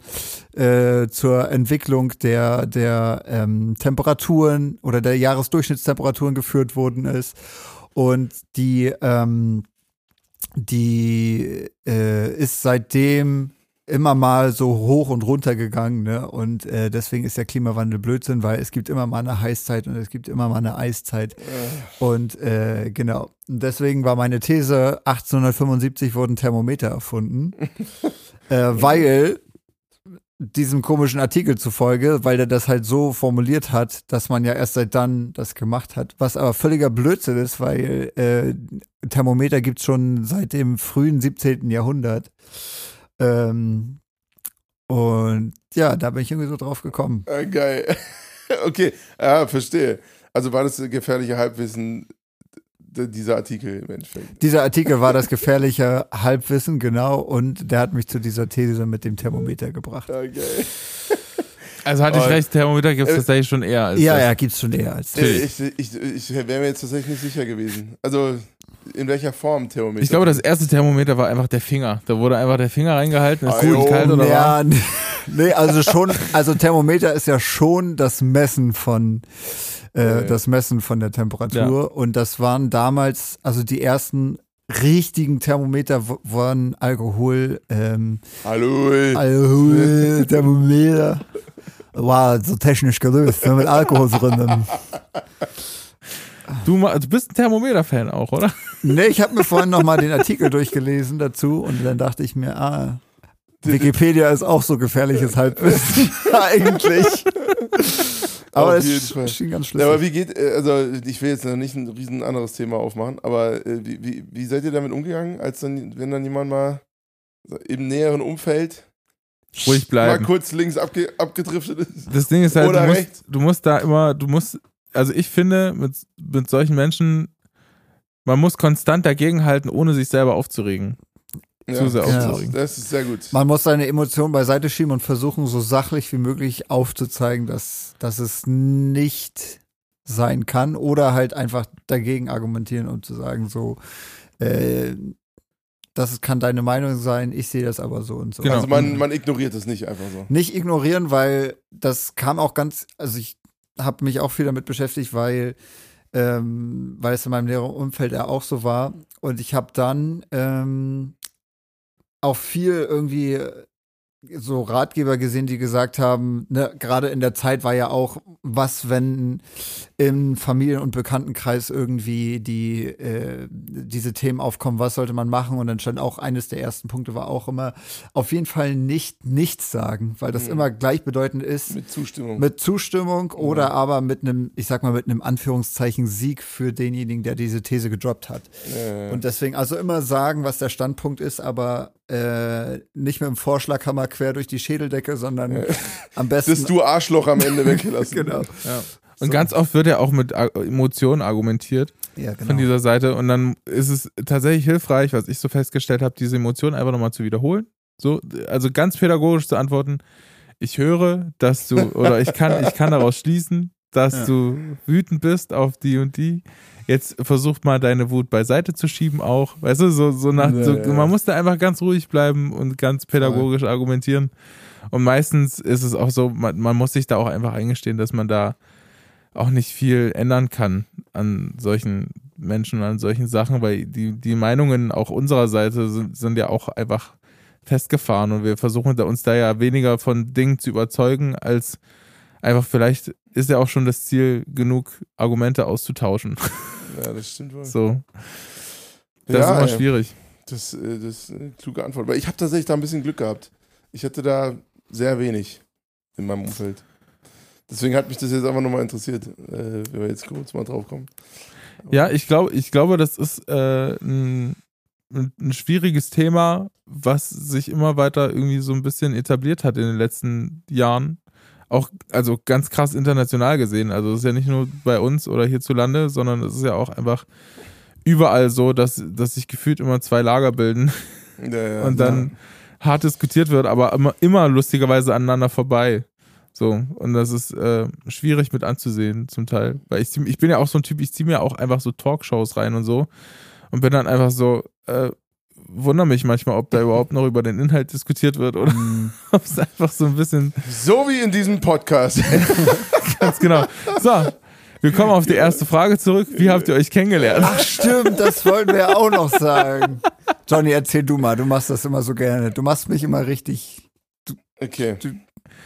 S3: äh, zur Entwicklung der, der ähm, Temperaturen oder der Jahresdurchschnittstemperaturen geführt worden ist. Und die, ähm, die äh, ist seitdem immer mal so hoch und runter gegangen, ne? Und äh, deswegen ist der Klimawandel Blödsinn, weil es gibt immer mal eine Heißzeit und es gibt immer mal eine Eiszeit. Und äh, genau. Deswegen war meine These, 1875 wurden Thermometer erfunden. äh, weil diesem komischen Artikel zufolge, weil der das halt so formuliert hat, dass man ja erst seit dann das gemacht hat, was aber völliger Blödsinn ist, weil äh, Thermometer gibt's schon seit dem frühen 17. Jahrhundert. Ähm, und ja, da bin ich irgendwie so drauf gekommen.
S1: ah, geil. Okay, ja, verstehe. Also war das gefährliche Halbwissen dieser Artikel im Endeffekt.
S3: Dieser Artikel war das gefährliche Halbwissen, genau, und der hat mich zu dieser These mit dem Thermometer gebracht.
S1: Ah, geil.
S2: Also hatte ich recht, Thermometer gibt es
S1: äh,
S2: tatsächlich schon eher. Als
S3: Ja,
S2: das.
S3: ja, gibt's schon eher als
S2: Natürlich.
S1: Ich, ich, ich, ich wäre mir jetzt tatsächlich nicht sicher gewesen. Also in welcher Form Thermometer?
S2: Ich glaube, das erste Thermometer war einfach der Finger. Da wurde einfach der Finger reingehalten, ist gut, kalt oder warm.
S3: ja, n- nee, also schon, also Thermometer ist ja schon das Messen von äh,
S1: Äh.
S3: das Messen von der Temperatur und das waren damals, also die ersten richtigen Thermometer waren Alkohol, ähm,
S1: Hallo. ey.
S3: Alkohol, Thermometer. War so technisch gelöst, ne, mit Alkohol drin.
S2: Du, du bist ein Thermometer-Fan auch, oder?
S3: Nee, ich habe mir vorhin noch mal den Artikel durchgelesen dazu und dann dachte ich mir, ah, Wikipedia ist auch so gefährliches Halbwissen eigentlich. Aber es schien ganz
S1: Ja, aber wie geht, äh, also ich will jetzt noch nicht ein riesen anderes Thema aufmachen, aber äh, wie, wie, wie seid ihr damit umgegangen, als dann, wenn dann jemand mal im näheren Umfeld
S2: Ruhig bleiben.
S1: mal kurz links abge, abgedriftet ist?
S2: Das Ding ist halt,
S1: Oder
S2: du musst,
S1: rechts.
S2: du musst da immer, du musst, also ich finde, mit, mit solchen Menschen, man muss konstant dagegenhalten, ohne sich selber aufzuregen. Zu sehr
S3: Ja.
S2: aufzuregen.
S1: Das ist sehr gut.
S3: Man muss seine Emotionen beiseite schieben und versuchen, so sachlich wie möglich aufzuzeigen, dass, dass es nicht sein kann oder halt einfach dagegen argumentieren und zu sagen, so, äh, das kann deine Meinung sein, ich sehe das aber so und so.
S2: Genau.
S1: Also man, man ignoriert es nicht einfach so.
S3: nicht ignorieren, weil das kam auch ganz, also ich habe mich auch viel damit beschäftigt, weil, ähm, weil es in meinem näheren Umfeld ja auch so war. Und ich habe dann ähm, auch viel irgendwie so Ratgeber gesehen, die gesagt haben, ne, gerade in der Zeit war ja auch, was, wenn im Familien- und Bekanntenkreis irgendwie die äh, diese Themen aufkommen, was sollte man machen? Und dann stand auch eines der ersten Punkte war auch immer auf jeden Fall nicht nichts sagen, weil das
S1: Mhm.
S3: immer gleichbedeutend ist
S1: Mit Zustimmung.
S3: mit Zustimmung oder aber mit einem, ich sag mal, mit einem Anführungszeichen Sieg für denjenigen, der diese These gedroppt hat.
S1: äh,
S3: Und deswegen also immer sagen, was der Standpunkt ist, aber äh, nicht mit dem Vorschlaghammer quer durch die Schädeldecke, sondern am besten.
S1: das du Arschloch am Ende weggelassen.
S3: genau.
S2: Ja. Und
S3: So.
S2: ganz oft wird ja auch mit Emotionen argumentiert
S3: Ja, genau.
S2: von dieser Seite. Und dann ist es tatsächlich hilfreich, was ich so festgestellt habe, diese Emotionen einfach nochmal zu wiederholen. So, also ganz pädagogisch zu antworten. Ich höre, dass du, oder ich kann, ich kann daraus schließen, dass
S3: Ja.
S2: du wütend bist auf die und die. Jetzt versuch mal deine Wut beiseite zu schieben auch. Weißt du, so, so nach, so, man muss da einfach ganz ruhig bleiben und ganz pädagogisch argumentieren. Und meistens ist es auch so, man, man muss sich da auch einfach eingestehen, dass man da auch nicht viel ändern kann an solchen Menschen, an solchen Sachen, weil die, die Meinungen auch unserer Seite sind, sind ja auch einfach festgefahren und wir versuchen uns da ja weniger von Dingen zu überzeugen, als einfach vielleicht ist ja auch schon das Ziel, genug Argumente auszutauschen.
S1: Ja, das stimmt wohl.
S2: So, das
S1: ja,
S2: ist immer schwierig.
S1: Das, äh, das ist eine kluge Antwort. Weil ich habe tatsächlich da ein bisschen Glück gehabt. Ich hatte da sehr wenig in meinem Umfeld. Deswegen hat mich das jetzt einfach nochmal interessiert, äh, wenn wir jetzt kurz mal drauf kommen.
S2: Ja, ich glaube, ich glaube, das ist äh, ein, ein schwieriges Thema, was sich immer weiter irgendwie so ein bisschen etabliert hat in den letzten Jahren. Auch, also ganz krass international gesehen. Also es ist ja nicht nur bei uns oder hierzulande, sondern es ist ja auch einfach überall so, dass, dass sich gefühlt immer zwei Lager bilden
S1: Ja, ja,
S2: und dann hart diskutiert wird, aber immer, immer lustigerweise aneinander vorbei. So, und das ist äh, schwierig mit anzusehen zum Teil. Weil ich, zieh- ich bin ja auch so ein Typ, ich ziehe mir auch einfach so Talkshows rein und so und bin dann einfach so, äh, wundere mich manchmal, ob da überhaupt noch über den Inhalt diskutiert wird oder ob es einfach so ein bisschen
S1: So wie in diesem Podcast.
S2: ganz genau. So, wir kommen auf die erste Frage zurück. Wie habt ihr euch kennengelernt?
S3: Ach stimmt, das wollten wir auch noch sagen. Johnny, erzähl du mal, du machst das immer so gerne. Du machst mich immer richtig.
S1: Okay.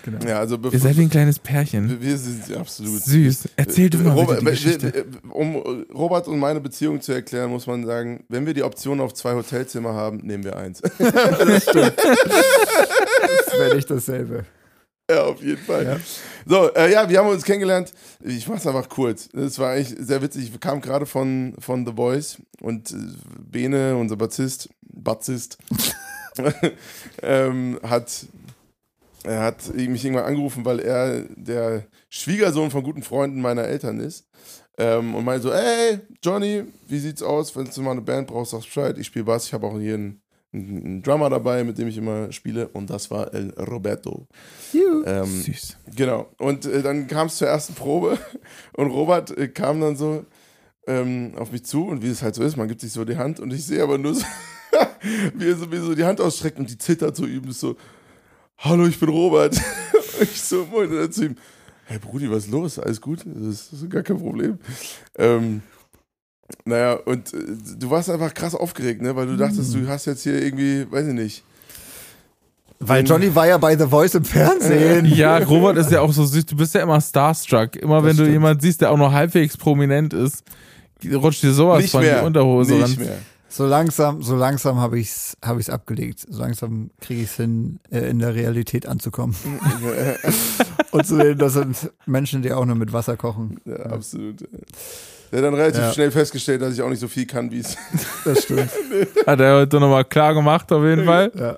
S3: Genau.
S1: Ja, also
S2: Ihr seid wie ein kleines Pärchen.
S1: wir, wir sind absolut.
S2: Süß. Erzähl du mal
S1: Robert,
S2: die Geschichte.
S1: um Robert und meine Beziehung zu erklären, muss man sagen, wenn wir die Option auf zwei Hotelzimmer haben, nehmen wir eins.
S3: Das wäre nicht dasselbe.
S1: Ja, auf jeden Fall. So, äh, ja, wir haben uns kennengelernt. Ich mach's einfach kurz. Es war eigentlich sehr witzig. Ich kam gerade von, von The Boys und äh, Bene, unser Bassist, Bassist, ähm, hat, er hat mich irgendwann angerufen, weil er der Schwiegersohn von guten Freunden meiner Eltern ist. Ähm, und meinte so, ey, Johnny, wie sieht's aus? Wenn du mal eine Band brauchst, sagst Bescheid. Ich spiele Bass. Ich habe auch hier einen, einen, einen Drummer dabei, mit dem ich immer spiele. Und das war El Roberto. Ähm,
S2: Süß.
S1: Genau. Und äh, dann kam es zur ersten Probe und Robert äh, kam dann so ähm, auf mich zu und wie es halt so ist, man gibt sich so die Hand und ich sehe aber nur so, wie er so, wie so die Hand ausstreckt und die zittert so üben so, hallo, ich bin Robert. ich so, moin, zu ihm, hey Brudi, was ist los? Alles gut? Das ist gar kein Problem. Ähm, naja, und äh, du warst einfach krass aufgeregt, ne? Weil du dachtest, du hast jetzt hier irgendwie, weiß ich nicht.
S3: Weil Johnny war ja bei The Voice im Fernsehen.
S2: Ja, Robert ist ja auch so süß. Du bist ja immer starstruck. Immer wenn du
S1: stimmt.
S2: jemanden siehst, der auch noch halbwegs prominent ist, rutscht dir sowas
S1: nicht
S2: von
S1: mehr.
S2: die Unterhose
S1: nicht
S2: ran.
S1: mehr.
S3: So langsam, so langsam habe ich's, habe ich's abgelegt. So langsam kriege ich es hin, äh, in der Realität anzukommen. Und zu sehen, das sind Menschen, die auch nur mit Wasser kochen.
S1: Ja, absolut. Der hat dann relativ
S3: Ja.
S1: schnell festgestellt, dass ich auch nicht so viel kann, wie es.
S3: Das stimmt.
S2: Hat er heute nochmal klar gemacht, auf jeden Fall,
S3: ja.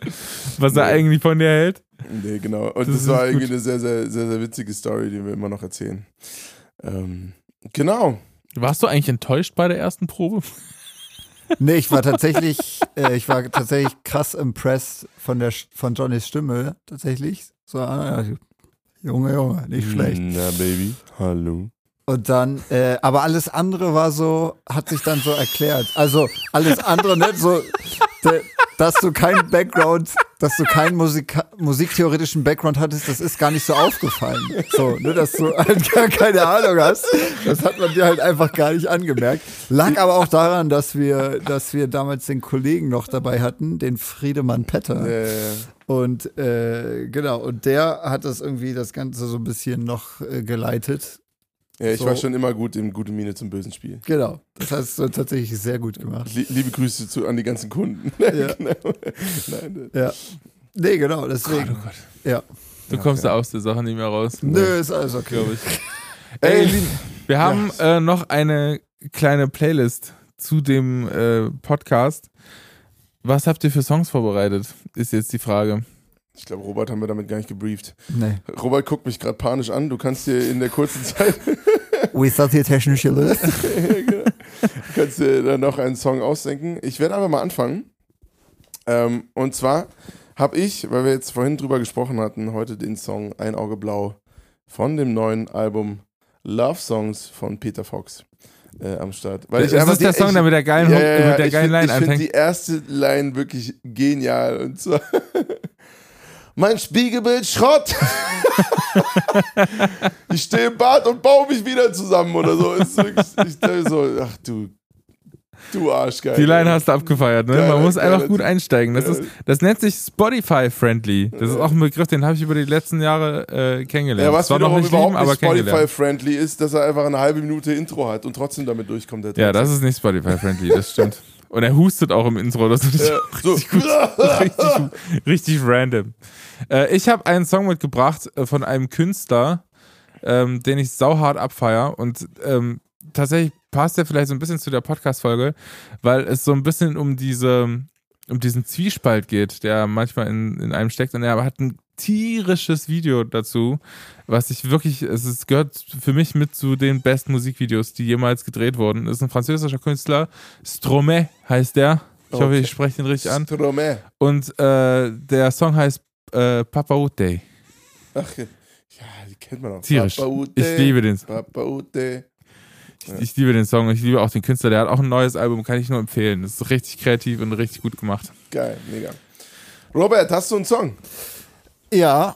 S2: was er eigentlich von dir hält.
S1: nee, genau. Und
S2: Das
S1: das, war
S2: gut.
S1: irgendwie eine sehr, sehr, sehr, sehr witzige Story, die wir immer noch erzählen. Ähm, genau.
S2: Warst du eigentlich enttäuscht bei der ersten Probe?
S3: Nee, ich war tatsächlich, äh, ich war tatsächlich krass impressed von der von Johnnys Stimme, tatsächlich. So, ah, Junge, Junge, nicht schlecht.
S1: Na, Baby. Hallo.
S3: Und dann, äh, aber alles andere war so, hat sich dann so erklärt. Also alles andere nicht so, de, dass du keinen Background, dass du keinen Musika musiktheoretischen Background hattest, das ist gar nicht so aufgefallen. So, ne, dass du halt gar keine Ahnung hast. Das hat man dir halt einfach gar nicht angemerkt. Lag aber auch daran, dass wir, dass wir damals den Kollegen noch dabei hatten, den Friedemann Petter.
S1: Äh,
S3: Und äh, genau, und der hat das irgendwie das Ganze so ein bisschen noch äh, geleitet.
S1: Ja, ich
S3: So.
S1: war schon immer gut im gute Miene zum bösen Spiel.
S3: Genau, das hast du tatsächlich sehr gut gemacht.
S1: Lie- Liebe Grüße zu, an die ganzen Kunden.
S3: Ja.
S1: genau. Nein,
S3: Ja. Nee, genau, deswegen.
S2: Gott.
S3: Ja.
S2: Du kommst da aus der Sache nicht mehr raus.
S3: Nö, ist alles okay.
S2: glaube ich.
S1: Ey,
S2: Ey, Lieben, wir haben äh, noch eine kleine Playlist zu dem äh, Podcast. Was habt ihr für Songs vorbereitet? Ist jetzt die Frage.
S1: Ich glaube, Robert haben wir damit gar nicht gebrieft.
S3: Nee.
S1: Robert guckt mich gerade panisch an. Du kannst dir in der kurzen Zeit
S3: Wie ist das hier technisch gelöst?
S1: Du kannst dir dann noch einen Song ausdenken. Ich werde einfach mal anfangen. Ähm, und zwar habe ich, weil wir jetzt vorhin drüber gesprochen hatten, heute den Song Ein Auge Blau von dem neuen Album Love Songs von Peter Fox äh, am Start. Weil ich
S2: das
S1: einfach
S2: ist der
S1: die-
S2: Song,
S1: ich-
S2: der mit der geilen,
S1: ja, ja, ja,
S2: mit der
S1: ich
S2: geilen
S1: find-
S2: Line
S1: Ich finde
S2: anfängt.
S1: die erste Line wirklich genial. Und zwar: Mein Spiegelbild Schrott. ich stehe im Bad und baue mich wieder zusammen oder so. Ich dachte so, ach du, du Arschgeil.
S2: Die Line hast du abgefeiert, ne?
S1: Geiler,
S2: Man muss einfach
S1: geiler
S2: gut einsteigen. Das, ist, das nennt sich Spotify-friendly. Das ist auch ein Begriff, den habe ich über die letzten Jahre äh, kennengelernt.
S1: Ja, was
S2: Zwar noch nicht
S1: überhaupt
S2: lieben,
S1: nicht. Spotify-friendly ist, dass er einfach eine halbe Minute Intro hat und trotzdem damit durchkommt.
S2: Ja, das ist nicht Spotify-friendly, das stimmt. Und er hustet auch im Intro, das ist
S1: ja, so.
S2: richtig, richtig random. Äh, ich habe einen Song mitgebracht äh, von einem Künstler, ähm, den ich sauhart abfeier und ähm, tatsächlich passt der vielleicht so ein bisschen zu der Podcast-Folge, weil es so ein bisschen um diese, um diesen Zwiespalt geht, der manchmal in, in einem steckt und er hat ein tierisches Video dazu, was ich wirklich, es ist, gehört für mich mit zu den besten Musikvideos, die jemals gedreht wurden. Das ist ein französischer Künstler, Stromae heißt der. Ich hoffe,
S1: Okay.
S2: ich spreche ihn richtig an.
S1: Stromae.
S2: Und äh, der Song heißt äh, Papa Ute.
S1: Ach, ja, die kennt man auch.
S2: Tierisch.
S1: Papa Ute,
S2: Ich liebe den.
S1: Papa Ute.
S2: Ich, ich liebe den Song. Ich liebe auch den Künstler. Der hat auch ein neues Album, kann ich nur empfehlen. Das ist richtig kreativ und richtig gut gemacht.
S1: Geil, mega. Robert, hast du einen Song?
S3: Ja,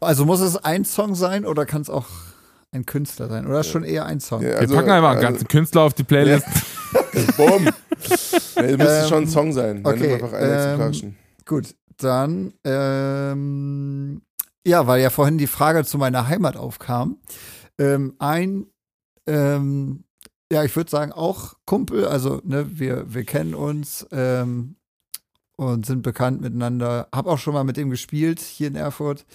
S3: also muss es ein Song sein oder kann es auch ein Künstler sein? Oder schon eher ein Song?
S1: Ja,
S2: Wir
S1: also,
S2: packen einfach einen
S1: also,
S2: ganzen Künstler auf die Playlist.
S1: Bumm. nee, müsste
S3: Ähm,
S1: schon ein Song sein. Dann
S3: okay,
S1: einfach
S3: ähm. Gut, dann, ähm, ja, weil ja vorhin die Frage zu meiner Heimat aufkam. Ähm, ein, ähm, ja, ich würde sagen, auch Kumpel, also, ne, wir, wir kennen uns ähm, und sind bekannt miteinander. Hab auch schon mal mit ihm gespielt hier in Erfurt.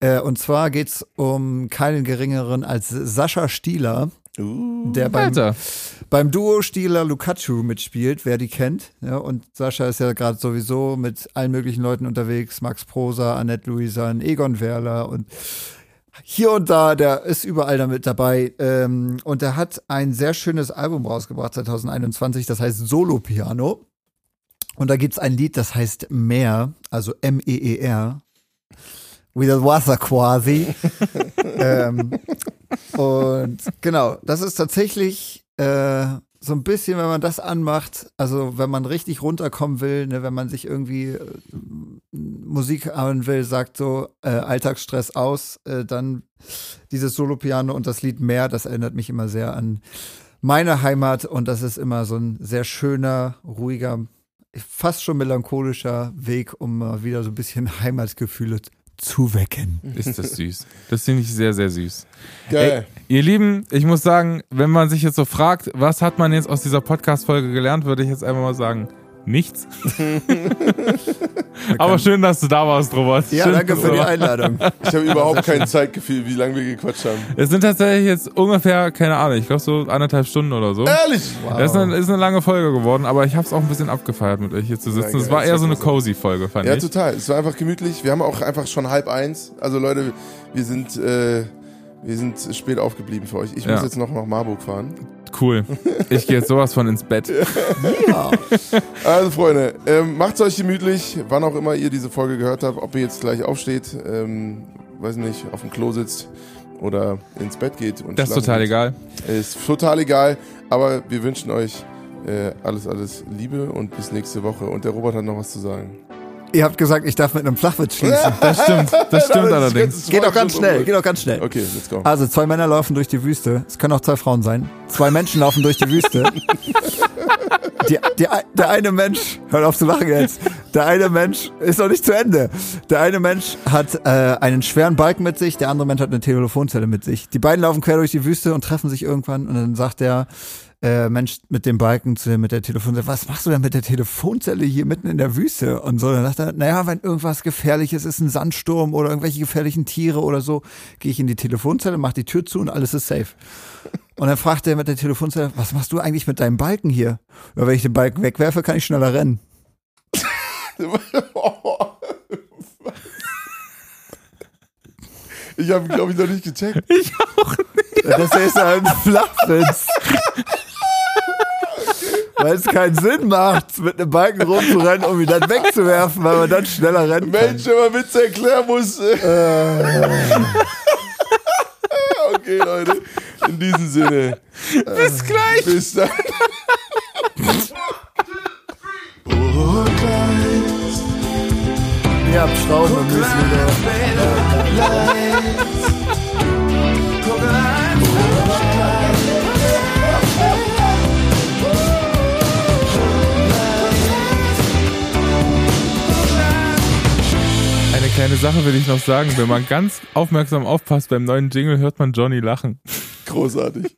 S3: Äh, und zwar geht's um keinen geringeren als Sascha Stieler,
S1: Uh,
S3: der beim,
S2: Alter.
S3: beim Duo Stieler Lukaku mitspielt, wer die kennt. Ja, und Sascha ist ja gerade sowieso mit allen möglichen Leuten unterwegs. Max Prosa, Annette Luisan, Egon Werler und hier und da, der ist überall damit dabei. Ähm, und er hat ein sehr schönes Album rausgebracht 2021, das heißt Solo Piano. Und da gibt's ein Lied, das heißt Meer, also M-E-E-R. Wie das Wasser quasi. ähm, und genau, das ist tatsächlich äh, so ein bisschen, wenn man das anmacht, also wenn man richtig runterkommen will, ne, wenn man sich irgendwie äh, Musik hören will, sagt so äh, Alltagsstress aus, äh, dann dieses Solo-Piano und das Lied Meer, das erinnert mich immer sehr an meine Heimat und das ist immer so ein sehr schöner, ruhiger, fast schon melancholischer Weg, um mal wieder so ein bisschen Heimatgefühle zu wecken.
S2: Ist das süß. Das finde ich sehr, sehr süß.
S1: geil.
S2: Ihr Lieben, ich muss sagen, wenn man sich jetzt so fragt, was hat man jetzt aus dieser Podcast-Folge gelernt, würde ich jetzt einfach mal sagen, nichts. Aber schön, dass du da warst, Robert.
S3: Ja,
S2: schön,
S3: danke
S2: dass
S3: für
S2: du
S3: die Einladung.
S1: Ich habe überhaupt kein Zeitgefühl, wie lange wir gequatscht haben.
S2: Es sind tatsächlich jetzt ungefähr, keine Ahnung, ich glaube so anderthalb Stunden oder so.
S1: Ehrlich?
S2: Das ist eine, ist eine lange Folge geworden, aber ich habe es auch ein bisschen abgefeiert, mit euch hier zu sitzen.
S1: Ja,
S2: Es war eher so eine cozy Folge, fand
S1: Ja,
S2: ich.
S1: total. Es war einfach gemütlich. Wir haben auch einfach schon halb eins. Also Leute, wir sind, äh, wir sind spät aufgeblieben für euch. Ich
S2: Ja.
S1: muss jetzt noch nach Marburg fahren.
S2: Cool. Ich gehe jetzt sowas von ins Bett.
S3: Ja.
S1: Also Freunde, ähm, macht's euch gemütlich, wann auch immer ihr diese Folge gehört habt, ob ihr jetzt gleich aufsteht, ähm, weiß nicht, auf dem Klo sitzt oder ins Bett geht. Und
S2: Das ist total
S1: geht.
S2: egal.
S1: Ist total egal, aber wir wünschen euch äh, alles, alles Liebe und bis nächste Woche. Und der Robert hat noch was zu sagen.
S3: Ihr habt gesagt, ich darf mit einem Flachwitz schließen.
S2: Das stimmt, das stimmt
S1: Das
S2: allerdings.
S3: Geht doch ganz schnell, geht doch ganz schnell.
S1: Okay, let's go.
S3: Also, zwei Männer laufen durch die Wüste. Es können auch zwei Frauen sein. Zwei Menschen laufen durch die Wüste. Die, die, der eine Mensch, hör auf zu lachen jetzt. Der eine Mensch ist noch nicht zu Ende. Der eine Mensch hat äh, einen schweren Balken mit sich, der andere Mensch hat eine Telefonzelle mit sich. Die beiden laufen quer durch die Wüste und treffen sich irgendwann und dann sagt der äh, Mensch mit dem Balken zu dem mit der Telefonzelle, was machst du denn mit der Telefonzelle hier mitten in der Wüste? Und so, dann sagt er, naja, wenn irgendwas gefährliches ist, ein Sandsturm oder irgendwelche gefährlichen Tiere oder so, gehe ich in die Telefonzelle, mach die Tür zu und alles ist safe. Und dann fragt er mit der Telefonzelle, was machst du eigentlich mit deinem Balken hier? Ja, wenn ich den Balken wegwerfe, kann ich schneller rennen.
S1: Ich habe, glaube ich, noch nicht gecheckt.
S2: Ich auch nicht.
S3: Das ist ein Flachwitz. Weil es keinen Sinn macht, mit einem Balken rumzurennen, um ihn dann wegzuwerfen, weil man dann schneller rennen kann.
S1: Mensch, wenn man Witze erklären muss. okay, Leute. In diesem Sinne.
S2: Bis gleich.
S1: Bis dann.
S3: Ihr habt Schrauben im Müsli.
S2: Eine kleine Sache will ich noch sagen. Wenn man ganz aufmerksam aufpasst beim neuen Jingle, hört man Johnny lachen.
S1: Großartig.